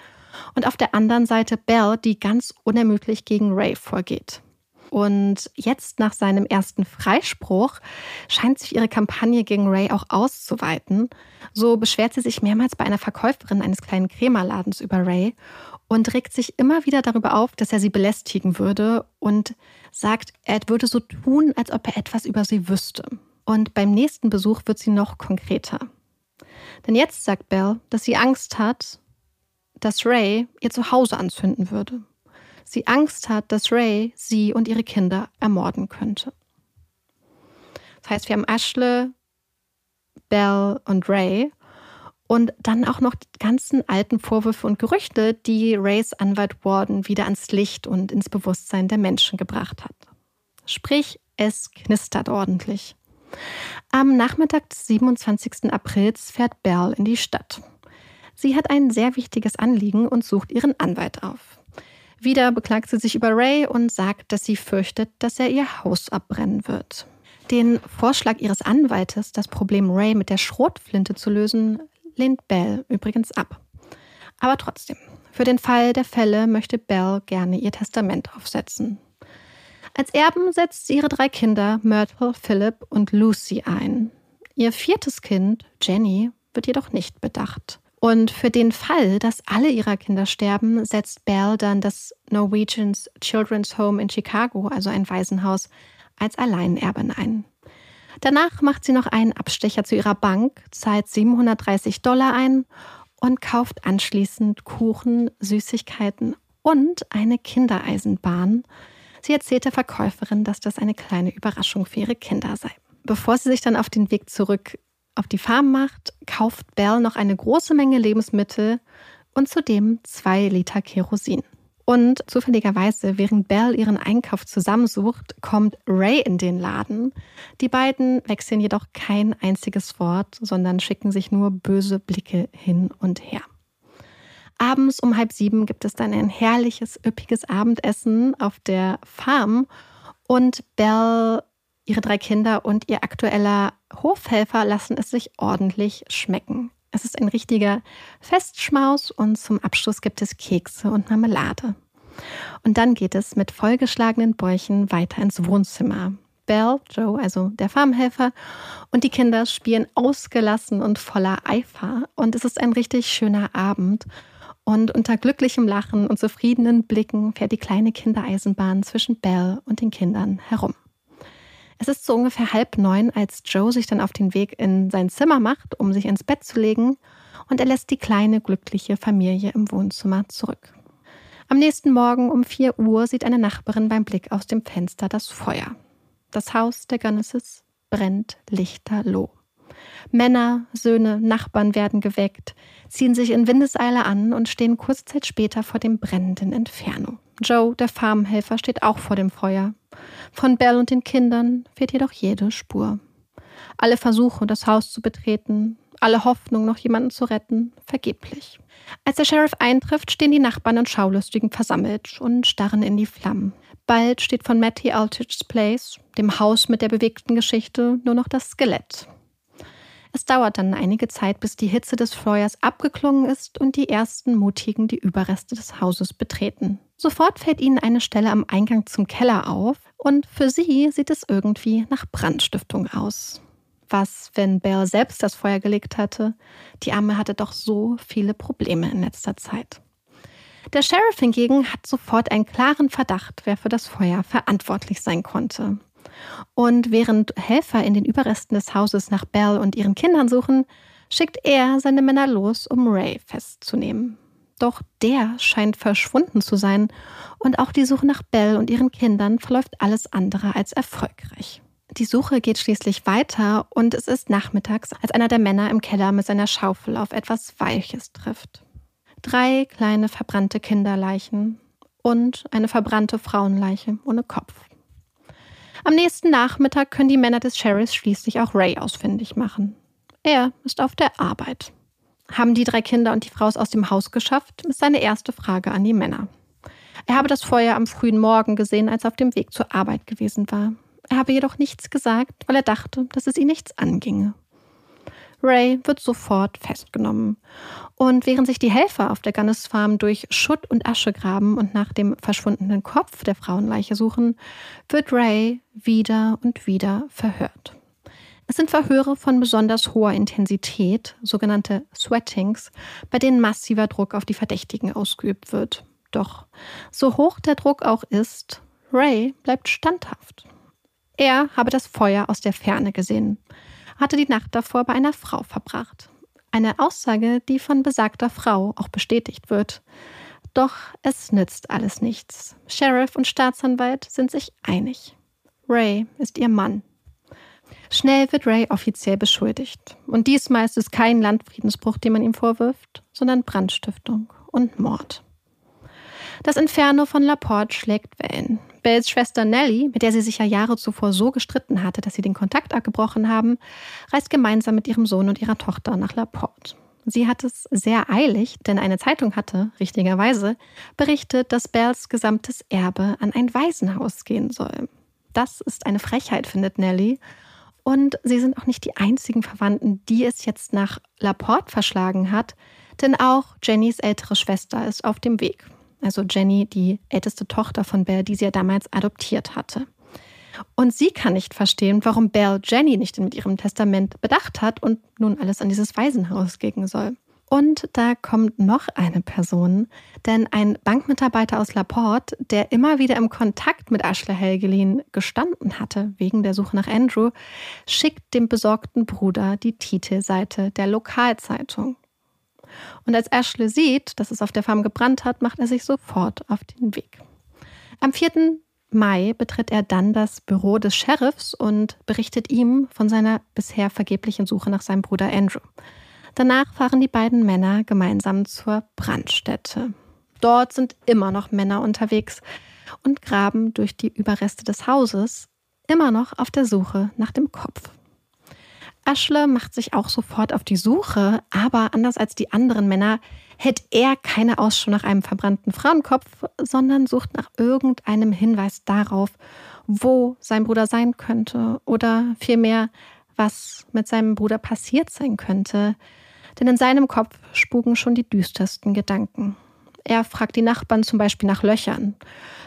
und auf der anderen Seite Bell, die ganz unermüdlich gegen Ray vorgeht. Und jetzt nach seinem ersten Freispruch scheint sich ihre Kampagne gegen Ray auch auszuweiten. So beschwert sie sich mehrmals bei einer Verkäuferin eines kleinen Cremerladens über Ray und regt sich immer wieder darüber auf, dass er sie belästigen würde und sagt, er würde so tun, als ob er etwas über sie wüsste. Und beim nächsten Besuch wird sie noch konkreter. Denn jetzt sagt Belle, dass sie Angst hat, dass Ray ihr Zuhause anzünden würde sie Angst hat, dass Ray sie und ihre Kinder ermorden könnte. Das heißt, wir haben Ashley, Belle und Ray und dann auch noch die ganzen alten Vorwürfe und Gerüchte, die Rays Anwalt Warden wieder ans Licht und ins Bewusstsein der Menschen gebracht hat. Sprich, es knistert ordentlich. Am Nachmittag des 27. Aprils fährt Belle in die Stadt. Sie hat ein sehr wichtiges Anliegen und sucht ihren Anwalt auf. Wieder beklagt sie sich über Ray und sagt, dass sie fürchtet, dass er ihr Haus abbrennen wird. Den Vorschlag ihres Anwaltes, das Problem Ray mit der Schrotflinte zu lösen, lehnt Belle übrigens ab. Aber trotzdem, für den Fall der Fälle möchte Belle gerne ihr Testament aufsetzen. Als Erben setzt sie ihre drei Kinder, Myrtle, Philip und Lucy, ein. Ihr viertes Kind, Jenny, wird jedoch nicht bedacht. Und für den Fall, dass alle ihrer Kinder sterben, setzt Belle dann das Norwegians Children's Home in Chicago, also ein Waisenhaus, als Alleinerbin ein. Danach macht sie noch einen Abstecher zu ihrer Bank, zahlt 730 Dollar ein und kauft anschließend Kuchen, Süßigkeiten und eine Kindereisenbahn. Sie erzählt der Verkäuferin, dass das eine kleine Überraschung für ihre Kinder sei. Bevor sie sich dann auf den Weg zurück auf die Farm macht, kauft Belle noch eine große Menge Lebensmittel und zudem zwei Liter Kerosin. Und zufälligerweise, während Belle ihren Einkauf zusammensucht, kommt Ray in den Laden. Die beiden wechseln jedoch kein einziges Wort, sondern schicken sich nur böse Blicke hin und her. Abends um halb sieben gibt es dann ein herrliches, üppiges Abendessen auf der Farm und Belle Ihre drei Kinder und ihr aktueller Hofhelfer lassen es sich ordentlich schmecken. Es ist ein richtiger Festschmaus und zum Abschluss gibt es Kekse und Marmelade. Und dann geht es mit vollgeschlagenen Bäuchen weiter ins Wohnzimmer. Belle, Joe, also der Farmhelfer, und die Kinder spielen ausgelassen und voller Eifer. Und es ist ein richtig schöner Abend. Und unter glücklichem Lachen und zufriedenen Blicken fährt die kleine Kindereisenbahn zwischen Belle und den Kindern herum. Es ist so ungefähr halb neun, als Joe sich dann auf den Weg in sein Zimmer macht, um sich ins Bett zu legen, und er lässt die kleine, glückliche Familie im Wohnzimmer zurück. Am nächsten Morgen um vier Uhr sieht eine Nachbarin beim Blick aus dem Fenster das Feuer. Das Haus der Gunnesses brennt lichterloh. Männer, Söhne, Nachbarn werden geweckt, ziehen sich in Windeseile an und stehen kurze Zeit später vor dem brennenden Inferno. Joe, der Farmhelfer, steht auch vor dem Feuer. Von Belle und den Kindern fehlt jedoch jede Spur. Alle Versuche, das Haus zu betreten, alle Hoffnung, noch jemanden zu retten, vergeblich. Als der Sheriff eintrifft, stehen die Nachbarn und Schaulustigen versammelt und starren in die Flammen. Bald steht von Matty Altage's Place, dem Haus mit der bewegten Geschichte, nur noch das Skelett. Es dauert dann einige Zeit, bis die Hitze des Feuers abgeklungen ist und die ersten Mutigen die Überreste des Hauses betreten. Sofort fällt ihnen eine Stelle am Eingang zum Keller auf und für sie sieht es irgendwie nach Brandstiftung aus. Was, wenn Belle selbst das Feuer gelegt hatte? Die Arme hatte doch so viele Probleme in letzter Zeit. Der Sheriff hingegen hat sofort einen klaren Verdacht, wer für das Feuer verantwortlich sein konnte. Und während Helfer in den Überresten des Hauses nach Belle und ihren Kindern suchen, schickt er seine Männer los, um Ray festzunehmen. Doch der scheint verschwunden zu sein und auch die Suche nach Belle und ihren Kindern verläuft alles andere als erfolgreich. Die Suche geht schließlich weiter und es ist nachmittags, als einer der Männer im Keller mit seiner Schaufel auf etwas Weiches trifft. Drei kleine verbrannte Kinderleichen und eine verbrannte Frauenleiche ohne Kopf. Am nächsten Nachmittag können die Männer des Sheriffs schließlich auch Ray ausfindig machen. Er ist auf der Arbeit. Haben die drei Kinder und die Frau es aus dem Haus geschafft, ist seine erste Frage an die Männer. Er habe das Feuer am frühen Morgen gesehen, als er auf dem Weg zur Arbeit gewesen war. Er habe jedoch nichts gesagt, weil er dachte, dass es ihn nichts anginge. Ray wird sofort festgenommen. Und während sich die Helfer auf der Gunnis Farm durch Schutt und Asche graben und nach dem verschwundenen Kopf der Frauenleiche suchen, wird Ray wieder und wieder verhört. Es sind Verhöre von besonders hoher Intensität, sogenannte Sweatings, bei denen massiver Druck auf die Verdächtigen ausgeübt wird. Doch so hoch der Druck auch ist, Ray bleibt standhaft. Er habe das Feuer aus der Ferne gesehen hatte die Nacht davor bei einer Frau verbracht. Eine Aussage, die von besagter Frau auch bestätigt wird. Doch es nützt alles nichts. Sheriff und Staatsanwalt sind sich einig. Ray ist ihr Mann. Schnell wird Ray offiziell beschuldigt. Und diesmal ist es kein Landfriedensbruch, den man ihm vorwirft, sondern Brandstiftung und Mord. Das Inferno von Laporte schlägt Wellen. Bells Schwester Nellie, mit der sie sich ja Jahre zuvor so gestritten hatte, dass sie den Kontakt abgebrochen haben, reist gemeinsam mit ihrem Sohn und ihrer Tochter nach Laporte. Sie hat es sehr eilig, denn eine Zeitung hatte, richtigerweise, berichtet, dass Bells gesamtes Erbe an ein Waisenhaus gehen soll. Das ist eine Frechheit, findet Nellie. Und sie sind auch nicht die einzigen Verwandten, die es jetzt nach Laporte verschlagen hat, denn auch Jennys ältere Schwester ist auf dem Weg also Jenny, die älteste Tochter von Belle, die sie ja damals adoptiert hatte. Und sie kann nicht verstehen, warum Belle Jenny nicht mit ihrem Testament bedacht hat und nun alles an dieses Waisenhaus gegen soll. Und da kommt noch eine Person, denn ein Bankmitarbeiter aus Laporte, der immer wieder im Kontakt mit Ashley Helgelin gestanden hatte wegen der Suche nach Andrew, schickt dem besorgten Bruder die Titelseite der Lokalzeitung. Und als Ashley sieht, dass es auf der Farm gebrannt hat, macht er sich sofort auf den Weg. Am 4. Mai betritt er dann das Büro des Sheriffs und berichtet ihm von seiner bisher vergeblichen Suche nach seinem Bruder Andrew. Danach fahren die beiden Männer gemeinsam zur Brandstätte. Dort sind immer noch Männer unterwegs und graben durch die Überreste des Hauses, immer noch auf der Suche nach dem Kopf. Aschle macht sich auch sofort auf die Suche, aber anders als die anderen Männer hält er keine Ausschau nach einem verbrannten Frauenkopf, sondern sucht nach irgendeinem Hinweis darauf, wo sein Bruder sein könnte oder vielmehr, was mit seinem Bruder passiert sein könnte. Denn in seinem Kopf spuken schon die düstersten Gedanken. Er fragt die Nachbarn zum Beispiel nach Löchern.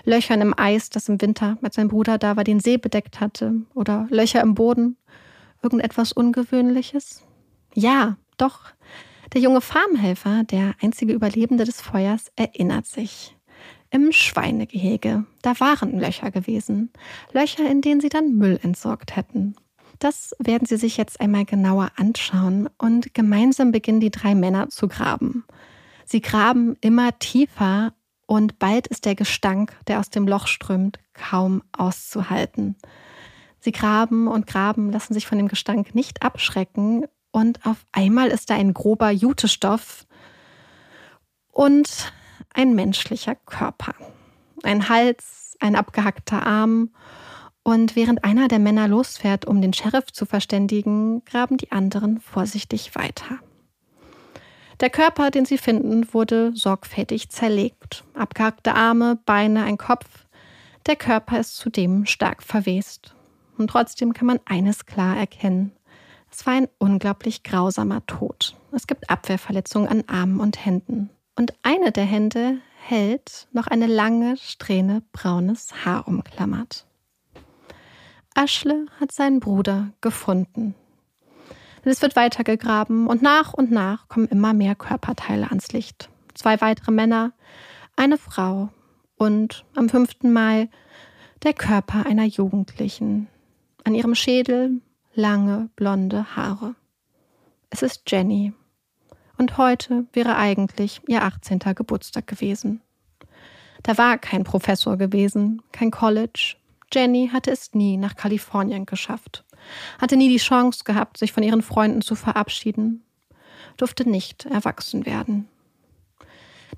Löchern im Eis, das im Winter mit seinem Bruder da war, den See bedeckt hatte. Oder Löcher im Boden, Irgendetwas Ungewöhnliches? Ja, doch. Der junge Farmhelfer, der einzige Überlebende des Feuers, erinnert sich. Im Schweinegehege, da waren Löcher gewesen. Löcher, in denen sie dann Müll entsorgt hätten. Das werden sie sich jetzt einmal genauer anschauen und gemeinsam beginnen die drei Männer zu graben. Sie graben immer tiefer und bald ist der Gestank, der aus dem Loch strömt, kaum auszuhalten. Sie graben und graben, lassen sich von dem Gestank nicht abschrecken und auf einmal ist da ein grober Jutestoff und ein menschlicher Körper. Ein Hals, ein abgehackter Arm und während einer der Männer losfährt, um den Sheriff zu verständigen, graben die anderen vorsichtig weiter. Der Körper, den sie finden, wurde sorgfältig zerlegt. Abgehackte Arme, Beine, ein Kopf. Der Körper ist zudem stark verwest. Und trotzdem kann man eines klar erkennen. Es war ein unglaublich grausamer Tod. Es gibt Abwehrverletzungen an Armen und Händen. Und eine der Hände hält noch eine lange Strähne braunes Haar umklammert. Aschle hat seinen Bruder gefunden. Es wird weitergegraben und nach und nach kommen immer mehr Körperteile ans Licht. Zwei weitere Männer, eine Frau und am 5. Mai der Körper einer Jugendlichen. An ihrem Schädel lange blonde Haare. Es ist Jenny. Und heute wäre eigentlich ihr 18. Geburtstag gewesen. Da war kein Professor gewesen, kein College. Jenny hatte es nie nach Kalifornien geschafft, hatte nie die Chance gehabt, sich von ihren Freunden zu verabschieden, durfte nicht erwachsen werden.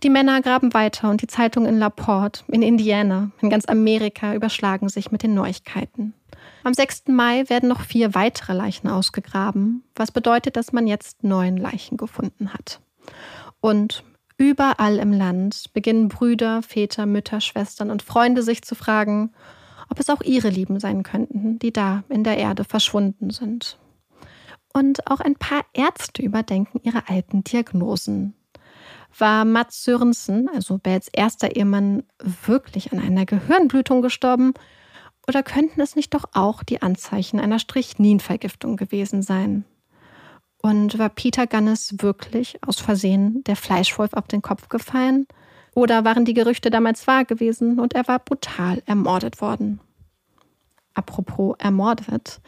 Die Männer graben weiter und die Zeitungen in LaPorte, in Indiana, in ganz Amerika überschlagen sich mit den Neuigkeiten. Am 6. Mai werden noch vier weitere Leichen ausgegraben, was bedeutet, dass man jetzt neun Leichen gefunden hat. Und überall im Land beginnen Brüder, Väter, Mütter, Schwestern und Freunde sich zu fragen, ob es auch ihre Lieben sein könnten, die da in der Erde verschwunden sind. Und auch ein paar Ärzte überdenken ihre alten Diagnosen. War Mats Sörensen, also Bells erster Ehemann, wirklich an einer Gehirnblutung gestorben oder könnten es nicht doch auch die Anzeichen einer Strichninvergiftung gewesen sein? Und war Peter Gunnes wirklich aus Versehen der Fleischwolf auf den Kopf gefallen? Oder waren die Gerüchte damals wahr gewesen und er war brutal ermordet worden? Apropos ermordet.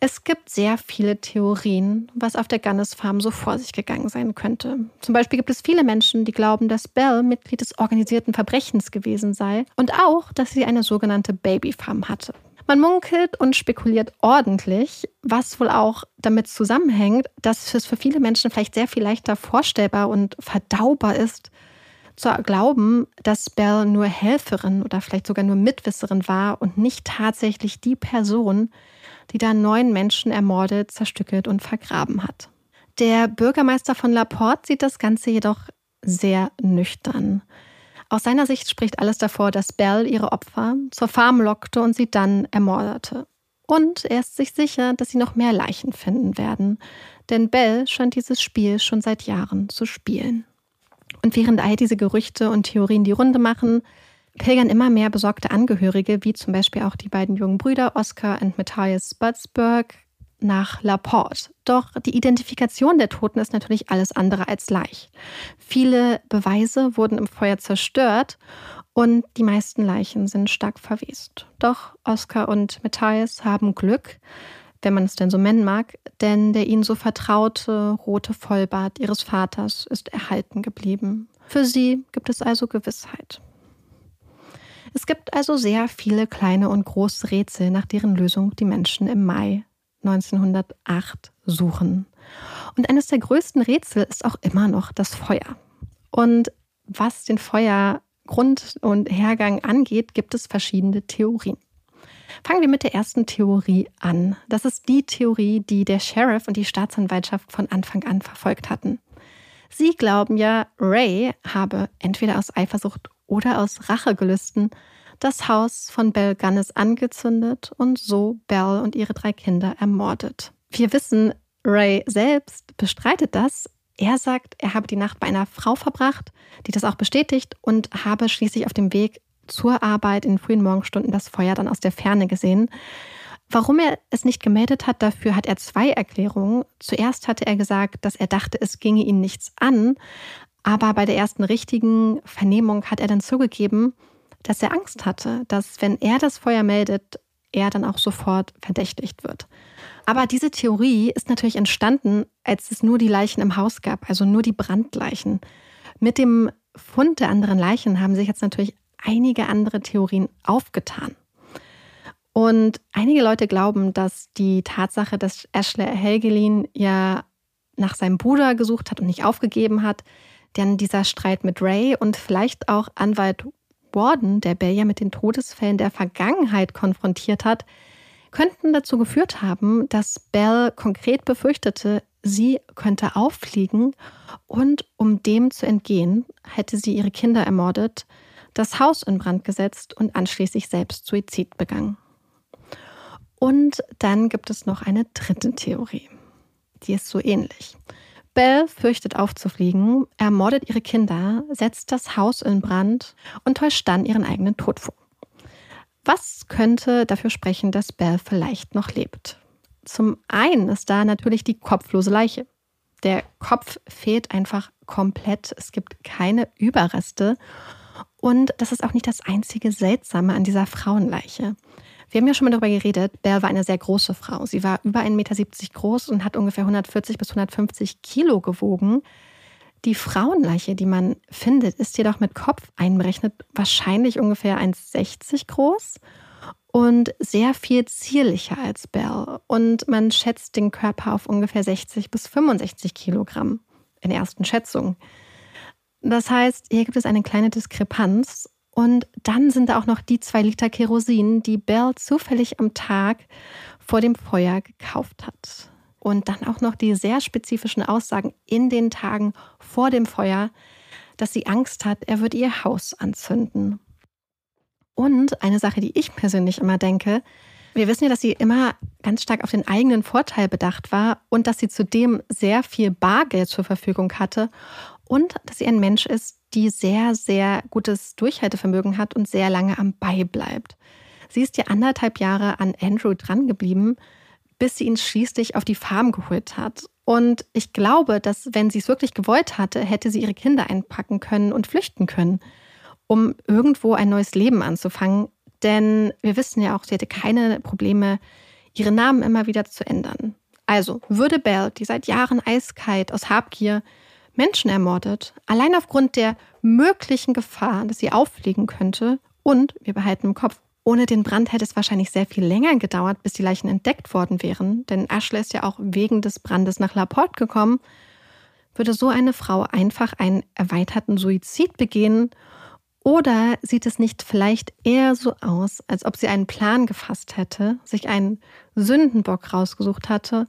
Es gibt sehr viele Theorien, was auf der Gunnes Farm so vor sich gegangen sein könnte. Zum Beispiel gibt es viele Menschen, die glauben, dass Belle Mitglied des organisierten Verbrechens gewesen sei und auch, dass sie eine sogenannte Babyfarm hatte. Man munkelt und spekuliert ordentlich, was wohl auch damit zusammenhängt, dass es für viele Menschen vielleicht sehr viel leichter vorstellbar und verdaubar ist, zu glauben, dass Belle nur Helferin oder vielleicht sogar nur Mitwisserin war und nicht tatsächlich die Person, die da neun Menschen ermordet, zerstückelt und vergraben hat. Der Bürgermeister von Laporte sieht das Ganze jedoch sehr nüchtern. Aus seiner Sicht spricht alles davor, dass Belle ihre Opfer zur Farm lockte und sie dann ermordete. Und er ist sich sicher, dass sie noch mehr Leichen finden werden, denn Belle scheint dieses Spiel schon seit Jahren zu spielen. Und während all diese Gerüchte und Theorien die Runde machen, pilgern immer mehr besorgte Angehörige, wie zum Beispiel auch die beiden jungen Brüder Oscar und Matthias Spudsburg, nach Laporte. Doch die Identifikation der Toten ist natürlich alles andere als leicht. Viele Beweise wurden im Feuer zerstört und die meisten Leichen sind stark verwest. Doch Oscar und Matthias haben Glück, wenn man es denn so nennen mag, denn der ihnen so vertraute rote Vollbart ihres Vaters ist erhalten geblieben. Für sie gibt es also Gewissheit. Es gibt also sehr viele kleine und große Rätsel, nach deren Lösung die Menschen im Mai 1908 suchen. Und eines der größten Rätsel ist auch immer noch das Feuer. Und was den Feuergrund und Hergang angeht, gibt es verschiedene Theorien. Fangen wir mit der ersten Theorie an. Das ist die Theorie, die der Sheriff und die Staatsanwaltschaft von Anfang an verfolgt hatten. Sie glauben ja, Ray habe entweder aus Eifersucht oder aus Rachegelüsten das Haus von Belle Gunnis angezündet und so Belle und ihre drei Kinder ermordet. Wir wissen, Ray selbst bestreitet das. Er sagt, er habe die Nacht bei einer Frau verbracht, die das auch bestätigt und habe schließlich auf dem Weg zur Arbeit in frühen Morgenstunden das Feuer dann aus der Ferne gesehen. Warum er es nicht gemeldet hat, dafür hat er zwei Erklärungen. Zuerst hatte er gesagt, dass er dachte, es ginge ihn nichts an, Aber bei der ersten richtigen Vernehmung hat er dann zugegeben, dass er Angst hatte, dass wenn er das Feuer meldet, er dann auch sofort verdächtigt wird. Aber diese Theorie ist natürlich entstanden, als es nur die Leichen im Haus gab, also nur die Brandleichen. Mit dem Fund der anderen Leichen haben sich jetzt natürlich einige andere Theorien aufgetan. Und einige Leute glauben, dass die Tatsache, dass Ashley Helgelin ja nach seinem Bruder gesucht hat und nicht aufgegeben hat, dann dieser Streit mit Ray und vielleicht auch Anwalt Warden, der Bell ja mit den Todesfällen der Vergangenheit konfrontiert hat, könnten dazu geführt haben, dass Bell konkret befürchtete, sie könnte auffliegen und um dem zu entgehen, hätte sie ihre Kinder ermordet, das Haus in Brand gesetzt und anschließend selbst Suizid begangen. Und dann gibt es noch eine dritte Theorie. Die ist so ähnlich. Belle fürchtet aufzufliegen, ermordet ihre Kinder, setzt das Haus in Brand und täuscht dann ihren eigenen Tod vor. Was könnte dafür sprechen, dass Belle vielleicht noch lebt? Zum einen ist da natürlich die kopflose Leiche. Der Kopf fehlt einfach komplett. Es gibt keine Überreste. Und das ist auch nicht das einzige Seltsame an dieser Frauenleiche. Wir haben ja schon mal darüber geredet, Belle war eine sehr große Frau. Sie war über 1,70 Meter groß und hat ungefähr 140 bis 150 Kilo gewogen. Die Frauenleiche, die man findet, ist jedoch mit Kopf einberechnet wahrscheinlich ungefähr 1,60 groß und sehr viel zierlicher als Belle. Und man schätzt den Körper auf ungefähr 60 bis 65 Kilogramm in ersten Schätzungen. Das heißt, hier gibt es eine kleine Diskrepanz und dann sind da auch noch die zwei Liter Kerosin, die Belle zufällig am Tag vor dem Feuer gekauft hat. Und dann auch noch die sehr spezifischen Aussagen in den Tagen vor dem Feuer, dass sie Angst hat, er würde ihr Haus anzünden. Und eine Sache, die ich persönlich immer denke, wir wissen ja, dass sie immer ganz stark auf den eigenen Vorteil bedacht war und dass sie zudem sehr viel Bargeld zur Verfügung hatte und dass sie ein Mensch ist, die sehr, sehr gutes Durchhaltevermögen hat und sehr lange am Ball bleibt. Sie ist ja anderthalb Jahre an Andrew drangeblieben, bis sie ihn schließlich auf die Farm geholt hat. Und ich glaube, dass wenn sie es wirklich gewollt hatte, hätte sie ihre Kinder einpacken können und flüchten können, um irgendwo ein neues Leben anzufangen. Denn wir wissen ja auch, sie hätte keine Probleme, ihren Namen immer wieder zu ändern. Also würde Belle, die seit Jahren eiskalt aus Habgier Menschen ermordet, allein aufgrund der möglichen Gefahr, dass sie auffliegen könnte. Und wir behalten im Kopf, ohne den Brand hätte es wahrscheinlich sehr viel länger gedauert, bis die Leichen entdeckt worden wären, denn Ashley ist ja auch wegen des Brandes nach Laporte gekommen. Würde so eine Frau einfach einen erweiterten Suizid begehen? Oder sieht es nicht vielleicht eher so aus, als ob sie einen Plan gefasst hätte, sich einen Sündenbock rausgesucht hatte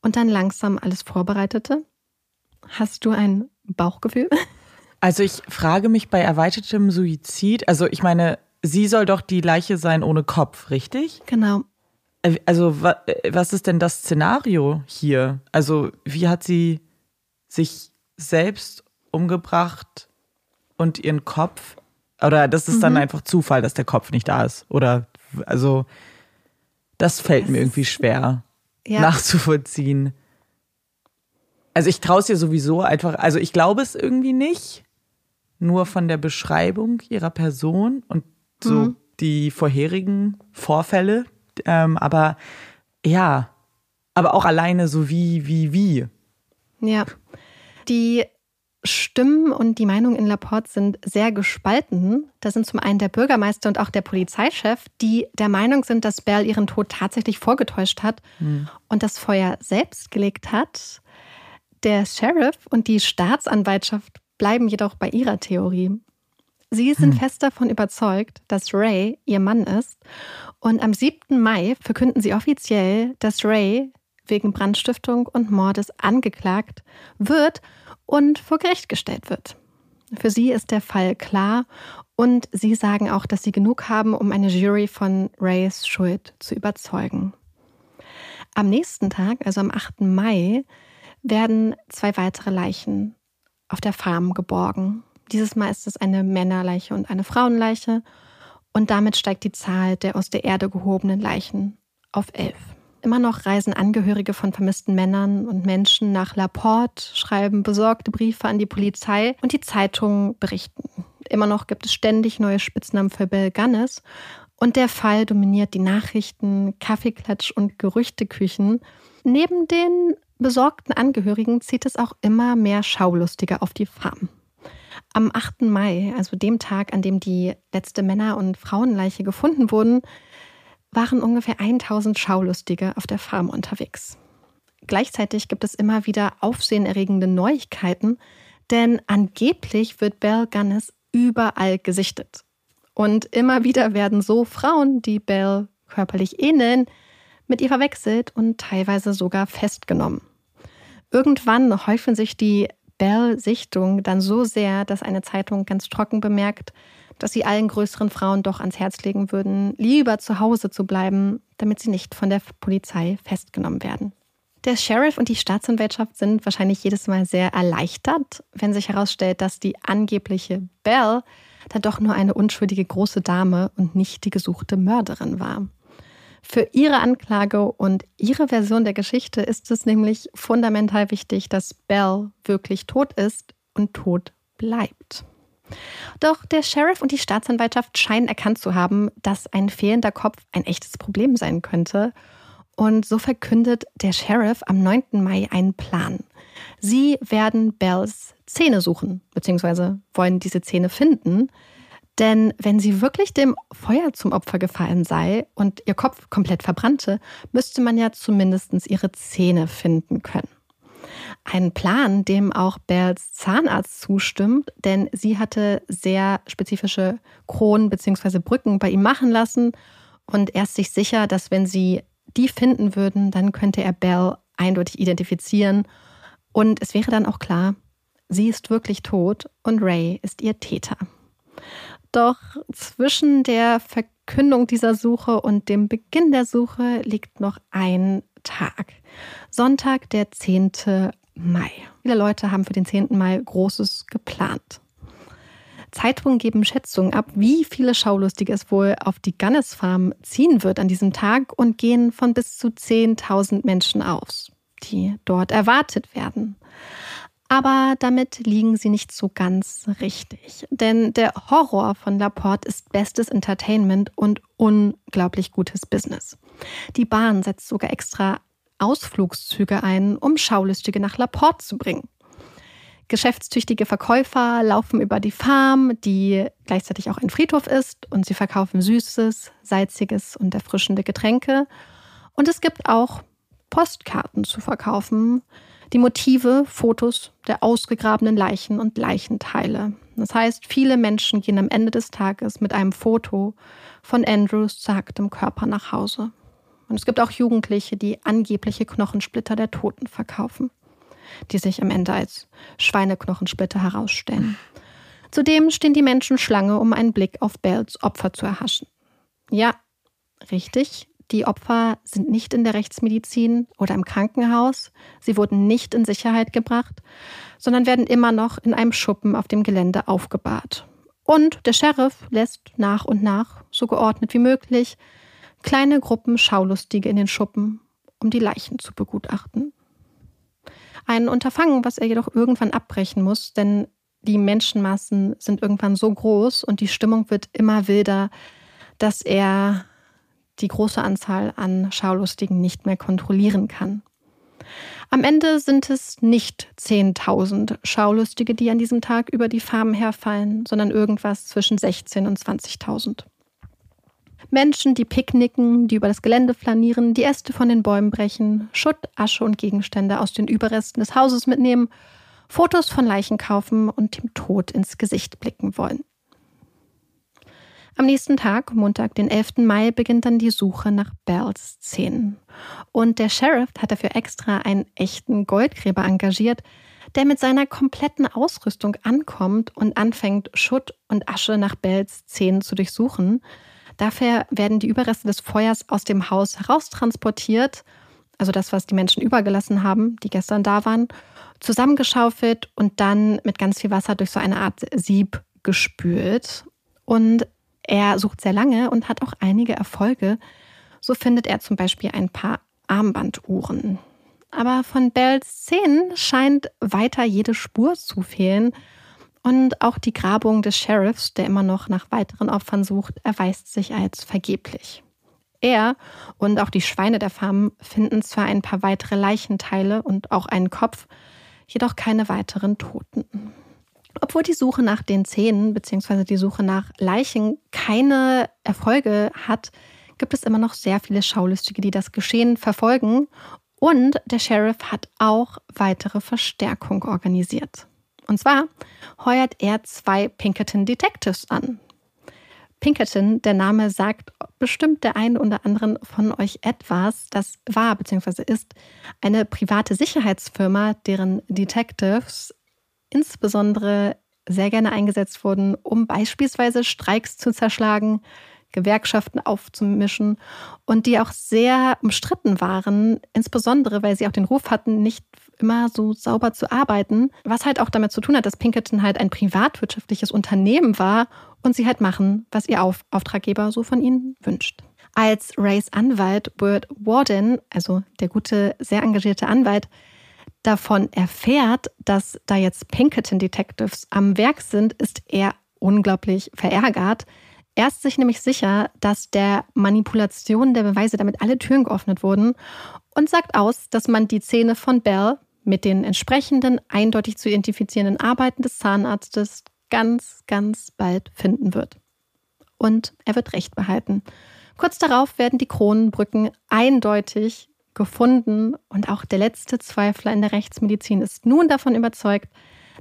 und dann langsam alles vorbereitete? Hast du ein Bauchgefühl? Also ich frage mich bei erweitertem Suizid, also ich meine, sie soll doch die Leiche sein ohne Kopf, richtig? Genau. Äh, also was ist denn das Szenario hier? Also wie hat sie sich selbst umgebracht und ihren Kopf? Oder das ist mhm. dann einfach Zufall, dass der Kopf nicht da ist? Oder also das fällt das mir irgendwie schwer ja. nachzuvollziehen. Also ich traue es ihr sowieso einfach, also ich glaube es irgendwie nicht, nur von der Beschreibung ihrer Person und so mhm. die vorherigen Vorfälle. Ähm, aber ja, aber auch alleine so wie, wie, wie. Ja. Die Stimmen und die Meinungen in Laporte sind sehr gespalten. Da sind zum einen der Bürgermeister und auch der Polizeichef, die der Meinung sind, dass Bell ihren Tod tatsächlich vorgetäuscht hat mhm. und das Feuer selbst gelegt hat. Der Sheriff und die Staatsanwaltschaft bleiben jedoch bei ihrer Theorie. Sie sind hm. fest davon überzeugt, dass Ray ihr Mann ist. Und am 7. Mai verkünden sie offiziell, dass Ray wegen Brandstiftung und Mordes angeklagt wird und vor Gericht gestellt wird. Für sie ist der Fall klar und sie sagen auch, dass sie genug haben, um eine Jury von Rays Schuld zu überzeugen. Am nächsten Tag, also am 8. Mai, werden zwei weitere Leichen auf der Farm geborgen. Dieses Mal ist es eine Männerleiche und eine Frauenleiche und damit steigt die Zahl der aus der Erde gehobenen Leichen auf elf. Immer noch reisen Angehörige von vermissten Männern und Menschen nach Laporte, schreiben besorgte Briefe an die Polizei und die Zeitungen berichten. Immer noch gibt es ständig neue Spitznamen für Bill Gunness und der Fall dominiert die Nachrichten, Kaffeeklatsch und Gerüchteküchen. Neben den besorgten Angehörigen zieht es auch immer mehr Schaulustige auf die Farm. Am 8. Mai, also dem Tag, an dem die letzte Männer- und Frauenleiche gefunden wurden, waren ungefähr 1000 Schaulustige auf der Farm unterwegs. Gleichzeitig gibt es immer wieder aufsehenerregende Neuigkeiten, denn angeblich wird Belle Gunness überall gesichtet. Und immer wieder werden so Frauen, die Belle körperlich ähneln, mit ihr verwechselt und teilweise sogar festgenommen. Irgendwann häufen sich die Bell-Sichtungen dann so sehr, dass eine Zeitung ganz trocken bemerkt, dass sie allen größeren Frauen doch ans Herz legen würden, lieber zu Hause zu bleiben, damit sie nicht von der Polizei festgenommen werden. Der Sheriff und die Staatsanwaltschaft sind wahrscheinlich jedes Mal sehr erleichtert, wenn sich herausstellt, dass die angebliche Belle dann doch nur eine unschuldige große Dame und nicht die gesuchte Mörderin war. Für ihre Anklage und ihre Version der Geschichte ist es nämlich fundamental wichtig, dass Belle wirklich tot ist und tot bleibt. Doch der Sheriff und die Staatsanwaltschaft scheinen erkannt zu haben, dass ein fehlender Kopf ein echtes Problem sein könnte. Und so verkündet der Sheriff am 9. Mai einen Plan. Sie werden Bells Zähne suchen, beziehungsweise wollen diese Zähne finden. Denn wenn sie wirklich dem Feuer zum Opfer gefallen sei und ihr Kopf komplett verbrannte, müsste man ja zumindest ihre Zähne finden können. Ein Plan, dem auch Bells Zahnarzt zustimmt, denn sie hatte sehr spezifische Kronen bzw. Brücken bei ihm machen lassen und er ist sich sicher, dass wenn sie die finden würden, dann könnte er Belle eindeutig identifizieren und es wäre dann auch klar, sie ist wirklich tot und Ray ist ihr Täter. Doch zwischen der Verkündung dieser Suche und dem Beginn der Suche liegt noch ein Tag. Sonntag, der 10. Mai. Viele Leute haben für den 10. Mai Großes geplant. Zeitungen geben Schätzungen ab, wie viele Schaulustige es wohl auf die Gannes Farm ziehen wird an diesem Tag und gehen von bis zu 10.000 Menschen aus, die dort erwartet werden. Aber damit liegen sie nicht so ganz richtig. Denn der Horror von Laporte ist bestes Entertainment und unglaublich gutes Business. Die Bahn setzt sogar extra Ausflugszüge ein, um Schaulustige nach Laporte zu bringen. Geschäftstüchtige Verkäufer laufen über die Farm, die gleichzeitig auch ein Friedhof ist, und sie verkaufen süßes, salziges und erfrischende Getränke. Und es gibt auch Postkarten zu verkaufen, die Motive, Fotos der ausgegrabenen Leichen und Leichenteile. Das heißt, viele Menschen gehen am Ende des Tages mit einem Foto von Andrews zerhacktem Körper nach Hause. Und es gibt auch Jugendliche, die angebliche Knochensplitter der Toten verkaufen, die sich am Ende als Schweineknochensplitter herausstellen. Zudem stehen die Menschen Schlange, um einen Blick auf Bells Opfer zu erhaschen. Ja, richtig, die Opfer sind nicht in der Rechtsmedizin oder im Krankenhaus. Sie wurden nicht in Sicherheit gebracht, sondern werden immer noch in einem Schuppen auf dem Gelände aufgebahrt. Und der Sheriff lässt nach und nach, so geordnet wie möglich, kleine Gruppen Schaulustige in den Schuppen, um die Leichen zu begutachten. Ein Unterfangen, was er jedoch irgendwann abbrechen muss, denn die Menschenmassen sind irgendwann so groß und die Stimmung wird immer wilder, dass er die große Anzahl an Schaulustigen nicht mehr kontrollieren kann. Am Ende sind es nicht 10.000 Schaulustige, die an diesem Tag über die Farmen herfallen, sondern irgendwas zwischen 16.000 und 20.000. Menschen, die picknicken, die über das Gelände flanieren, die Äste von den Bäumen brechen, Schutt, Asche und Gegenstände aus den Überresten des Hauses mitnehmen, Fotos von Leichen kaufen und dem Tod ins Gesicht blicken wollen. Am nächsten Tag, Montag, den 11. Mai, beginnt dann die Suche nach Bells Szenen. Und der Sheriff hat dafür extra einen echten Goldgräber engagiert, der mit seiner kompletten Ausrüstung ankommt und anfängt, Schutt und Asche nach Bells Zähnen zu durchsuchen. Dafür werden die Überreste des Feuers aus dem Haus heraustransportiert, also das, was die Menschen übergelassen haben, die gestern da waren, zusammengeschaufelt und dann mit ganz viel Wasser durch so eine Art Sieb gespült. Und er sucht sehr lange und hat auch einige Erfolge. So findet er zum Beispiel ein paar Armbanduhren. Aber von Bells Szenen scheint weiter jede Spur zu fehlen. Und auch die Grabung des Sheriffs, der immer noch nach weiteren Opfern sucht, erweist sich als vergeblich. Er und auch die Schweine der Farm finden zwar ein paar weitere Leichenteile und auch einen Kopf, jedoch keine weiteren Toten. Obwohl die Suche nach den Zähnen bzw. die Suche nach Leichen keine Erfolge hat, gibt es immer noch sehr viele Schaulustige, die das Geschehen verfolgen. Und der Sheriff hat auch weitere Verstärkung organisiert. Und zwar heuert er zwei Pinkerton Detectives an. Pinkerton, der Name sagt bestimmt der einen oder anderen von euch etwas. Das war bzw. ist eine private Sicherheitsfirma, deren Detectives insbesondere sehr gerne eingesetzt wurden, um beispielsweise Streiks zu zerschlagen, Gewerkschaften aufzumischen und die auch sehr umstritten waren, insbesondere weil sie auch den Ruf hatten, nicht immer so sauber zu arbeiten, was halt auch damit zu tun hat, dass Pinkerton halt ein privatwirtschaftliches Unternehmen war und sie halt machen, was ihr Auf Auftraggeber so von ihnen wünscht. Als Rays Anwalt Burt Warden, also der gute, sehr engagierte Anwalt, davon erfährt, dass da jetzt Pinkerton Detectives am Werk sind, ist er unglaublich verärgert. Er ist sich nämlich sicher, dass der Manipulation der Beweise damit alle Türen geöffnet wurden und sagt aus, dass man die Zähne von Bell mit den entsprechenden eindeutig zu identifizierenden Arbeiten des Zahnarztes ganz, ganz bald finden wird. Und er wird Recht behalten. Kurz darauf werden die Kronenbrücken eindeutig gefunden und auch der letzte Zweifler in der Rechtsmedizin ist nun davon überzeugt,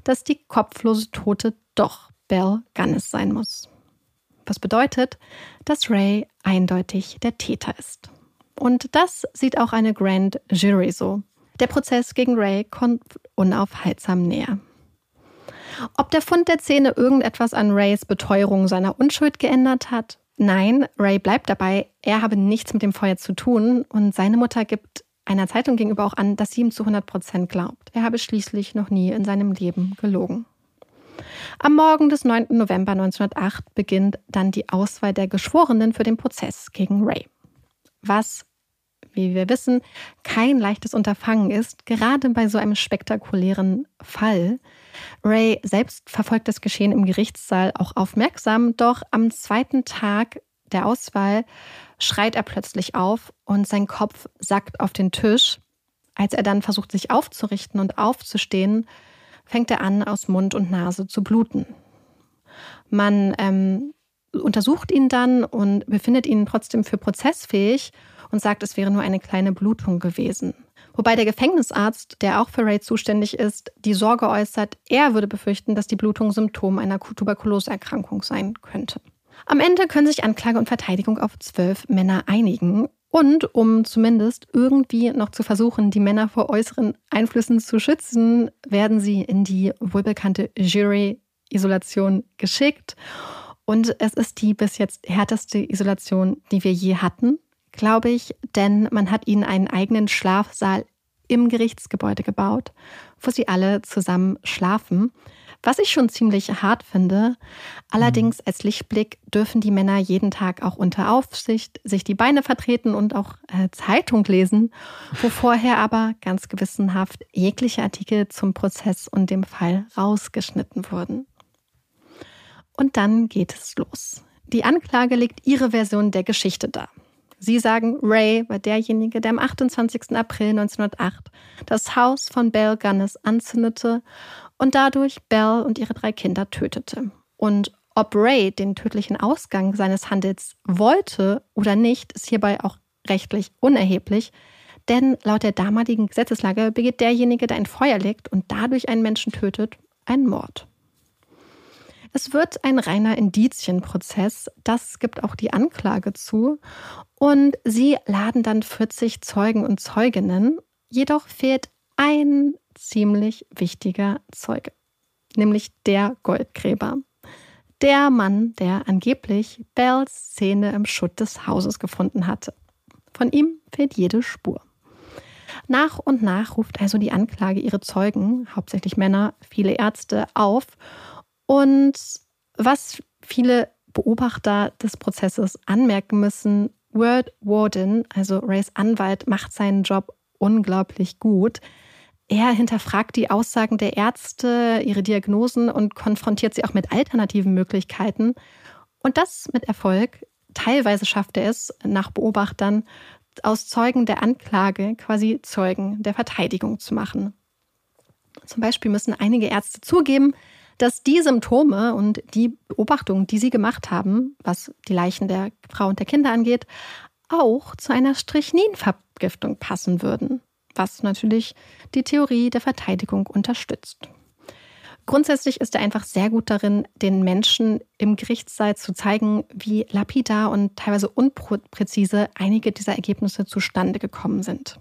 dass die kopflose Tote doch Belle Gunnis sein muss. Was bedeutet, dass Ray eindeutig der Täter ist. Und das sieht auch eine Grand Jury so. Der Prozess gegen Ray kommt unaufhaltsam näher. Ob der Fund der Zähne irgendetwas an Rays Beteuerung seiner Unschuld geändert hat? Nein, Ray bleibt dabei, er habe nichts mit dem Feuer zu tun und seine Mutter gibt einer Zeitung gegenüber auch an, dass sie ihm zu 100 Prozent glaubt. Er habe schließlich noch nie in seinem Leben gelogen. Am Morgen des 9. November 1908 beginnt dann die Auswahl der Geschworenen für den Prozess gegen Ray. Was wie wir wissen, kein leichtes Unterfangen ist, gerade bei so einem spektakulären Fall. Ray selbst verfolgt das Geschehen im Gerichtssaal auch aufmerksam, doch am zweiten Tag der Auswahl schreit er plötzlich auf und sein Kopf sackt auf den Tisch. Als er dann versucht, sich aufzurichten und aufzustehen, fängt er an, aus Mund und Nase zu bluten. Man ähm, untersucht ihn dann und befindet ihn trotzdem für prozessfähig und sagt, es wäre nur eine kleine Blutung gewesen. Wobei der Gefängnisarzt, der auch für Ray zuständig ist, die Sorge äußert, er würde befürchten, dass die Blutung Symptom einer Tuberkuloseerkrankung sein könnte. Am Ende können sich Anklage und Verteidigung auf zwölf Männer einigen. Und um zumindest irgendwie noch zu versuchen, die Männer vor äußeren Einflüssen zu schützen, werden sie in die wohlbekannte Jury-Isolation geschickt. Und es ist die bis jetzt härteste Isolation, die wir je hatten glaube ich, denn man hat ihnen einen eigenen Schlafsaal im Gerichtsgebäude gebaut, wo sie alle zusammen schlafen. Was ich schon ziemlich hart finde. Allerdings als Lichtblick dürfen die Männer jeden Tag auch unter Aufsicht sich die Beine vertreten und auch äh, Zeitung lesen, wo vorher aber ganz gewissenhaft jegliche Artikel zum Prozess und dem Fall rausgeschnitten wurden. Und dann geht es los. Die Anklage legt ihre Version der Geschichte dar. Sie sagen, Ray war derjenige, der am 28. April 1908 das Haus von Belle Gunnis anzündete und dadurch Belle und ihre drei Kinder tötete. Und ob Ray den tödlichen Ausgang seines Handels wollte oder nicht, ist hierbei auch rechtlich unerheblich, denn laut der damaligen Gesetzeslage begeht derjenige, der ein Feuer legt und dadurch einen Menschen tötet, einen Mord. Es wird ein reiner Indizienprozess, das gibt auch die Anklage zu. Und sie laden dann 40 Zeugen und Zeuginnen. Jedoch fehlt ein ziemlich wichtiger Zeuge, nämlich der Goldgräber. Der Mann, der angeblich Bells Szene im Schutt des Hauses gefunden hatte. Von ihm fehlt jede Spur. Nach und nach ruft also die Anklage ihre Zeugen, hauptsächlich Männer, viele Ärzte, auf und was viele Beobachter des Prozesses anmerken müssen, Word Warden, also Rays Anwalt, macht seinen Job unglaublich gut. Er hinterfragt die Aussagen der Ärzte, ihre Diagnosen und konfrontiert sie auch mit alternativen Möglichkeiten. Und das mit Erfolg. Teilweise schafft er es, nach Beobachtern, aus Zeugen der Anklage quasi Zeugen der Verteidigung zu machen. Zum Beispiel müssen einige Ärzte zugeben, dass die Symptome und die Beobachtungen, die sie gemacht haben, was die Leichen der Frau und der Kinder angeht, auch zu einer Strychninvergiftung passen würden, was natürlich die Theorie der Verteidigung unterstützt. Grundsätzlich ist er einfach sehr gut darin, den Menschen im Gerichtssaal zu zeigen, wie lapidar und teilweise unpräzise einige dieser Ergebnisse zustande gekommen sind.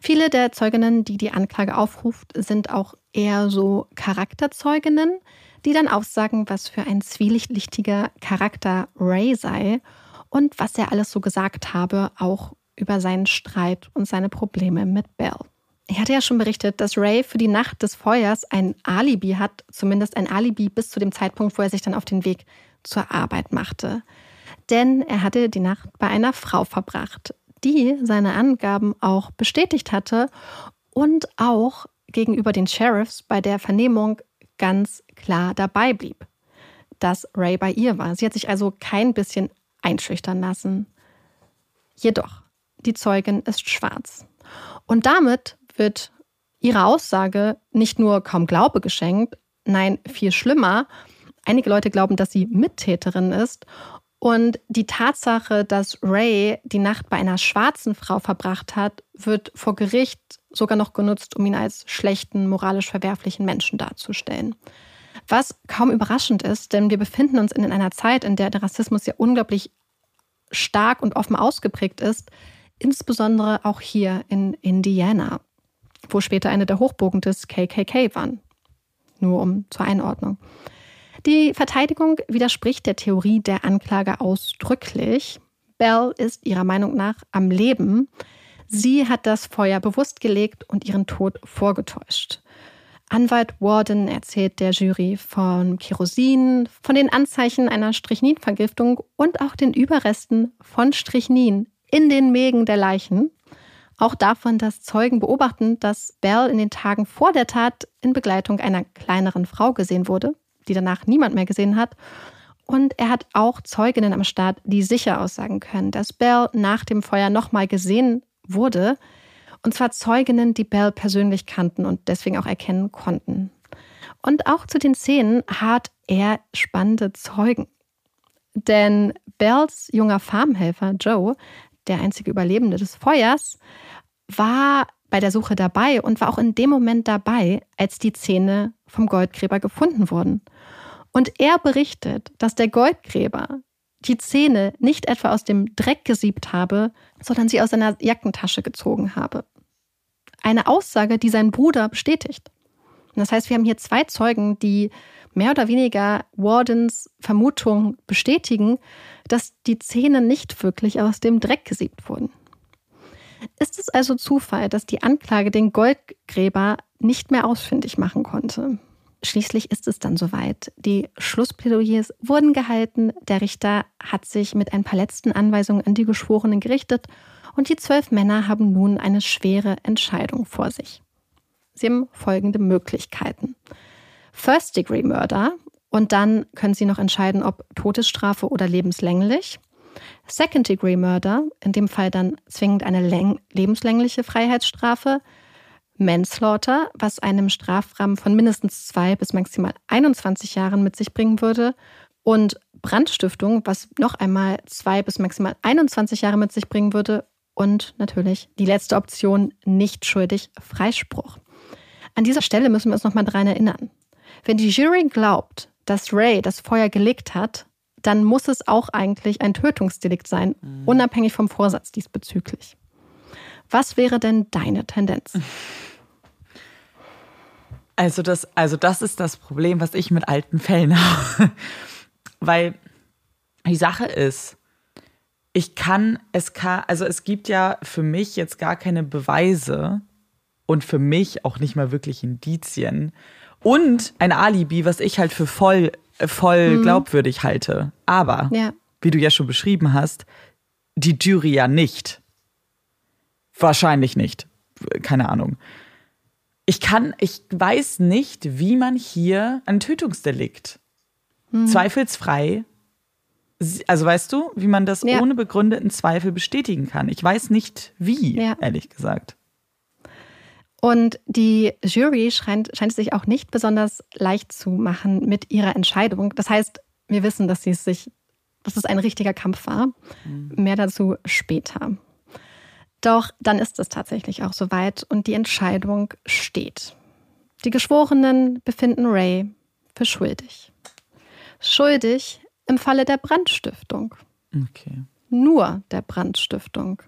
Viele der Zeuginnen, die die Anklage aufruft, sind auch eher so Charakterzeuginnen, die dann aussagen, was für ein zwielichtiger Charakter Ray sei und was er alles so gesagt habe, auch über seinen Streit und seine Probleme mit Belle. Ich hatte ja schon berichtet, dass Ray für die Nacht des Feuers ein Alibi hat, zumindest ein Alibi bis zu dem Zeitpunkt, wo er sich dann auf den Weg zur Arbeit machte. Denn er hatte die Nacht bei einer Frau verbracht, die seine Angaben auch bestätigt hatte und auch gegenüber den Sheriffs bei der Vernehmung ganz klar dabei blieb, dass Ray bei ihr war. Sie hat sich also kein bisschen einschüchtern lassen. Jedoch, die Zeugin ist schwarz. Und damit wird ihre Aussage nicht nur kaum Glaube geschenkt, nein, viel schlimmer. Einige Leute glauben, dass sie Mittäterin ist. Und die Tatsache, dass Ray die Nacht bei einer schwarzen Frau verbracht hat, wird vor Gericht sogar noch genutzt, um ihn als schlechten, moralisch verwerflichen Menschen darzustellen. Was kaum überraschend ist, denn wir befinden uns in einer Zeit, in der der Rassismus ja unglaublich stark und offen ausgeprägt ist, insbesondere auch hier in Indiana wo später eine der Hochburgen des KKK waren. Nur um zur Einordnung. Die Verteidigung widerspricht der Theorie der Anklage ausdrücklich. Bell ist ihrer Meinung nach am Leben. Sie hat das Feuer bewusst gelegt und ihren Tod vorgetäuscht. Anwalt Warden erzählt der Jury von Kerosin, von den Anzeichen einer Strichninvergiftung und auch den Überresten von Strichnin in den Mägen der Leichen. Auch davon, dass Zeugen beobachten, dass Bell in den Tagen vor der Tat in Begleitung einer kleineren Frau gesehen wurde, die danach niemand mehr gesehen hat. Und er hat auch Zeuginnen am Start, die sicher aussagen können, dass Bell nach dem Feuer nochmal gesehen wurde. Und zwar Zeuginnen, die Bell persönlich kannten und deswegen auch erkennen konnten. Und auch zu den Szenen hat er spannende Zeugen. Denn Bells junger Farmhelfer Joe, der einzige Überlebende des Feuers, war bei der Suche dabei und war auch in dem Moment dabei, als die Zähne vom Goldgräber gefunden wurden. Und er berichtet, dass der Goldgräber die Zähne nicht etwa aus dem Dreck gesiebt habe, sondern sie aus seiner Jackentasche gezogen habe. Eine Aussage, die sein Bruder bestätigt. Und das heißt, wir haben hier zwei Zeugen, die mehr oder weniger Wardens Vermutung bestätigen, dass die Zähne nicht wirklich aus dem Dreck gesiebt wurden. Ist es also Zufall, dass die Anklage den Goldgräber nicht mehr ausfindig machen konnte? Schließlich ist es dann soweit. Die Schlussplädoyers wurden gehalten, der Richter hat sich mit ein paar letzten Anweisungen an die Geschworenen gerichtet und die zwölf Männer haben nun eine schwere Entscheidung vor sich. Sie haben folgende Möglichkeiten. First Degree Murder und dann können Sie noch entscheiden, ob Todesstrafe oder lebenslänglich. Second-Degree Murder, in dem Fall dann zwingend eine lebenslängliche Freiheitsstrafe. Manslaughter, was einem Strafrahmen von mindestens zwei bis maximal 21 Jahren mit sich bringen würde. Und Brandstiftung, was noch einmal zwei bis maximal 21 Jahre mit sich bringen würde. Und natürlich die letzte Option, nicht schuldig, Freispruch. An dieser Stelle müssen wir uns nochmal daran erinnern. Wenn die Jury glaubt, dass Ray das Feuer gelegt hat, dann muss es auch eigentlich ein Tötungsdelikt sein, mhm. unabhängig vom Vorsatz diesbezüglich. Was wäre denn deine Tendenz? Also das, also das ist das Problem, was ich mit alten Fällen habe. Weil die Sache ist, ich kann, es kann, also es gibt ja für mich jetzt gar keine Beweise und für mich auch nicht mal wirklich Indizien und ein Alibi, was ich halt für voll voll mhm. glaubwürdig halte. Aber, ja. wie du ja schon beschrieben hast, die Jury ja nicht. Wahrscheinlich nicht. Keine Ahnung. Ich kann, ich weiß nicht, wie man hier ein Tötungsdelikt hm. zweifelsfrei, also weißt du, wie man das ja. ohne begründeten Zweifel bestätigen kann. Ich weiß nicht wie, ja. ehrlich gesagt. Und die Jury scheint, scheint es sich auch nicht besonders leicht zu machen mit ihrer Entscheidung. Das heißt, wir wissen, dass sie es sich, dass es ein richtiger Kampf war. Mhm. Mehr dazu später. Doch dann ist es tatsächlich auch soweit und die Entscheidung steht. Die Geschworenen befinden Ray für schuldig. Schuldig im Falle der Brandstiftung. Okay. Nur der Brandstiftung.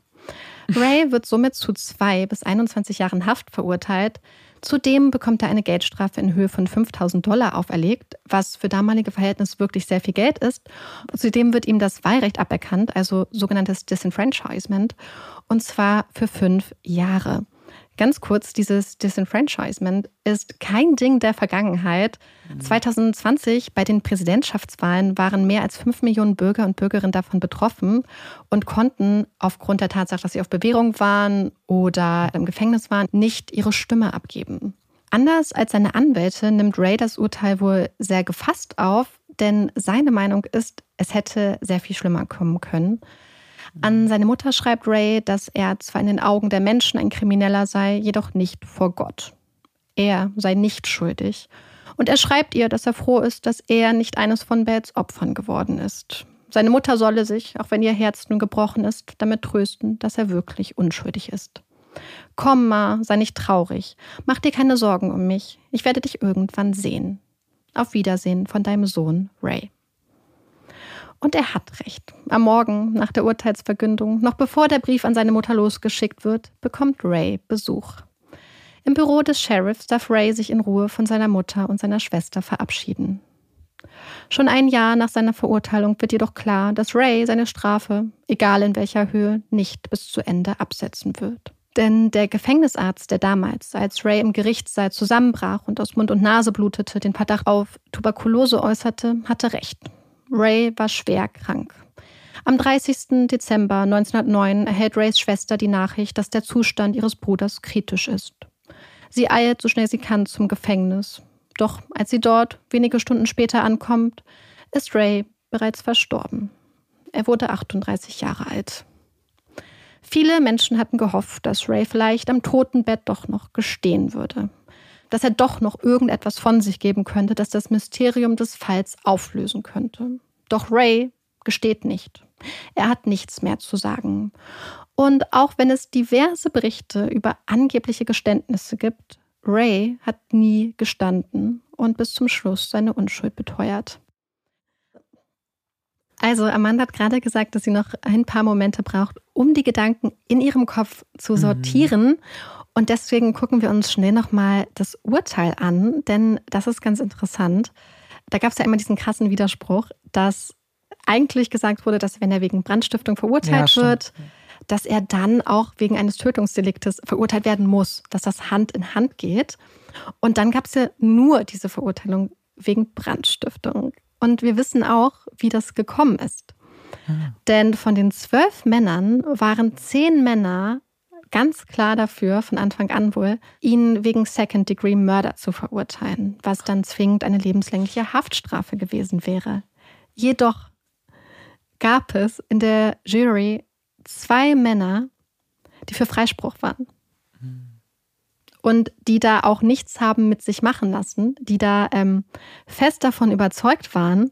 Ray wird somit zu zwei bis 21 Jahren Haft verurteilt. Zudem bekommt er eine Geldstrafe in Höhe von 5000 Dollar auferlegt, was für damalige Verhältnisse wirklich sehr viel Geld ist. Zudem wird ihm das Wahlrecht aberkannt, also sogenanntes Disenfranchisement, und zwar für fünf Jahre. Ganz kurz, dieses Disenfranchisement ist kein Ding der Vergangenheit. 2020 mhm. bei den Präsidentschaftswahlen waren mehr als fünf Millionen Bürger und Bürgerinnen davon betroffen und konnten aufgrund der Tatsache, dass sie auf Bewährung waren oder im Gefängnis waren, nicht ihre Stimme abgeben. Anders als seine Anwälte nimmt Ray das Urteil wohl sehr gefasst auf, denn seine Meinung ist, es hätte sehr viel schlimmer kommen können. An seine Mutter schreibt Ray, dass er zwar in den Augen der Menschen ein Krimineller sei, jedoch nicht vor Gott. Er sei nicht schuldig. Und er schreibt ihr, dass er froh ist, dass er nicht eines von Bates Opfern geworden ist. Seine Mutter solle sich, auch wenn ihr Herz nun gebrochen ist, damit trösten, dass er wirklich unschuldig ist. Komm, Ma, sei nicht traurig. Mach dir keine Sorgen um mich. Ich werde dich irgendwann sehen. Auf Wiedersehen von deinem Sohn Ray. Und er hat recht. Am Morgen nach der Urteilsverkündung, noch bevor der Brief an seine Mutter losgeschickt wird, bekommt Ray Besuch. Im Büro des Sheriffs darf Ray sich in Ruhe von seiner Mutter und seiner Schwester verabschieden. Schon ein Jahr nach seiner Verurteilung wird jedoch klar, dass Ray seine Strafe, egal in welcher Höhe, nicht bis zu Ende absetzen wird. Denn der Gefängnisarzt, der damals, als Ray im Gerichtssaal zusammenbrach und aus Mund und Nase blutete, den Verdacht auf Tuberkulose äußerte, hatte recht. Ray war schwer krank. Am 30. Dezember 1909 erhält Rays Schwester die Nachricht, dass der Zustand ihres Bruders kritisch ist. Sie eilt so schnell sie kann zum Gefängnis. Doch als sie dort wenige Stunden später ankommt, ist Ray bereits verstorben. Er wurde 38 Jahre alt. Viele Menschen hatten gehofft, dass Ray vielleicht am Totenbett doch noch gestehen würde. Dass er doch noch irgendetwas von sich geben könnte, das das Mysterium des Falls auflösen könnte. Doch Ray gesteht nicht. Er hat nichts mehr zu sagen. Und auch wenn es diverse Berichte über angebliche Geständnisse gibt, Ray hat nie gestanden und bis zum Schluss seine Unschuld beteuert. Also Amanda hat gerade gesagt, dass sie noch ein paar Momente braucht, um die Gedanken in ihrem Kopf zu sortieren. Mhm. Und deswegen gucken wir uns schnell nochmal das Urteil an, denn das ist ganz interessant. Da gab es ja immer diesen krassen Widerspruch, dass eigentlich gesagt wurde, dass wenn er wegen Brandstiftung verurteilt ja, wird, dass er dann auch wegen eines Tötungsdeliktes verurteilt werden muss, dass das Hand in Hand geht. Und dann gab es ja nur diese Verurteilung wegen Brandstiftung. Und wir wissen auch, wie das gekommen ist. Mhm. Denn von den zwölf Männern waren zehn Männer ganz klar dafür, von Anfang an wohl, ihn wegen Second-Degree-Murder zu verurteilen, was dann zwingend eine lebenslängliche Haftstrafe gewesen wäre. Jedoch gab es in der Jury zwei Männer, die für Freispruch waren. Und die da auch nichts haben mit sich machen lassen, die da ähm, fest davon überzeugt waren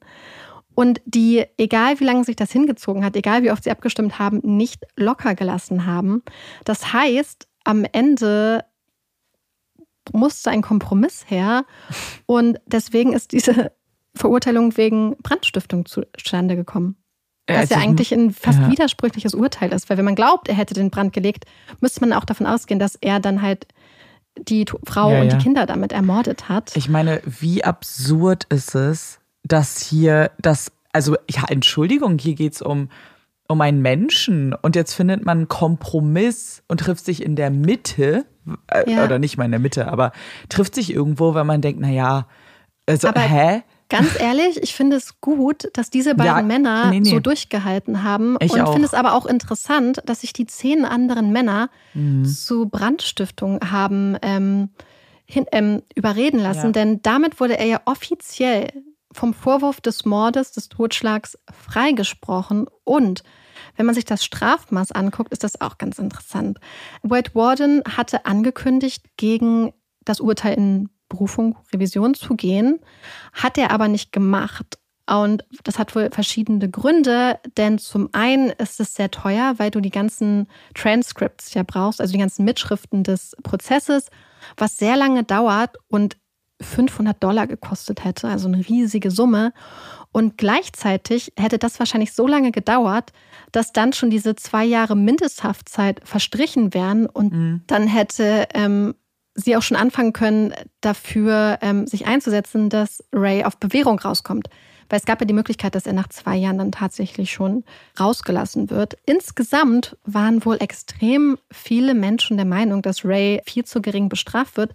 und die, egal wie lange sich das hingezogen hat, egal wie oft sie abgestimmt haben, nicht locker gelassen haben. Das heißt, am Ende musste ein Kompromiss her und deswegen ist diese Verurteilung wegen Brandstiftung zustande gekommen. Was ja eigentlich ein fast ja. widersprüchliches Urteil ist, weil wenn man glaubt, er hätte den Brand gelegt, müsste man auch davon ausgehen, dass er dann halt die Frau ja, und die Kinder damit ermordet hat. Ich meine, wie absurd ist es, dass hier das, also ja, Entschuldigung, hier geht es um, um einen Menschen und jetzt findet man einen Kompromiss und trifft sich in der Mitte, äh, oder nicht mal in der Mitte, aber trifft sich irgendwo, weil man denkt, naja, also, aber, hä? Ganz ehrlich, ich finde es gut, dass diese beiden ja, Männer nee, nee. so durchgehalten haben. Ich und finde es aber auch interessant, dass sich die zehn anderen Männer mhm. zu Brandstiftung haben ähm, hin, ähm, überreden lassen. Ja. Denn damit wurde er ja offiziell vom Vorwurf des Mordes, des Totschlags freigesprochen. Und wenn man sich das Strafmaß anguckt, ist das auch ganz interessant. Wade Warden hatte angekündigt, gegen das Urteil in Berufung, Revision zu gehen. Hat er aber nicht gemacht. Und das hat wohl verschiedene Gründe, denn zum einen ist es sehr teuer, weil du die ganzen Transcripts ja brauchst, also die ganzen Mitschriften des Prozesses, was sehr lange dauert und 500 Dollar gekostet hätte, also eine riesige Summe. Und gleichzeitig hätte das wahrscheinlich so lange gedauert, dass dann schon diese zwei Jahre Mindesthaftzeit verstrichen wären und mhm. dann hätte ähm, sie auch schon anfangen können, dafür ähm, sich einzusetzen, dass Ray auf Bewährung rauskommt. Weil es gab ja die Möglichkeit, dass er nach zwei Jahren dann tatsächlich schon rausgelassen wird. Insgesamt waren wohl extrem viele Menschen der Meinung, dass Ray viel zu gering bestraft wird.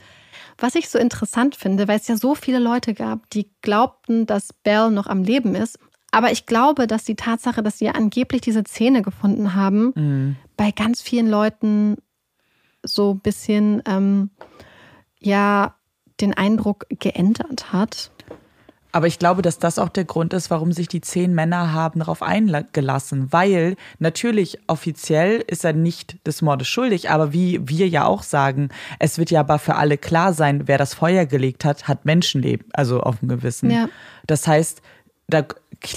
Was ich so interessant finde, weil es ja so viele Leute gab, die glaubten, dass Bell noch am Leben ist. Aber ich glaube, dass die Tatsache, dass sie angeblich diese Zähne gefunden haben, mhm. bei ganz vielen Leuten so ein bisschen ähm, ja den Eindruck geändert hat. Aber ich glaube, dass das auch der Grund ist, warum sich die zehn Männer haben darauf eingelassen. Weil natürlich offiziell ist er nicht des Mordes schuldig, aber wie wir ja auch sagen, es wird ja aber für alle klar sein, wer das Feuer gelegt hat, hat Menschenleben, also auf dem Gewissen. Ja. Das heißt, da,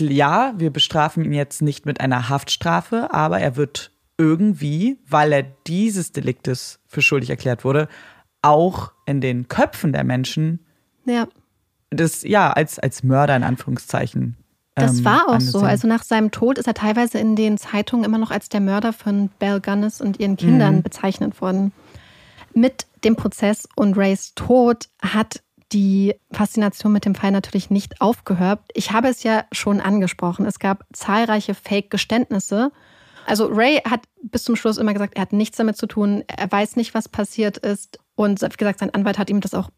ja, wir bestrafen ihn jetzt nicht mit einer Haftstrafe, aber er wird irgendwie, weil er dieses Deliktes für schuldig erklärt wurde, auch in den Köpfen der Menschen ja. Das ja als, als Mörder in Anführungszeichen. Das ähm, war auch angesehen. so. Also nach seinem Tod ist er teilweise in den Zeitungen immer noch als der Mörder von Belle Gunnis und ihren Kindern mhm. bezeichnet worden. Mit dem Prozess und Rays Tod hat die Faszination mit dem Fall natürlich nicht aufgehört. Ich habe es ja schon angesprochen. Es gab zahlreiche Fake-Geständnisse also Ray hat bis zum Schluss immer gesagt, er hat nichts damit zu tun, er weiß nicht, was passiert ist. Und wie gesagt, sein Anwalt hat ihm das auch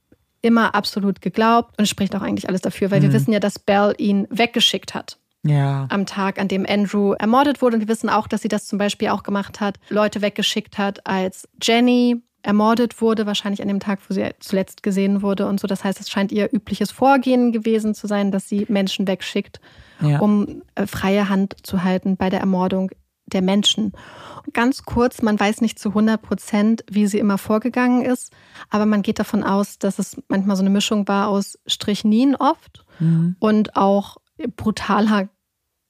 immer absolut geglaubt und spricht auch eigentlich alles dafür, weil mhm. wir wissen ja, dass Bell ihn weggeschickt hat. Ja. Am Tag, an dem Andrew ermordet wurde. Und wir wissen auch, dass sie das zum Beispiel auch gemacht hat, Leute weggeschickt hat, als Jenny ermordet wurde, wahrscheinlich an dem Tag, wo sie zuletzt gesehen wurde und so. Das heißt, es scheint ihr übliches Vorgehen gewesen zu sein, dass sie Menschen wegschickt, ja. um äh, freie Hand zu halten bei der Ermordung der Menschen. Ganz kurz, man weiß nicht zu 100 Prozent, wie sie immer vorgegangen ist, aber man geht davon aus, dass es manchmal so eine Mischung war aus Strichnin oft mhm. und auch brutaler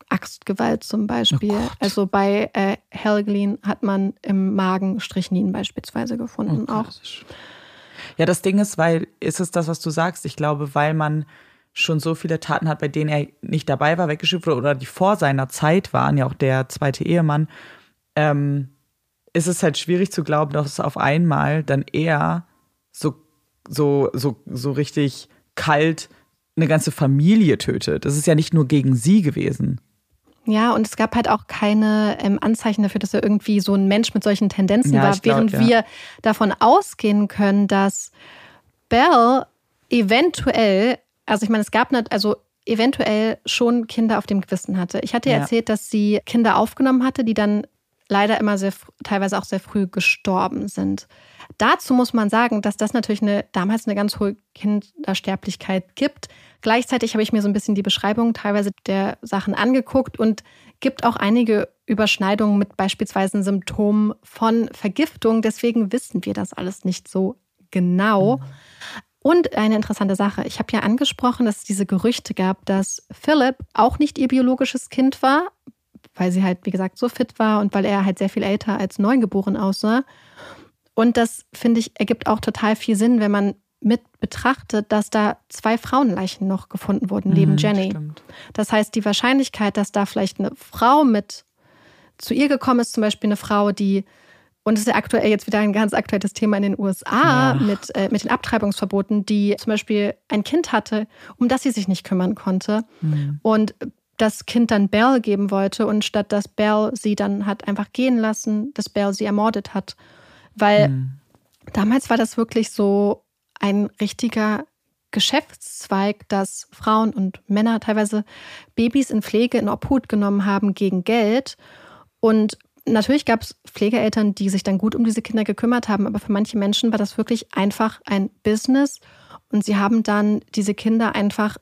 Axtgewalt zum Beispiel. Oh also bei äh, Helglin hat man im Magen Strichnin beispielsweise gefunden oh, auch. Ja, das Ding ist, weil ist es das, was du sagst? Ich glaube, weil man schon so viele Taten hat, bei denen er nicht dabei war, weggeschickt wurde oder die vor seiner Zeit waren, ja auch der zweite Ehemann, ähm, ist es halt schwierig zu glauben, dass auf einmal dann er so, so, so, so richtig kalt eine ganze Familie tötet. Das ist ja nicht nur gegen sie gewesen. Ja, und es gab halt auch keine ähm, Anzeichen dafür, dass er irgendwie so ein Mensch mit solchen Tendenzen ja, war, glaub, während ja. wir davon ausgehen können, dass Bell eventuell also ich meine, es gab nicht, also eventuell schon Kinder auf dem Gewissen hatte. Ich hatte ja erzählt, dass sie Kinder aufgenommen hatte, die dann leider immer sehr, teilweise auch sehr früh gestorben sind. Dazu muss man sagen, dass das natürlich eine, damals eine ganz hohe Kindersterblichkeit gibt. Gleichzeitig habe ich mir so ein bisschen die Beschreibung teilweise der Sachen angeguckt und gibt auch einige Überschneidungen mit beispielsweise Symptomen von Vergiftung. Deswegen wissen wir das alles nicht so genau. Mhm. Und eine interessante Sache, ich habe ja angesprochen, dass es diese Gerüchte gab, dass Philip auch nicht ihr biologisches Kind war, weil sie halt, wie gesagt, so fit war und weil er halt sehr viel älter als neugeboren aussah. Und das, finde ich, ergibt auch total viel Sinn, wenn man mit betrachtet, dass da zwei Frauenleichen noch gefunden wurden neben mhm, Jenny. Stimmt. Das heißt, die Wahrscheinlichkeit, dass da vielleicht eine Frau mit zu ihr gekommen ist, zum Beispiel eine Frau, die und es ist ja aktuell jetzt wieder ein ganz aktuelles Thema in den USA ja. mit, äh, mit den Abtreibungsverboten, die zum Beispiel ein Kind hatte, um das sie sich nicht kümmern konnte. Mhm. Und das Kind dann Belle geben wollte und statt dass Belle sie dann hat einfach gehen lassen, dass Belle sie ermordet hat. Weil mhm. damals war das wirklich so ein richtiger Geschäftszweig, dass Frauen und Männer teilweise Babys in Pflege in Obhut genommen haben gegen Geld. Und natürlich gab es Pflegeeltern, die sich dann gut um diese Kinder gekümmert haben, aber für manche Menschen war das wirklich einfach ein Business. Und sie haben dann diese Kinder einfach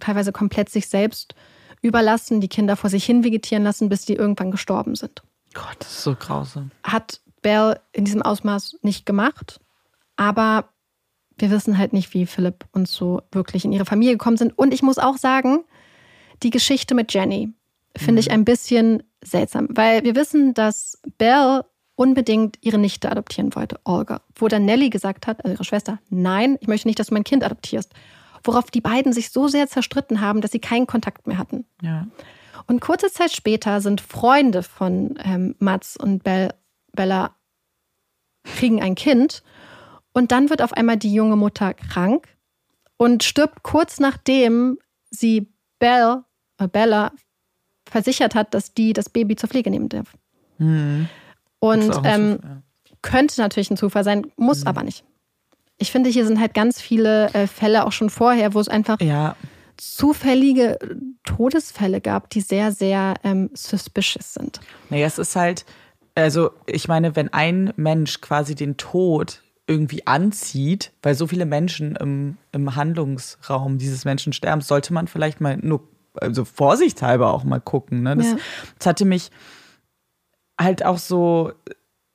teilweise komplett sich selbst überlassen, die Kinder vor sich hin vegetieren lassen, bis die irgendwann gestorben sind. Gott, das ist so grausam. Hat Bell in diesem Ausmaß nicht gemacht, aber wir wissen halt nicht, wie Philipp und so wirklich in ihre Familie gekommen sind. Und ich muss auch sagen, die Geschichte mit Jenny finde mhm. ich ein bisschen seltsam, weil wir wissen, dass Belle unbedingt ihre Nichte adoptieren wollte, Olga. Wo dann Nelly gesagt hat, also ihre Schwester, nein, ich möchte nicht, dass du mein Kind adoptierst. Worauf die beiden sich so sehr zerstritten haben, dass sie keinen Kontakt mehr hatten. Ja. Und kurze Zeit später sind Freunde von ähm, Mats und Bell, Bella kriegen ein Kind und dann wird auf einmal die junge Mutter krank und stirbt kurz nachdem sie Bell, äh Bella versichert hat, dass die das Baby zur Pflege nehmen darf. Mhm. Und ähm, ja. könnte natürlich ein Zufall sein, muss mhm. aber nicht. Ich finde, hier sind halt ganz viele äh, Fälle auch schon vorher, wo es einfach ja. zufällige Todesfälle gab, die sehr, sehr ähm, suspicious sind. Naja, es ist halt, also ich meine, wenn ein Mensch quasi den Tod irgendwie anzieht, weil so viele Menschen im, im Handlungsraum dieses Menschen sterben, sollte man vielleicht mal nur, also vorsichtshalber auch mal gucken. Ne? Das, ja. das hatte mich halt auch so,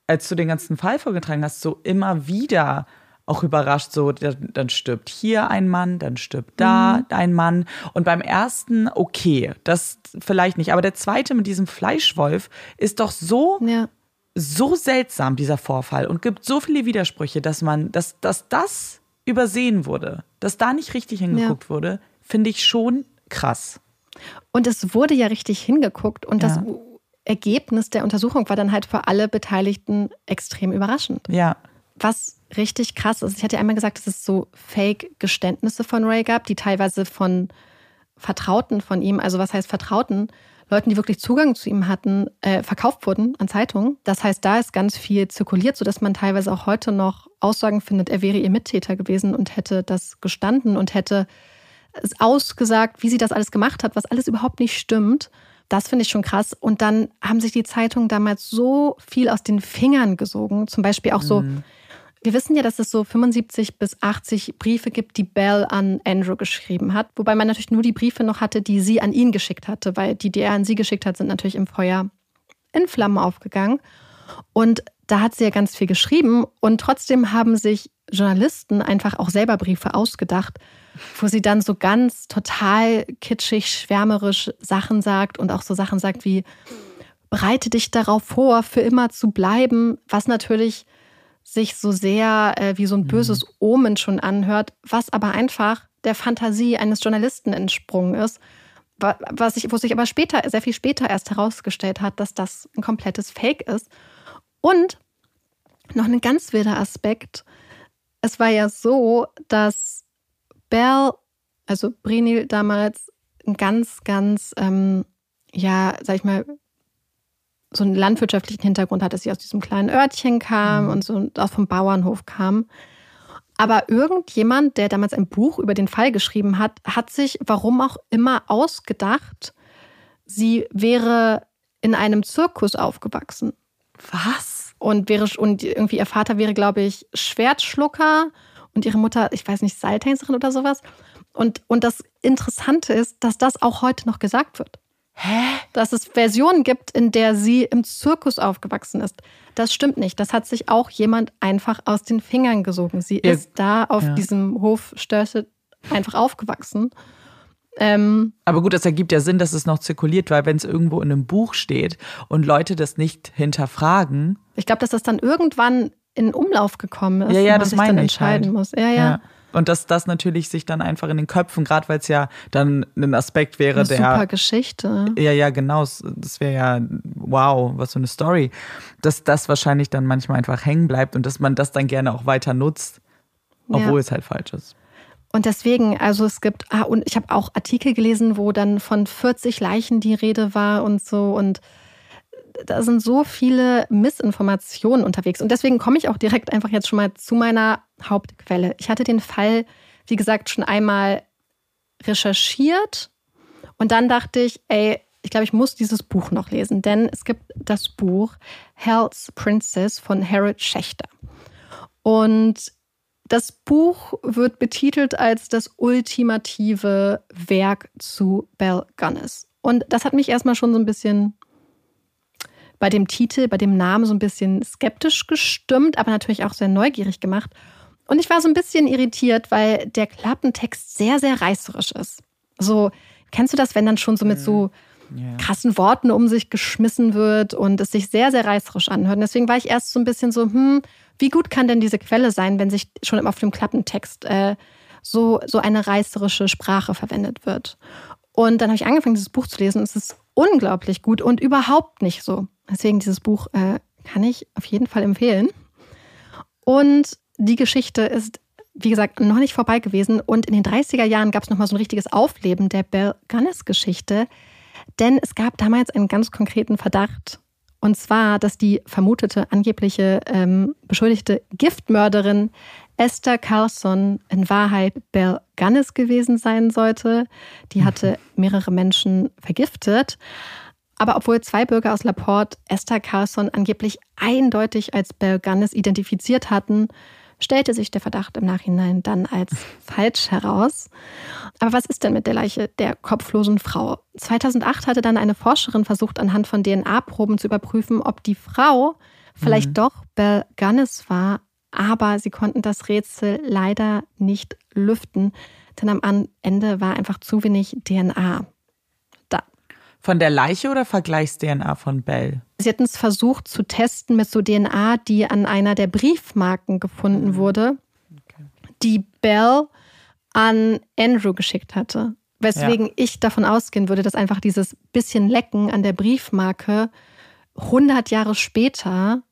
als du den ganzen Fall vorgetragen hast, so immer wieder auch überrascht, so dann stirbt hier ein Mann, dann stirbt da mhm. ein Mann. Und beim ersten, okay, das vielleicht nicht. Aber der zweite mit diesem Fleischwolf ist doch so ja so seltsam, dieser Vorfall, und gibt so viele Widersprüche, dass man, dass, dass das übersehen wurde, dass da nicht richtig hingeguckt ja. wurde, finde ich schon krass. Und es wurde ja richtig hingeguckt und ja. das Ergebnis der Untersuchung war dann halt für alle Beteiligten extrem überraschend. Ja. Was richtig krass ist. Ich hatte ja einmal gesagt, dass es so Fake-Geständnisse von Ray gab, die teilweise von Vertrauten von ihm, also was heißt Vertrauten, Leuten, die wirklich Zugang zu ihm hatten, äh, verkauft wurden an Zeitungen. Das heißt, da ist ganz viel zirkuliert, sodass man teilweise auch heute noch Aussagen findet, er wäre ihr Mittäter gewesen und hätte das gestanden und hätte ausgesagt, wie sie das alles gemacht hat, was alles überhaupt nicht stimmt. Das finde ich schon krass. Und dann haben sich die Zeitungen damals so viel aus den Fingern gesogen. Zum Beispiel auch so, mhm. Wir wissen ja, dass es so 75 bis 80 Briefe gibt, die Bell an Andrew geschrieben hat. Wobei man natürlich nur die Briefe noch hatte, die sie an ihn geschickt hatte, weil die, die er an sie geschickt hat, sind natürlich im Feuer in Flammen aufgegangen. Und da hat sie ja ganz viel geschrieben. Und trotzdem haben sich Journalisten einfach auch selber Briefe ausgedacht, wo sie dann so ganz total kitschig, schwärmerisch Sachen sagt und auch so Sachen sagt wie, bereite dich darauf vor, für immer zu bleiben, was natürlich sich so sehr äh, wie so ein mhm. böses Omen schon anhört, was aber einfach der Fantasie eines Journalisten entsprungen ist, was sich, wo sich aber später, sehr viel später erst herausgestellt hat, dass das ein komplettes Fake ist. Und noch ein ganz wilder Aspekt. Es war ja so, dass Bell, also Brenil damals, ein ganz, ganz, ähm, ja, sag ich mal, so einen landwirtschaftlichen Hintergrund hat, dass sie aus diesem kleinen Örtchen kam mhm. und so auch vom Bauernhof kam. Aber irgendjemand, der damals ein Buch über den Fall geschrieben hat, hat sich, warum auch immer, ausgedacht, sie wäre in einem Zirkus aufgewachsen. Was? Und wäre und irgendwie ihr Vater wäre, glaube ich, Schwertschlucker und ihre Mutter, ich weiß nicht, Seiltänzerin oder sowas. Und, und das Interessante ist, dass das auch heute noch gesagt wird. Hä? Dass es Versionen gibt, in der sie im Zirkus aufgewachsen ist. Das stimmt nicht. Das hat sich auch jemand einfach aus den Fingern gesogen. Sie ja. ist da auf ja. diesem Hof Störche einfach aufgewachsen. Ähm, Aber gut, das ergibt ja Sinn, dass es noch zirkuliert, weil wenn es irgendwo in einem Buch steht und Leute das nicht hinterfragen. Ich glaube, dass das dann irgendwann in Umlauf gekommen ist. Ja, ja, das meine ich. Entscheiden halt. muss. Ja, ja. ja. Und dass das natürlich sich dann einfach in den Köpfen, gerade weil es ja dann ein Aspekt wäre, eine der. Super Geschichte. Ja, ja, genau. Das wäre ja, wow, was für eine Story. Dass das wahrscheinlich dann manchmal einfach hängen bleibt und dass man das dann gerne auch weiter nutzt, obwohl ja. es halt falsch ist. Und deswegen, also es gibt, ah, und ich habe auch Artikel gelesen, wo dann von 40 Leichen die Rede war und so. Und da sind so viele Missinformationen unterwegs. Und deswegen komme ich auch direkt einfach jetzt schon mal zu meiner Hauptquelle. Ich hatte den Fall wie gesagt, schon einmal recherchiert und dann dachte ich, ey, ich glaube, ich muss dieses Buch noch lesen, denn es gibt das Buch Hell's Princess von Harold Schächter. Und das Buch wird betitelt als das ultimative Werk zu Belle Gunness. Und das hat mich erstmal schon so ein bisschen bei dem Titel, bei dem Namen so ein bisschen skeptisch gestimmt, aber natürlich auch sehr neugierig gemacht. Und ich war so ein bisschen irritiert, weil der Klappentext sehr, sehr reißerisch ist. So, kennst du das, wenn dann schon so mit so yeah. krassen Worten um sich geschmissen wird und es sich sehr, sehr reißerisch anhört? Und deswegen war ich erst so ein bisschen so, hm, wie gut kann denn diese Quelle sein, wenn sich schon auf dem Klappentext äh, so, so eine reißerische Sprache verwendet wird? Und dann habe ich angefangen, dieses Buch zu lesen es ist unglaublich gut und überhaupt nicht so. Deswegen dieses Buch äh, kann ich auf jeden Fall empfehlen. Und die Geschichte ist, wie gesagt, noch nicht vorbei gewesen. Und in den 30er Jahren gab es nochmal so ein richtiges Aufleben der Belle Gunness-Geschichte. Denn es gab damals einen ganz konkreten Verdacht. Und zwar, dass die vermutete, angebliche, ähm, beschuldigte Giftmörderin Esther Carlson in Wahrheit Belle Gunness gewesen sein sollte. Die mhm. hatte mehrere Menschen vergiftet. Aber obwohl zwei Bürger aus Laporte Esther Carlson angeblich eindeutig als Belle Gunness identifiziert hatten, stellte sich der Verdacht im Nachhinein dann als falsch heraus. Aber was ist denn mit der Leiche der kopflosen Frau? 2008 hatte dann eine Forscherin versucht, anhand von DNA-Proben zu überprüfen, ob die Frau vielleicht mhm. doch Belle Gunness war, aber sie konnten das Rätsel leider nicht lüften, denn am Ende war einfach zu wenig DNA. Von der Leiche oder Vergleichs-DNA von Bell? Sie hatten es versucht zu testen mit so DNA, die an einer der Briefmarken gefunden mhm. wurde, okay. die Bell an Andrew geschickt hatte. Weswegen ja. ich davon ausgehen würde, dass einfach dieses bisschen Lecken an der Briefmarke 100 Jahre später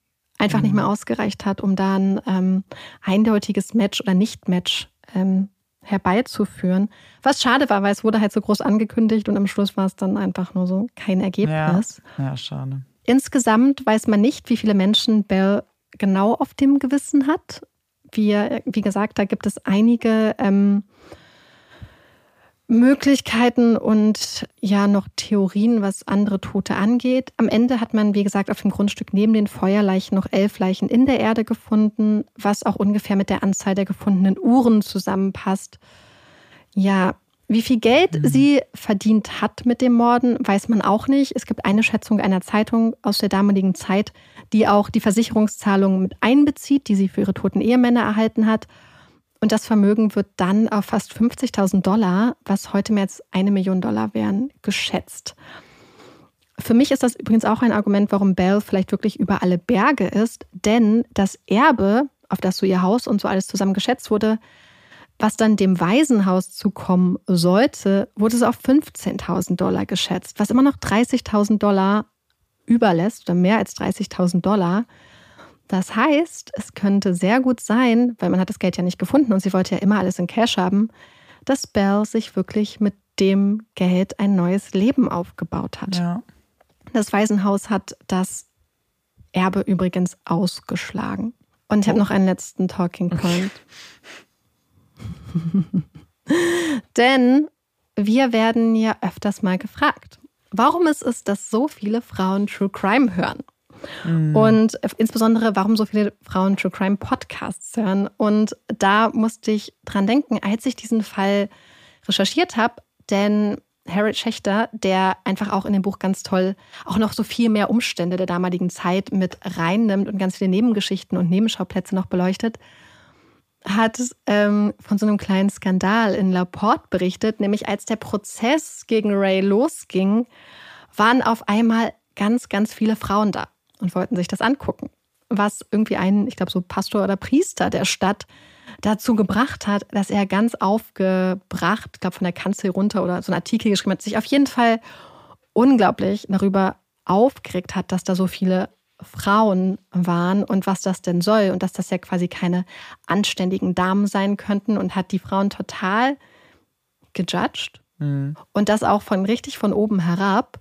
einfach mhm. nicht mehr ausgereicht hat, um da ein ähm, eindeutiges Match oder Nicht-Match ähm, herbeizuführen. Was schade war, weil es wurde halt so groß angekündigt und am Schluss war es dann einfach nur so kein Ergebnis. Ja, ja schade. Insgesamt weiß man nicht, wie viele Menschen Bell genau auf dem Gewissen hat. Wie, wie gesagt, da gibt es einige ähm, Möglichkeiten und ja noch Theorien, was andere Tote angeht. Am Ende hat man, wie gesagt, auf dem Grundstück neben den Feuerleichen noch elf Leichen in der Erde gefunden, was auch ungefähr mit der Anzahl der gefundenen Uhren zusammenpasst. Ja, wie viel Geld mhm. sie verdient hat mit dem Morden, weiß man auch nicht. Es gibt eine Schätzung einer Zeitung aus der damaligen Zeit, die auch die Versicherungszahlungen mit einbezieht, die sie für ihre toten Ehemänner erhalten hat. Und das Vermögen wird dann auf fast 50.000 Dollar, was heute mehr als eine Million Dollar wären, geschätzt. Für mich ist das übrigens auch ein Argument, warum Belle vielleicht wirklich über alle Berge ist, denn das Erbe, auf das so ihr Haus und so alles zusammen geschätzt wurde, was dann dem Waisenhaus zukommen sollte, wurde es auf 15.000 Dollar geschätzt, was immer noch 30.000 Dollar überlässt oder mehr als 30.000 Dollar. Das heißt, es könnte sehr gut sein, weil man hat das Geld ja nicht gefunden und sie wollte ja immer alles in Cash haben, dass Belle sich wirklich mit dem Geld ein neues Leben aufgebaut hat. Ja. Das Waisenhaus hat das Erbe übrigens ausgeschlagen. Und ich oh. habe noch einen letzten Talking Point. Denn wir werden ja öfters mal gefragt, warum es ist, dass so viele Frauen True Crime hören. Mhm. Und insbesondere, warum so viele Frauen True Crime Podcasts hören. Und da musste ich dran denken, als ich diesen Fall recherchiert habe, denn Harold Schächter, der einfach auch in dem Buch ganz toll auch noch so viel mehr Umstände der damaligen Zeit mit reinnimmt und ganz viele Nebengeschichten und Nebenschauplätze noch beleuchtet, hat ähm, von so einem kleinen Skandal in Laporte berichtet, nämlich als der Prozess gegen Ray losging, waren auf einmal ganz, ganz viele Frauen da und wollten sich das angucken. Was irgendwie einen, ich glaube, so Pastor oder Priester der Stadt dazu gebracht hat, dass er ganz aufgebracht, ich glaube, von der Kanzel runter oder so einen Artikel geschrieben hat, sich auf jeden Fall unglaublich darüber aufgeregt hat, dass da so viele Frauen waren und was das denn soll und dass das ja quasi keine anständigen Damen sein könnten und hat die Frauen total gejudged mhm. und das auch von richtig von oben herab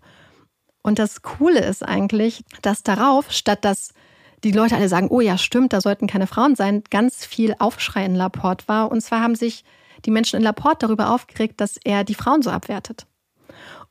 und das Coole ist eigentlich, dass darauf, statt dass die Leute alle sagen, oh ja, stimmt, da sollten keine Frauen sein, ganz viel Aufschrei in Laporte war. Und zwar haben sich die Menschen in Laporte darüber aufgeregt, dass er die Frauen so abwertet.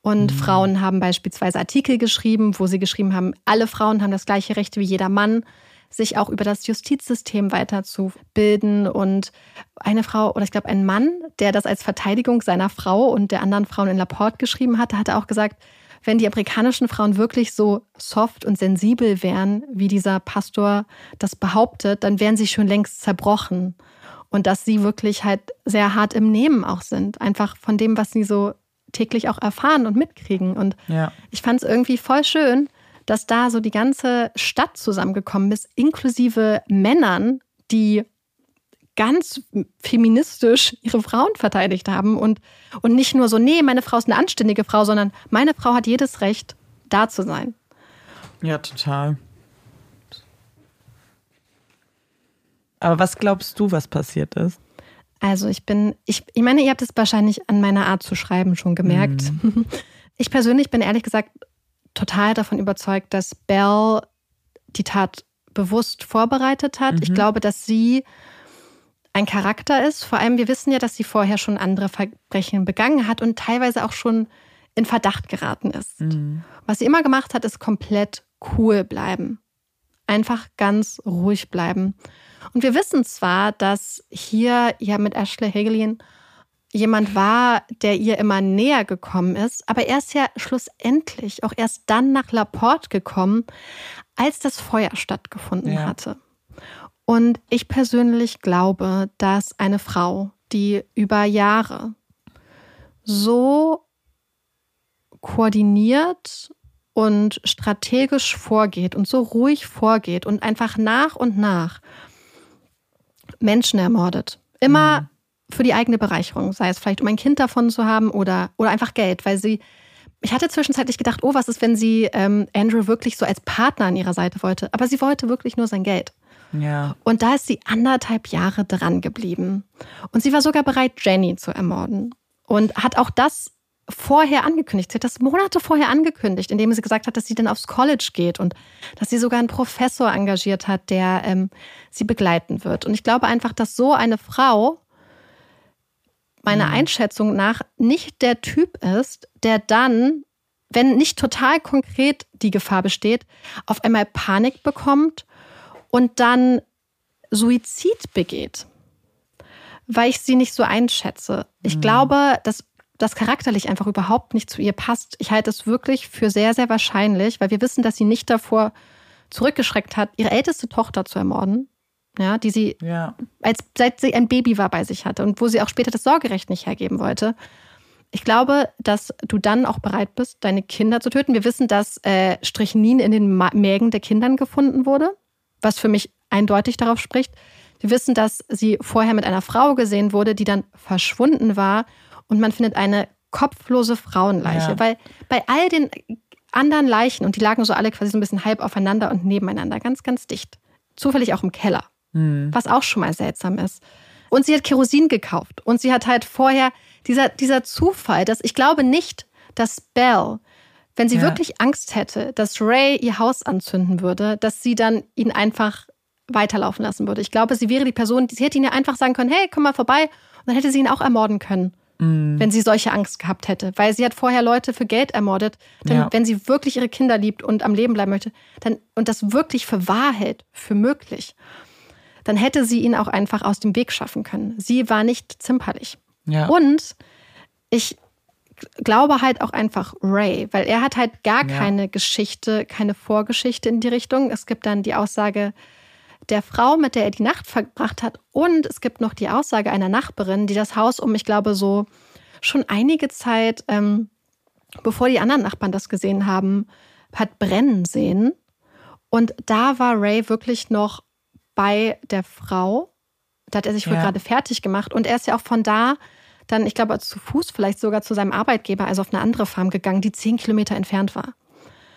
Und mhm. Frauen haben beispielsweise Artikel geschrieben, wo sie geschrieben haben, alle Frauen haben das gleiche Recht wie jeder Mann, sich auch über das Justizsystem weiterzubilden. Und eine Frau, oder ich glaube ein Mann, der das als Verteidigung seiner Frau und der anderen Frauen in Laporte geschrieben hatte, hatte auch gesagt, wenn die amerikanischen Frauen wirklich so soft und sensibel wären, wie dieser Pastor das behauptet, dann wären sie schon längst zerbrochen. Und dass sie wirklich halt sehr hart im Nehmen auch sind. Einfach von dem, was sie so täglich auch erfahren und mitkriegen. Und ja. ich fand es irgendwie voll schön, dass da so die ganze Stadt zusammengekommen ist, inklusive Männern, die ganz feministisch ihre Frauen verteidigt haben und, und nicht nur so, nee, meine Frau ist eine anständige Frau, sondern meine Frau hat jedes Recht, da zu sein. Ja, total. Aber was glaubst du, was passiert ist? Also ich bin, ich, ich meine, ihr habt es wahrscheinlich an meiner Art zu schreiben schon gemerkt. Mhm. Ich persönlich bin ehrlich gesagt total davon überzeugt, dass Belle die Tat bewusst vorbereitet hat. Mhm. Ich glaube, dass sie ein Charakter ist. Vor allem, wir wissen ja, dass sie vorher schon andere Verbrechen begangen hat und teilweise auch schon in Verdacht geraten ist. Mhm. Was sie immer gemacht hat, ist komplett cool bleiben. Einfach ganz ruhig bleiben. Und wir wissen zwar, dass hier ja mit Ashley Hagelin jemand war, der ihr immer näher gekommen ist, aber er ist ja schlussendlich auch erst dann nach Laporte gekommen, als das Feuer stattgefunden ja. hatte. Und ich persönlich glaube, dass eine Frau, die über Jahre so koordiniert und strategisch vorgeht und so ruhig vorgeht und einfach nach und nach Menschen ermordet. Immer mhm. für die eigene Bereicherung, sei es vielleicht um ein Kind davon zu haben oder, oder einfach Geld, weil sie ich hatte zwischenzeitlich gedacht, oh, was ist, wenn sie ähm, Andrew wirklich so als Partner an ihrer Seite wollte? Aber sie wollte wirklich nur sein Geld. Ja. Und da ist sie anderthalb Jahre dran geblieben. Und sie war sogar bereit, Jenny zu ermorden. Und hat auch das vorher angekündigt. Sie hat das Monate vorher angekündigt, indem sie gesagt hat, dass sie dann aufs College geht und dass sie sogar einen Professor engagiert hat, der ähm, sie begleiten wird. Und ich glaube einfach, dass so eine Frau meiner mhm. Einschätzung nach nicht der Typ ist, der dann, wenn nicht total konkret die Gefahr besteht, auf einmal Panik bekommt und dann Suizid begeht, weil ich sie nicht so einschätze. Ich mhm. glaube, dass das charakterlich einfach überhaupt nicht zu ihr passt. Ich halte es wirklich für sehr, sehr wahrscheinlich, weil wir wissen, dass sie nicht davor zurückgeschreckt hat, ihre älteste Tochter zu ermorden. Ja, die sie, ja. als, seit sie ein Baby war, bei sich hatte und wo sie auch später das Sorgerecht nicht hergeben wollte. Ich glaube, dass du dann auch bereit bist, deine Kinder zu töten. Wir wissen, dass äh, Strychnin in den Mägen der Kindern gefunden wurde was für mich eindeutig darauf spricht. Wir wissen, dass sie vorher mit einer Frau gesehen wurde, die dann verschwunden war und man findet eine kopflose Frauenleiche, ja. weil bei all den anderen Leichen und die lagen so alle quasi so ein bisschen halb aufeinander und nebeneinander, ganz, ganz dicht. Zufällig auch im Keller, mhm. was auch schon mal seltsam ist. Und sie hat Kerosin gekauft und sie hat halt vorher dieser, dieser Zufall, dass ich glaube nicht, dass Belle wenn sie ja. wirklich Angst hätte, dass Ray ihr Haus anzünden würde, dass sie dann ihn einfach weiterlaufen lassen würde. Ich glaube, sie wäre die Person, sie hätte ihn ja einfach sagen können, hey, komm mal vorbei. Und dann hätte sie ihn auch ermorden können, mm. wenn sie solche Angst gehabt hätte. Weil sie hat vorher Leute für Geld ermordet. Denn ja. wenn sie wirklich ihre Kinder liebt und am Leben bleiben möchte, dann, und das wirklich für wahr hält, für möglich, dann hätte sie ihn auch einfach aus dem Weg schaffen können. Sie war nicht zimperlich. Ja. Und ich glaube halt auch einfach Ray, weil er hat halt gar ja. keine Geschichte, keine Vorgeschichte in die Richtung. Es gibt dann die Aussage der Frau, mit der er die Nacht verbracht hat und es gibt noch die Aussage einer Nachbarin, die das Haus um, ich glaube, so schon einige Zeit, ähm, bevor die anderen Nachbarn das gesehen haben, hat brennen sehen. Und da war Ray wirklich noch bei der Frau. Da hat er sich ja. wohl gerade fertig gemacht. Und er ist ja auch von da dann, ich glaube, zu Fuß vielleicht sogar zu seinem Arbeitgeber, also auf eine andere Farm gegangen, die zehn Kilometer entfernt war.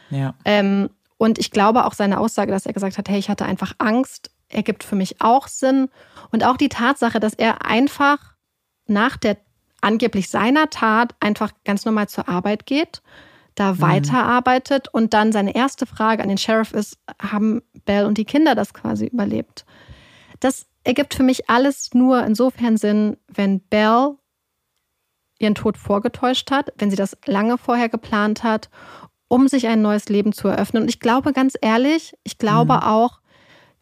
Ja. Ähm, und ich glaube auch seine Aussage, dass er gesagt hat, hey, ich hatte einfach Angst, ergibt für mich auch Sinn. Und auch die Tatsache, dass er einfach nach der angeblich seiner Tat einfach ganz normal zur Arbeit geht, da mhm. weiterarbeitet und dann seine erste Frage an den Sheriff ist, haben Bell und die Kinder das quasi überlebt? Das ergibt für mich alles nur insofern Sinn, wenn Belle ihren Tod vorgetäuscht hat, wenn sie das lange vorher geplant hat, um sich ein neues Leben zu eröffnen. Und ich glaube ganz ehrlich, ich glaube mhm. auch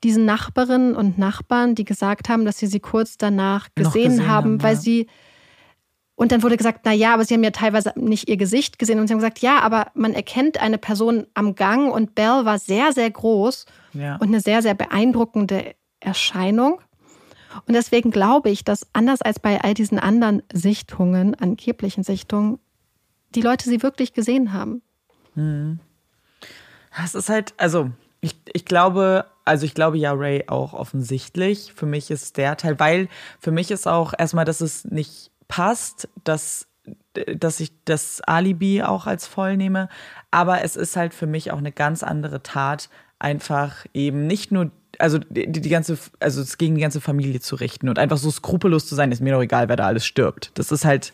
diesen Nachbarinnen und Nachbarn, die gesagt haben, dass sie sie kurz danach gesehen, gesehen haben, haben, weil ja. sie und dann wurde gesagt, na ja, aber sie haben ja teilweise nicht ihr Gesicht gesehen und sie haben gesagt, ja, aber man erkennt eine Person am Gang und Belle war sehr, sehr groß ja. und eine sehr, sehr beeindruckende Erscheinung. Und deswegen glaube ich, dass anders als bei all diesen anderen Sichtungen, angeblichen Sichtungen, die Leute sie wirklich gesehen haben. Hm. Das ist halt, also ich, ich glaube, also ich glaube ja Ray auch offensichtlich. Für mich ist der Teil, weil für mich ist auch erstmal, dass es nicht passt, dass, dass ich das Alibi auch als voll nehme. Aber es ist halt für mich auch eine ganz andere Tat, einfach eben nicht nur also die, die ganze, also es gegen die ganze Familie zu richten und einfach so skrupellos zu sein, ist mir doch egal, wer da alles stirbt. Das ist halt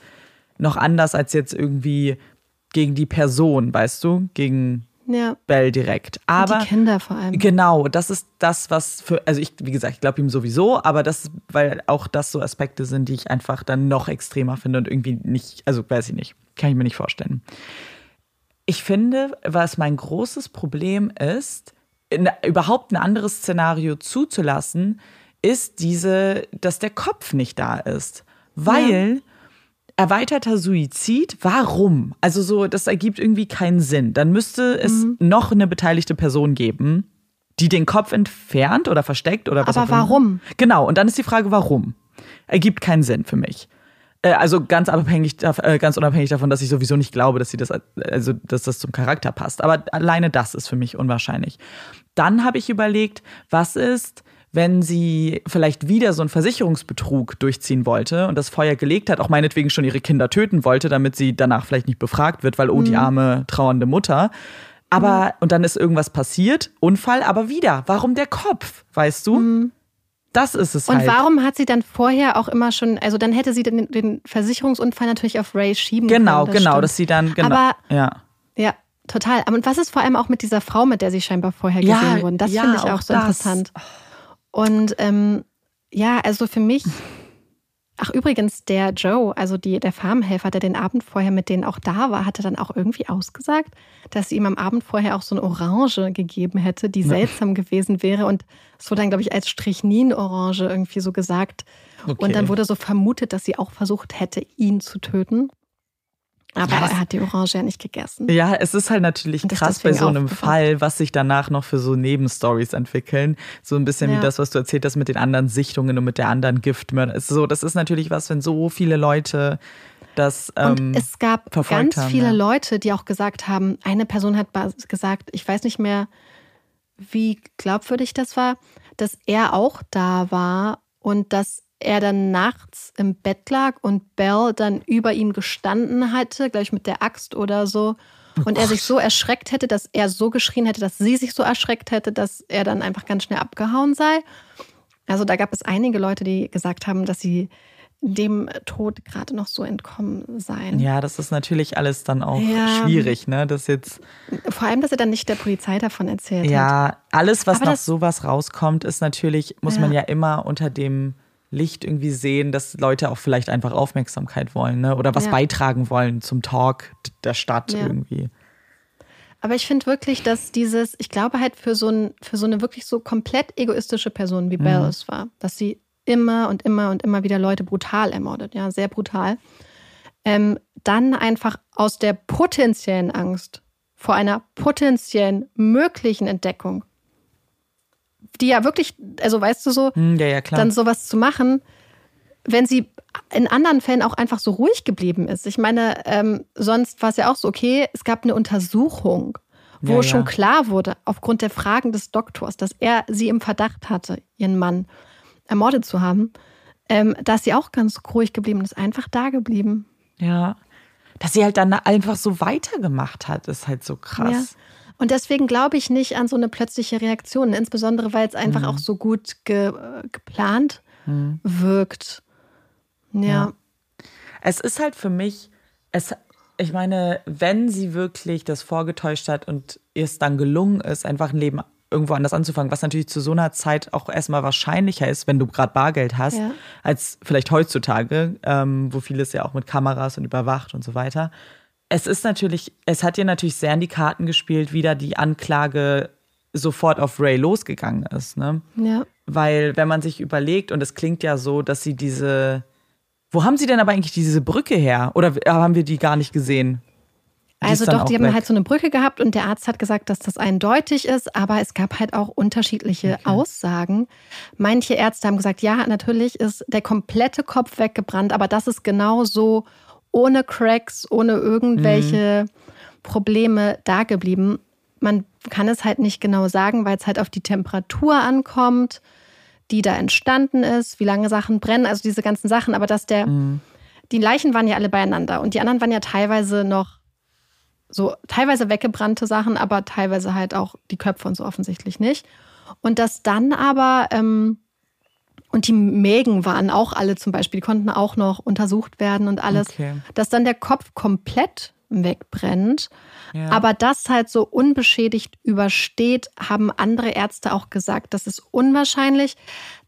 noch anders als jetzt irgendwie gegen die Person, weißt du, gegen ja. Bell direkt. Aber und die Kinder vor allem. Genau, das ist das, was für, also ich, wie gesagt, ich glaube ihm sowieso, aber das, weil auch das so Aspekte sind, die ich einfach dann noch extremer finde und irgendwie nicht, also weiß ich nicht, kann ich mir nicht vorstellen. Ich finde, was mein großes Problem ist, in, überhaupt ein anderes Szenario zuzulassen, ist diese, dass der Kopf nicht da ist. Weil ja. erweiterter Suizid, warum? Also so, das ergibt irgendwie keinen Sinn. Dann müsste es mhm. noch eine beteiligte Person geben, die den Kopf entfernt oder versteckt oder was Aber auch warum? Genau, und dann ist die Frage, warum? Ergibt keinen Sinn für mich. Äh, also ganz abhängig, äh, ganz unabhängig davon, dass ich sowieso nicht glaube, dass sie das, also dass das zum Charakter passt. Aber alleine das ist für mich unwahrscheinlich. Dann habe ich überlegt, was ist, wenn sie vielleicht wieder so einen Versicherungsbetrug durchziehen wollte und das Feuer gelegt hat, auch meinetwegen schon ihre Kinder töten wollte, damit sie danach vielleicht nicht befragt wird, weil, oh, die mhm. arme, trauernde Mutter. Aber, mhm. und dann ist irgendwas passiert, Unfall, aber wieder. Warum der Kopf, weißt du? Mhm. Das ist es Und halt. warum hat sie dann vorher auch immer schon, also dann hätte sie den, den Versicherungsunfall natürlich auf Ray schieben genau, können. Genau, genau, dass sie dann, genau. Aber, ja. Ja, total. Und was ist vor allem auch mit dieser Frau, mit der sie scheinbar vorher ja, gesehen wurden? Das ja, finde ich auch, auch so das. interessant. Und ähm, ja, also für mich Ach, übrigens, der Joe, also die, der Farmhelfer, der den Abend vorher mit denen auch da war, hatte dann auch irgendwie ausgesagt, dass sie ihm am Abend vorher auch so eine Orange gegeben hätte, die seltsam gewesen wäre. Und es wurde dann, glaube ich, als Strichnin-Orange irgendwie so gesagt. Okay. Und dann wurde so vermutet, dass sie auch versucht hätte, ihn zu töten. Aber ja, er hat die Orange ja nicht gegessen. Ja, es ist halt natürlich krass bei so einem Fall, was sich danach noch für so Nebenstories entwickeln. So ein bisschen ja. wie das, was du erzählt hast mit den anderen Sichtungen und mit der anderen Giftmörder. So, das ist natürlich was, wenn so viele Leute das ähm, Und es gab ganz haben, viele ja. Leute, die auch gesagt haben, eine Person hat gesagt, ich weiß nicht mehr, wie glaubwürdig das war, dass er auch da war und dass er dann nachts im Bett lag und Bell dann über ihm gestanden hatte, gleich mit der Axt oder so. Und oh er sich so erschreckt hätte, dass er so geschrien hätte, dass sie sich so erschreckt hätte, dass er dann einfach ganz schnell abgehauen sei. Also da gab es einige Leute, die gesagt haben, dass sie dem Tod gerade noch so entkommen seien. Ja, das ist natürlich alles dann auch ja. schwierig, ne? Das jetzt. Vor allem, dass er dann nicht der Polizei davon erzählt ja, hat. Ja, alles, was Aber nach sowas rauskommt, ist natürlich, muss ja. man ja immer unter dem Licht irgendwie sehen, dass Leute auch vielleicht einfach Aufmerksamkeit wollen ne? oder was ja. beitragen wollen zum Talk der Stadt ja. irgendwie. Aber ich finde wirklich, dass dieses, ich glaube halt für so, ein, für so eine wirklich so komplett egoistische Person wie mhm. Bells war, dass sie immer und immer und immer wieder Leute brutal ermordet, ja, sehr brutal. Ähm, dann einfach aus der potenziellen Angst vor einer potenziellen möglichen Entdeckung die ja wirklich, also weißt du so, hm, ja, ja, dann sowas zu machen, wenn sie in anderen Fällen auch einfach so ruhig geblieben ist. Ich meine, ähm, sonst war es ja auch so, okay, es gab eine Untersuchung, wo ja, schon klar wurde, aufgrund der Fragen des Doktors, dass er sie im Verdacht hatte, ihren Mann ermordet zu haben, ähm, dass sie auch ganz ruhig geblieben ist, einfach da geblieben. Ja. Dass sie halt dann einfach so weitergemacht hat, ist halt so krass. Ja. Und deswegen glaube ich nicht an so eine plötzliche Reaktion, insbesondere weil es einfach mhm. auch so gut ge geplant mhm. wirkt. Ja. ja. Es ist halt für mich, es, ich meine, wenn sie wirklich das vorgetäuscht hat und ihr es dann gelungen ist, einfach ein Leben irgendwo anders anzufangen, was natürlich zu so einer Zeit auch erstmal wahrscheinlicher ist, wenn du gerade Bargeld hast, Ja. als vielleicht heutzutage, ähm, wo vieles ja auch mit Kameras und überwacht und so weiter. Es ist natürlich, es hat dir natürlich sehr in die Karten gespielt, wie da die Anklage sofort auf Ray losgegangen ist, ne? Ja. Weil, wenn man sich überlegt, und es klingt ja so, dass sie diese. Wo haben sie denn aber eigentlich diese Brücke her? Oder haben wir die gar nicht gesehen? Die Also doch, die haben weg. halt so eine Brücke gehabt und der Arzt hat gesagt, dass das eindeutig ist, aber es gab halt auch unterschiedliche Aussagen. Manche Ärzte haben gesagt, ja, natürlich ist der komplette Kopf weggebrannt, aber das ist genau so ohne Cracks, ohne irgendwelche Probleme da geblieben. Man kann es halt nicht genau sagen, weil es halt auf die Temperatur ankommt, die da entstanden ist, wie lange Sachen brennen, also diese ganzen Sachen, aber dass der die Leichen waren ja alle beieinander und die anderen waren ja teilweise noch so teilweise weggebrannte Sachen, aber teilweise halt auch die Köpfe und so offensichtlich nicht. Und dass dann aber, ähm, und die Mägen waren auch alle zum Beispiel, die konnten auch noch untersucht werden und alles, Okay. dass dann der Kopf komplett wegbrennt. Ja. Aber das halt so unbeschädigt übersteht, haben andere Ärzte auch gesagt, das ist unwahrscheinlich.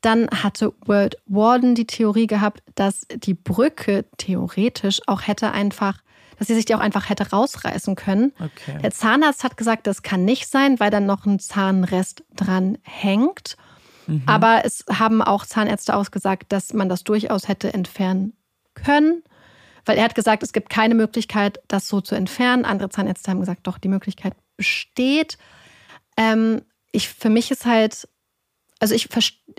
Dann hatte World Warden die Theorie gehabt, dass die Brücke theoretisch auch hätte einfach, dass sie sich die auch einfach hätte rausreißen können. Okay. Der Zahnarzt hat gesagt, das kann nicht sein, weil dann noch ein Zahnrest dran hängt. Aber es haben auch Zahnärzte ausgesagt, dass man das durchaus hätte entfernen können. Weil er hat gesagt, es gibt keine Möglichkeit, das so zu entfernen. Andere Zahnärzte haben gesagt, doch, die Möglichkeit besteht. Ähm, ich, für mich ist halt, also ich verstehe,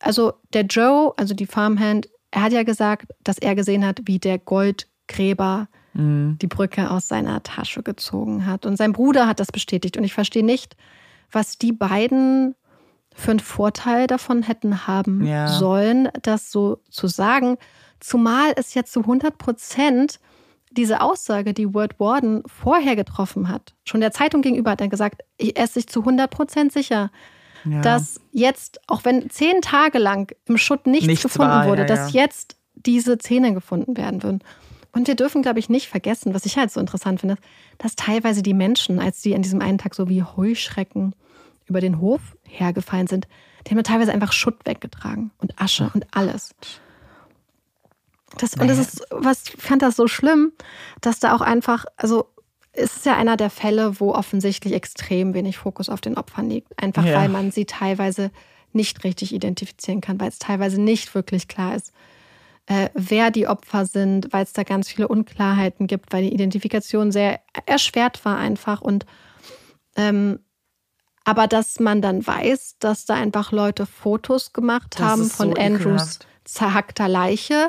also der Joe, also die Farmhand, er hat ja gesagt, dass er gesehen hat, wie der Goldgräber die Brücke aus seiner Tasche gezogen hat. Und sein Bruder hat das bestätigt. Und ich verstehe nicht, was die beiden für einen Vorteil davon hätten haben Ja. sollen, das so zu sagen. Zumal es jetzt zu 100 Prozent diese Aussage, die Word Warden vorher getroffen hat, schon der Zeitung gegenüber hat er gesagt, er ist sich zu 100 Prozent sicher, Ja. dass jetzt, auch wenn zehn Tage lang im Schutt nichts, Nichts gefunden war, wurde, ja, dass jetzt diese Zähne gefunden werden würden. Und wir dürfen, glaube ich, nicht vergessen, was ich halt so interessant finde, dass teilweise die Menschen, als die an diesem einen Tag so wie Heuschrecken über den Hof hergefallen sind, die haben ja teilweise einfach Schutt weggetragen und Asche und alles. Das, und das ist, was ich fand das so schlimm, dass da auch einfach, also es ist ja einer der Fälle, wo offensichtlich extrem wenig Fokus auf den Opfern liegt. Einfach Ja. weil man sie teilweise nicht richtig identifizieren kann, weil es teilweise nicht wirklich klar ist, äh, wer die Opfer sind, weil es da ganz viele Unklarheiten gibt, weil die Identifikation sehr erschwert war einfach und ähm, aber dass man dann weiß, dass da einfach Leute Fotos gemacht Das haben von so Andrews zerhackter Leiche,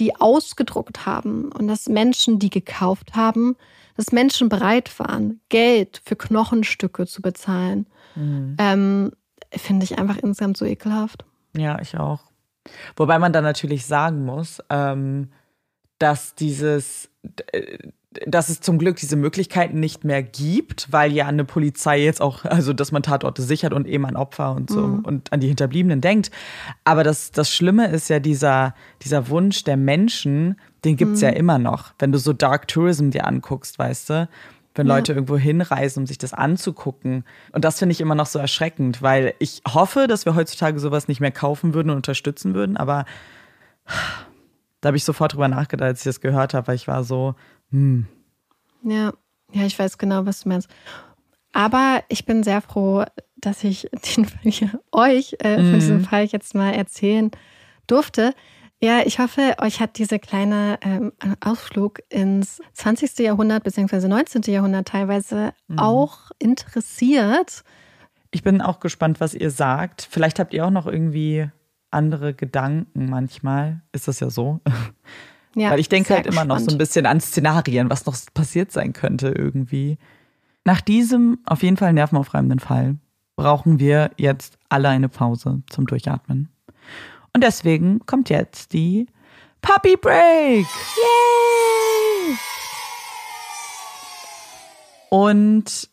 die ausgedruckt haben und dass Menschen, die gekauft haben, dass Menschen bereit waren, Geld für Knochenstücke zu bezahlen, Mhm. ähm, finde ich einfach insgesamt so ekelhaft. Ja, ich auch. Wobei man dann natürlich sagen muss, ähm, dass dieses, äh, dass es zum Glück diese Möglichkeiten nicht mehr gibt, weil ja eine Polizei jetzt auch, also dass man Tatorte sichert und eben an Opfer und so und an die Hinterbliebenen denkt. Aber das, das Schlimme ist ja dieser, dieser Wunsch der Menschen, den gibt's ja immer noch. Wenn du so Dark Tourism dir anguckst, weißt du, wenn Ja. Leute irgendwo hinreisen, um sich das anzugucken. Und das finde ich immer noch so erschreckend, weil ich hoffe, dass wir heutzutage sowas nicht mehr kaufen würden und unterstützen würden. Aber da habe ich sofort drüber nachgedacht, als ich das gehört habe, weil ich war so, hm, Ja, ja, ich weiß genau, was du meinst. Aber ich bin sehr froh, dass ich den euch äh, von diesem Fall jetzt mal erzählen durfte. Ja, ich hoffe, euch hat dieser kleine ähm, Ausflug ins 20. Jahrhundert bzw. 19. Jahrhundert teilweise auch interessiert. ich bin auch gespannt, was ihr sagt. Vielleicht habt ihr auch noch irgendwie andere Gedanken manchmal. Ist das ja so? Ja, Weil ich denke halt immer noch so ein bisschen an Szenarien, was noch passiert sein könnte irgendwie. Nach diesem auf jeden Fall nervenaufreibenden Fall brauchen wir jetzt alle eine Pause zum Durchatmen. Und deswegen kommt jetzt die Puppy Break. Yay! Und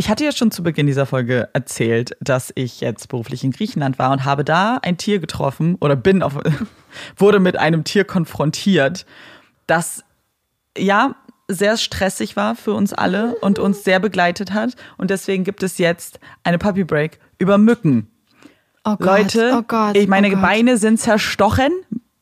ich hatte ja schon zu Beginn dieser Folge erzählt, dass ich jetzt beruflich in Griechenland war und habe da ein Tier getroffen oder bin auf, wurde mit einem Tier konfrontiert, das ja sehr stressig war für uns alle und uns sehr begleitet hat. Und deswegen gibt es jetzt eine Puppy Break über Mücken. Oh Gott, Leute, oh Gott, ich meine oh. Beine sind zerstochen.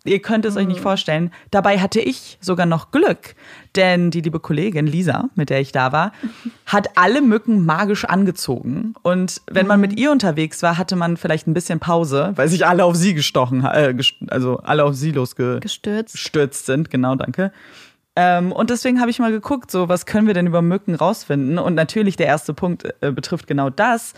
Ihr könnt es euch Mhm. nicht vorstellen. Dabei hatte ich sogar noch Glück, denn die liebe Kollegin Lisa, mit der ich da war, hat alle Mücken magisch angezogen. Und wenn man Mhm. mit ihr unterwegs war, hatte man vielleicht ein bisschen Pause, weil sich alle auf sie gestochen, äh, also alle auf sie losge Gestürzt. gestürzt sind. Genau, danke. Ähm, und deswegen habe ich mal geguckt, so was können wir denn über Mücken rausfinden? Und natürlich der erste Punkt äh, betrifft genau das.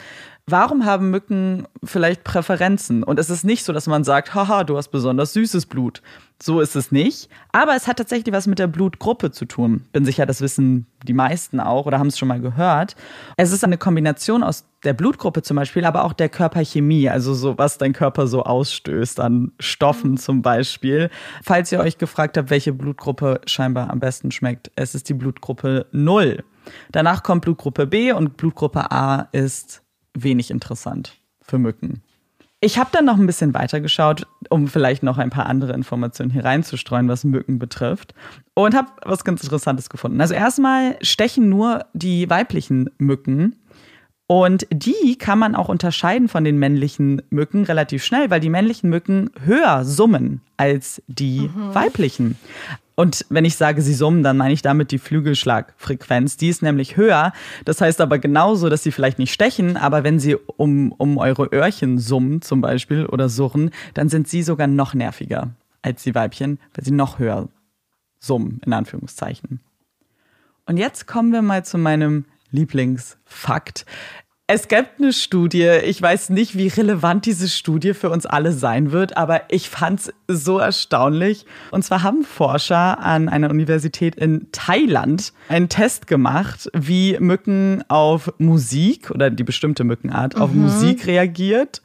Warum haben Mücken vielleicht Präferenzen? Und es ist nicht so, dass man sagt, haha, du hast besonders süßes Blut. So ist es nicht. Aber es hat tatsächlich was mit der Blutgruppe zu tun. Bin sicher, das wissen die meisten auch oder haben es schon mal gehört. Es ist eine Kombination aus der Blutgruppe zum Beispiel, aber auch der Körperchemie, also so, was dein Körper so ausstößt an Stoffen zum Beispiel. Falls ihr euch gefragt habt, welche Blutgruppe scheinbar am besten schmeckt, es ist die Blutgruppe 0. Danach kommt Blutgruppe B und Blutgruppe A ist wenig interessant für Mücken. Ich habe dann noch ein bisschen weitergeschaut, um vielleicht noch ein paar andere Informationen hier reinzustreuen, was Mücken betrifft. Und habe was ganz Interessantes gefunden. Also erstmal stechen nur die weiblichen Mücken. Und die kann man auch unterscheiden von den männlichen Mücken relativ schnell, weil die männlichen Mücken höher summen als die weiblichen. Und wenn ich sage, sie summen, dann meine ich damit die Flügelschlagfrequenz. Die ist nämlich höher. Das heißt aber genauso, dass sie vielleicht nicht stechen, aber wenn sie um, um eure Öhrchen summen zum Beispiel oder surren, dann sind sie sogar noch nerviger als die Weibchen, weil sie noch höher summen, in Anführungszeichen. Und jetzt kommen wir mal zu meinem Lieblingsfakt. Es gibt eine Studie, ich weiß nicht, wie relevant diese Studie für uns alle sein wird, aber ich fand es so erstaunlich. Und zwar haben Forscher an einer Universität in Thailand einen Test gemacht, wie Mücken auf Musik oder die bestimmte Mückenart auf Musik reagiert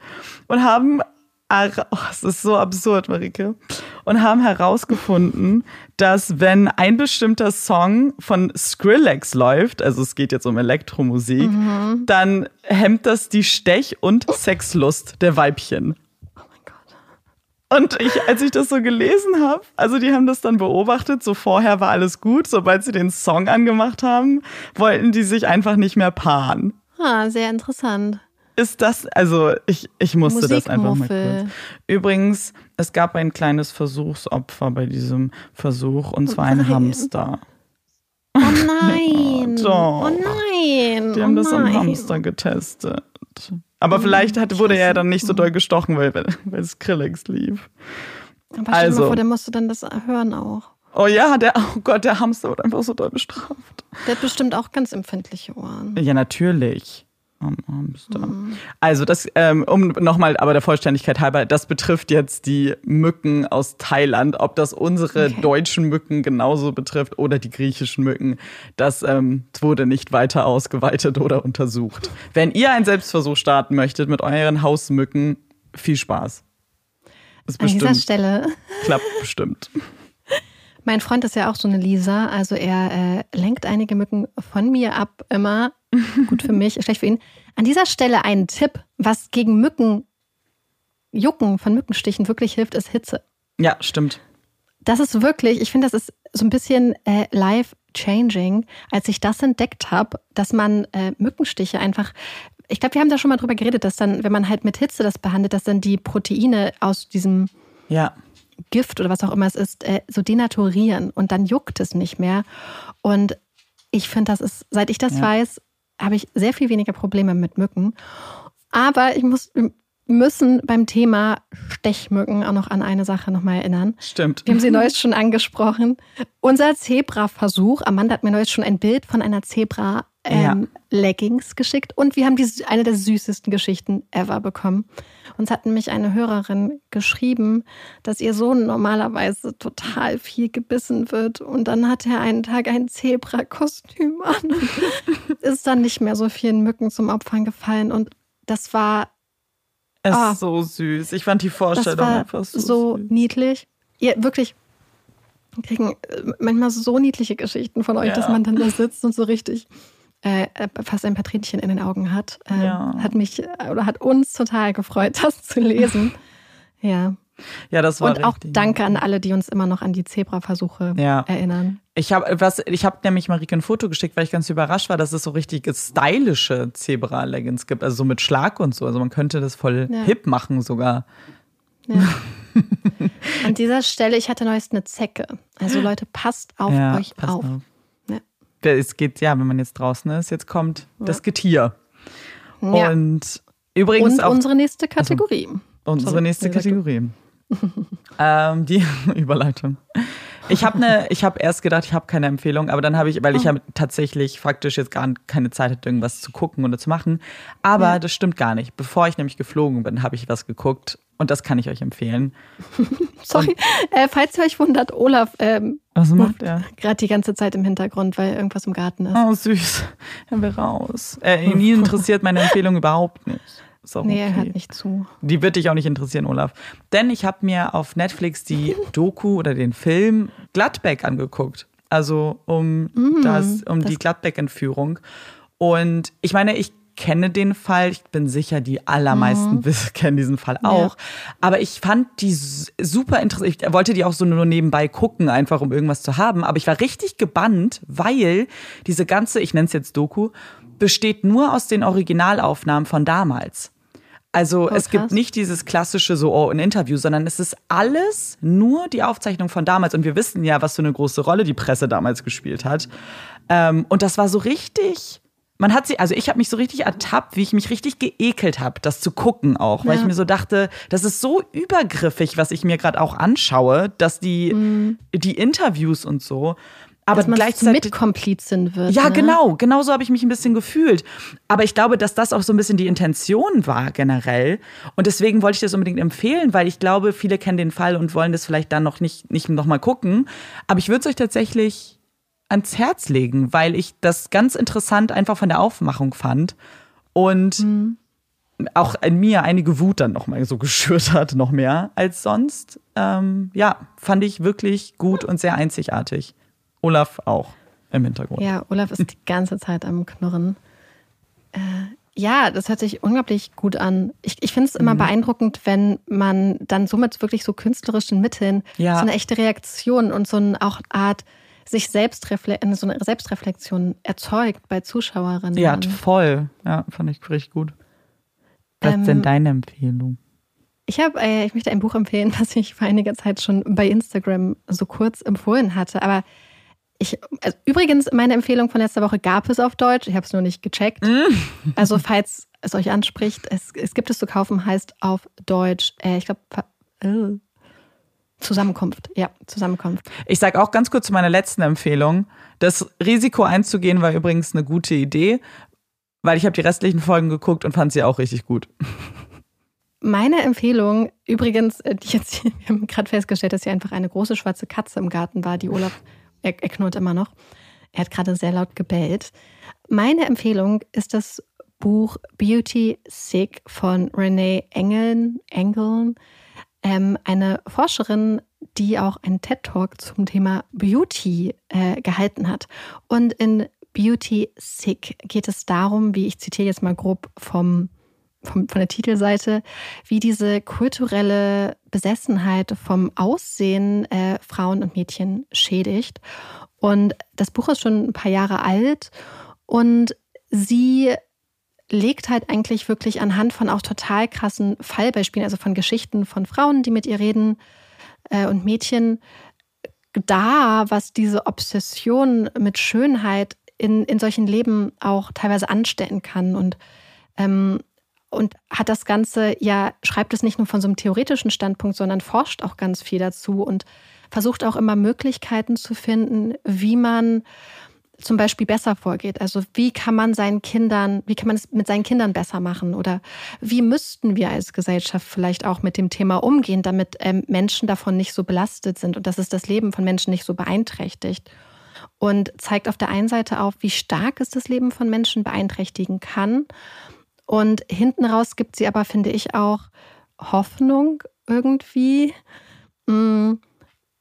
und haben Oh, es ist so absurd, Marike. Und haben herausgefunden, dass wenn ein bestimmter Song von Skrillex läuft, also es geht jetzt um Elektromusik, dann hemmt das die Stech- und Sexlust der Weibchen. Oh mein Gott. Und ich, als ich das so gelesen habe, also die haben das dann beobachtet, so vorher war alles gut, sobald sie den Song angemacht haben, wollten die sich einfach nicht mehr paaren. Ah, sehr interessant. Ist das, also ich, ich musste das einfach mal kurz. Übrigens, es gab ein kleines Versuchsopfer bei diesem Versuch und zwar ein nein. Hamster. Oh nein. doch. Oh nein. Die haben oh das am. Hamster getestet. Aber vielleicht hat, wurde er dann nicht so doll gestochen, weil, weil Skrillex lief. Aber stell dir Also. mal vor, der musste dann das hören auch. Oh ja, der, oh Gott, der Hamster wurde einfach so doll bestraft. Der hat bestimmt auch ganz empfindliche Ohren. Ja, natürlich. Am Hamster. Mhm. Also das, ähm, um nochmal, aber der Vollständigkeit halber, das betrifft jetzt die Mücken aus Thailand. Ob das unsere Okay. deutschen Mücken genauso betrifft oder die griechischen Mücken, das ähm, wurde nicht weiter ausgeweitet oder untersucht. Wenn ihr einen Selbstversuch starten möchtet mit euren Hausmücken, viel Spaß. Das An dieser Stelle. klappt bestimmt. Mein Freund ist ja auch so eine Lisa, also er äh, lenkt einige Mücken von mir ab, immer. Gut für mich, schlecht für ihn. An dieser Stelle ein Tipp, was gegen Mücken, Jucken von Mückenstichen wirklich hilft, ist Hitze. Ja, stimmt. Das ist wirklich, ich finde, das ist so ein bisschen äh, life-changing, als ich das entdeckt habe, dass man äh, Mückenstiche einfach, ich glaube, wir haben da schon mal drüber geredet, dass dann, wenn man halt mit Hitze das behandelt, dass dann die Proteine aus diesem Ja. Gift oder was auch immer es ist, äh, so denaturieren und dann juckt es nicht mehr. Und ich finde, das ist, seit ich das Ja. weiß, habe ich sehr viel weniger Probleme mit Mücken. Aber ich muss, wir müssen beim Thema Stechmücken auch noch an eine Sache nochmal erinnern. Stimmt. Wir haben sie neulich schon angesprochen. Unser Zebra-Versuch, Amanda hat mir neulich schon ein Bild von einer Zebra ähm, Leggings geschickt und wir haben diese, eine der süßesten Geschichten ever bekommen. Uns hat nämlich eine Hörerin geschrieben, dass ihr Sohn normalerweise total viel gebissen wird und dann hat er einen Tag ein Zebra-Kostüm an ist dann nicht mehr so vielen Mücken zum Opfern gefallen und das war Es Ah. ist so süß. Ich fand die das Vorstellung war einfach so, so süß. niedlich. Ihr wirklich wir kriegen äh, manchmal so niedliche Geschichten von euch, Ja. dass man dann da sitzt und so richtig äh, äh, fast ein paar Tränchen in den Augen hat. Äh, Ja. Hat mich äh, oder hat uns total gefreut, das zu lesen. ja, Ja, das war Und auch richtig. danke an alle, die uns immer noch an die Zebra-Versuche Ja. erinnern. Ich habe was, ich habe nämlich Marike ein Foto geschickt, weil ich ganz überrascht war, dass es so richtig stylische Zebra-Leggings gibt, also so mit Schlag und so. Also man könnte das voll Ja. hip machen sogar. Ja. An dieser Stelle, ich hatte neuest eine Zecke. Also Leute, passt auf euch passt auf. auf. Ja. Es geht, ja, wenn man jetzt draußen ist, jetzt kommt das Getier. Ja. Und übrigens Und auch unsere nächste Kategorie. unsere Sorry, nächste. Kategorie. ähm, die Überleitung. Ich habe ne, ich habe erst gedacht, ich habe keine Empfehlung, aber dann habe ich, weil ich ja tatsächlich faktisch jetzt gar keine Zeit hatte, irgendwas zu gucken oder zu machen. Aber Ja. das stimmt gar nicht. Bevor ich nämlich geflogen bin, habe ich was geguckt und das kann ich euch empfehlen. Sorry, äh, falls ihr euch wundert, Olaf ähm, Was macht er? gerade die ganze Zeit im Hintergrund, weil irgendwas im Garten ist. Oh, süß. Er will raus. Äh, ihn interessiert meine Empfehlung überhaupt nicht. Ist auch Nee, er okay. hört nicht zu. Die wird dich auch nicht interessieren, Olaf. Denn ich habe mir auf Netflix die Doku oder den Film Gladbeck angeguckt. Also um, das, um Mm, das- die Gladbeck-Entführung. Und ich meine, ich kenne den Fall. Ich bin sicher, die allermeisten wiss- kennen diesen Fall auch. Aber ich fand die super interessant. Ich wollte die auch so nur nebenbei gucken, einfach um irgendwas zu haben. Aber ich war richtig gebannt, weil diese ganze, ich nenne es jetzt Doku, besteht nur aus den Originalaufnahmen von damals. Also es gibt nicht dieses klassische so oh, ein Interview, sondern es ist alles nur die Aufzeichnung von damals. Und wir wissen ja, was für eine große Rolle die Presse damals gespielt hat. Ähm, und das war so richtig. Man hat sie, also ich habe mich so richtig ertappt, wie ich mich richtig geekelt habe, das zu gucken auch, weil Ja. ich mir so dachte, das ist so übergriffig, was ich mir gerade auch anschaue, dass die die Interviews und so, aber Dass man gleichzeitig Mitkomplizin wird. ja, ne? genau. Genau so habe ich mich ein bisschen gefühlt. Aber ich glaube, dass das auch so ein bisschen die Intention war generell. Und deswegen wollte ich das unbedingt empfehlen, weil ich glaube, viele kennen den Fall und wollen das vielleicht dann noch nicht, nicht noch mal gucken. Aber ich würde es euch tatsächlich ans Herz legen, weil ich das ganz interessant einfach von der Aufmachung fand. Und auch in mir einige Wut dann noch mal so geschürt hat, noch mehr als sonst. Ähm, ja, fand ich wirklich gut und sehr einzigartig. Olaf auch im Hintergrund. Ja, Olaf ist die ganze Zeit am Knurren. Äh, ja, das hört sich unglaublich gut an. Ich, ich finde es Mhm. immer beeindruckend, wenn man dann somit wirklich so künstlerischen Mitteln Ja. so eine echte Reaktion und so eine auch Art sich selbst so eine Selbstreflexion erzeugt bei Zuschauerinnen. Ja, voll. Ja, fand ich richtig gut. Was ist Ähm, denn deine Empfehlung? Ich habe, äh, ich möchte ein Buch empfehlen, was ich vor einiger Zeit schon bei Instagram so kurz empfohlen hatte. Aber ich, also übrigens, meine Empfehlung von letzter Woche gab es auf Deutsch. Ich habe es nur nicht gecheckt. Also falls es euch anspricht, es, es gibt es zu kaufen, heißt auf Deutsch, äh, ich glaube, äh, Zusammenkunft. Ja, Zusammenkunft. Ich sage auch ganz kurz zu meiner letzten Empfehlung. Das Risiko einzugehen war übrigens eine gute Idee, weil ich habe die restlichen Folgen geguckt und fand sie auch richtig gut. Meine Empfehlung, übrigens, äh, die jetzt, wir haben gerade festgestellt, dass hier einfach eine große schwarze Katze im Garten war, die Olaf, er, er knurrt immer noch. Er hat gerade sehr laut gebellt. Meine Empfehlung ist das Buch Beauty Sick von Renee Engeln, Engeln ähm, eine Forscherin, die auch einen TED-Talk zum Thema Beauty äh, gehalten hat. Und in Beauty Sick geht es darum, wie ich zitiere jetzt mal grob vom von der Titelseite, wie diese kulturelle Besessenheit vom Aussehen äh, Frauen und Mädchen schädigt. Und das Buch ist schon ein paar Jahre alt und sie legt halt eigentlich wirklich anhand von auch total krassen Fallbeispielen, also von Geschichten von Frauen, die mit ihr reden äh, und Mädchen, da, was diese Obsession mit Schönheit in, in solchen Leben auch teilweise anstellen kann. Und ähm, und hat das Ganze, ja, schreibt es nicht nur von so einem theoretischen Standpunkt, sondern forscht auch ganz viel dazu und versucht auch immer Möglichkeiten zu finden, wie man zum Beispiel besser vorgeht. Also wie kann man seinen Kindern, wie kann man es mit seinen Kindern besser machen? Oder wie müssten wir als Gesellschaft vielleicht auch mit dem Thema umgehen, damit ähm, Menschen davon nicht so belastet sind und dass es das Leben von Menschen nicht so beeinträchtigt? Und zeigt auf der einen Seite auf, wie stark es das Leben von Menschen beeinträchtigen kann. Und hinten raus gibt sie aber, finde ich, auch Hoffnung irgendwie. Mhm.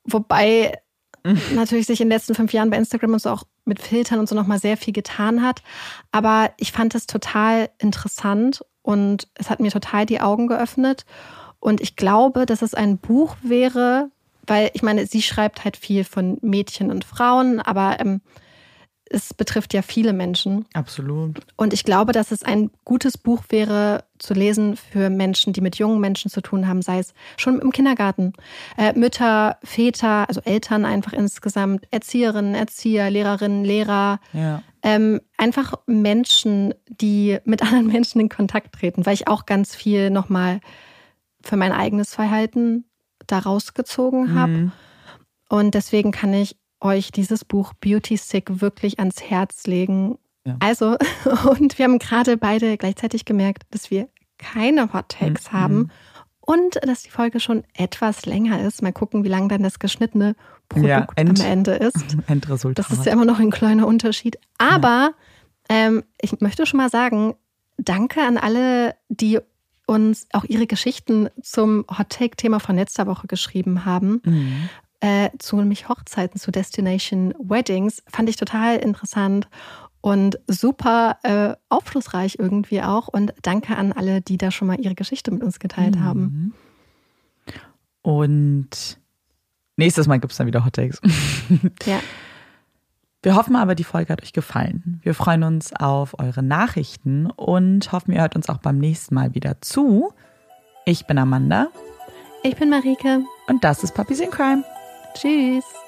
Wobei natürlich sich in den letzten fünf Jahren bei Instagram und so auch mit Filtern und so nochmal sehr viel getan hat. Aber ich fand es total interessant und es hat mir total die Augen geöffnet. Und ich glaube, dass es ein Buch wäre, weil ich meine, sie schreibt halt viel von Mädchen und Frauen, aber ähm, es betrifft ja viele Menschen. Absolut. Und ich glaube, dass es ein gutes Buch wäre zu lesen für Menschen, die mit jungen Menschen zu tun haben, sei es schon im Kindergarten. Äh, Mütter, Väter, also Eltern einfach insgesamt, Erzieherinnen, Erzieher, Lehrerinnen, Lehrer. Ja. Ähm, einfach Menschen, die mit anderen Menschen in Kontakt treten, weil ich auch ganz viel nochmal für mein eigenes Verhalten daraus gezogen habe. Mhm. Und deswegen kann ich euch dieses Buch Beauty Sick wirklich ans Herz legen. Ja. Also, und wir haben gerade beide gleichzeitig gemerkt, dass wir keine Hot Takes Mhm. haben und dass die Folge schon etwas länger ist. Mal gucken, wie lang dann das geschnittene Produkt Ja, End- am Ende ist. Endresultat. Das ist ja immer noch ein kleiner Unterschied. Aber ähm, ich möchte schon mal sagen, danke an alle, die uns auch ihre Geschichten zum Hot Take-Thema von letzter Woche geschrieben haben. Mhm. Äh, zu nämlich Hochzeiten, zu Destination Weddings. Fand ich total interessant und super äh, aufschlussreich irgendwie auch. Und danke an alle, die da schon mal ihre Geschichte mit uns geteilt haben. Mhm. Und nächstes Mal gibt es dann wieder Hot Takes. Ja. Wir hoffen aber, die Folge hat euch gefallen. Wir freuen uns auf eure Nachrichten und hoffen, ihr hört uns auch beim nächsten Mal wieder zu. Ich bin Amanda Ich bin Marike. und das ist Puppies in Crime. Tschüss.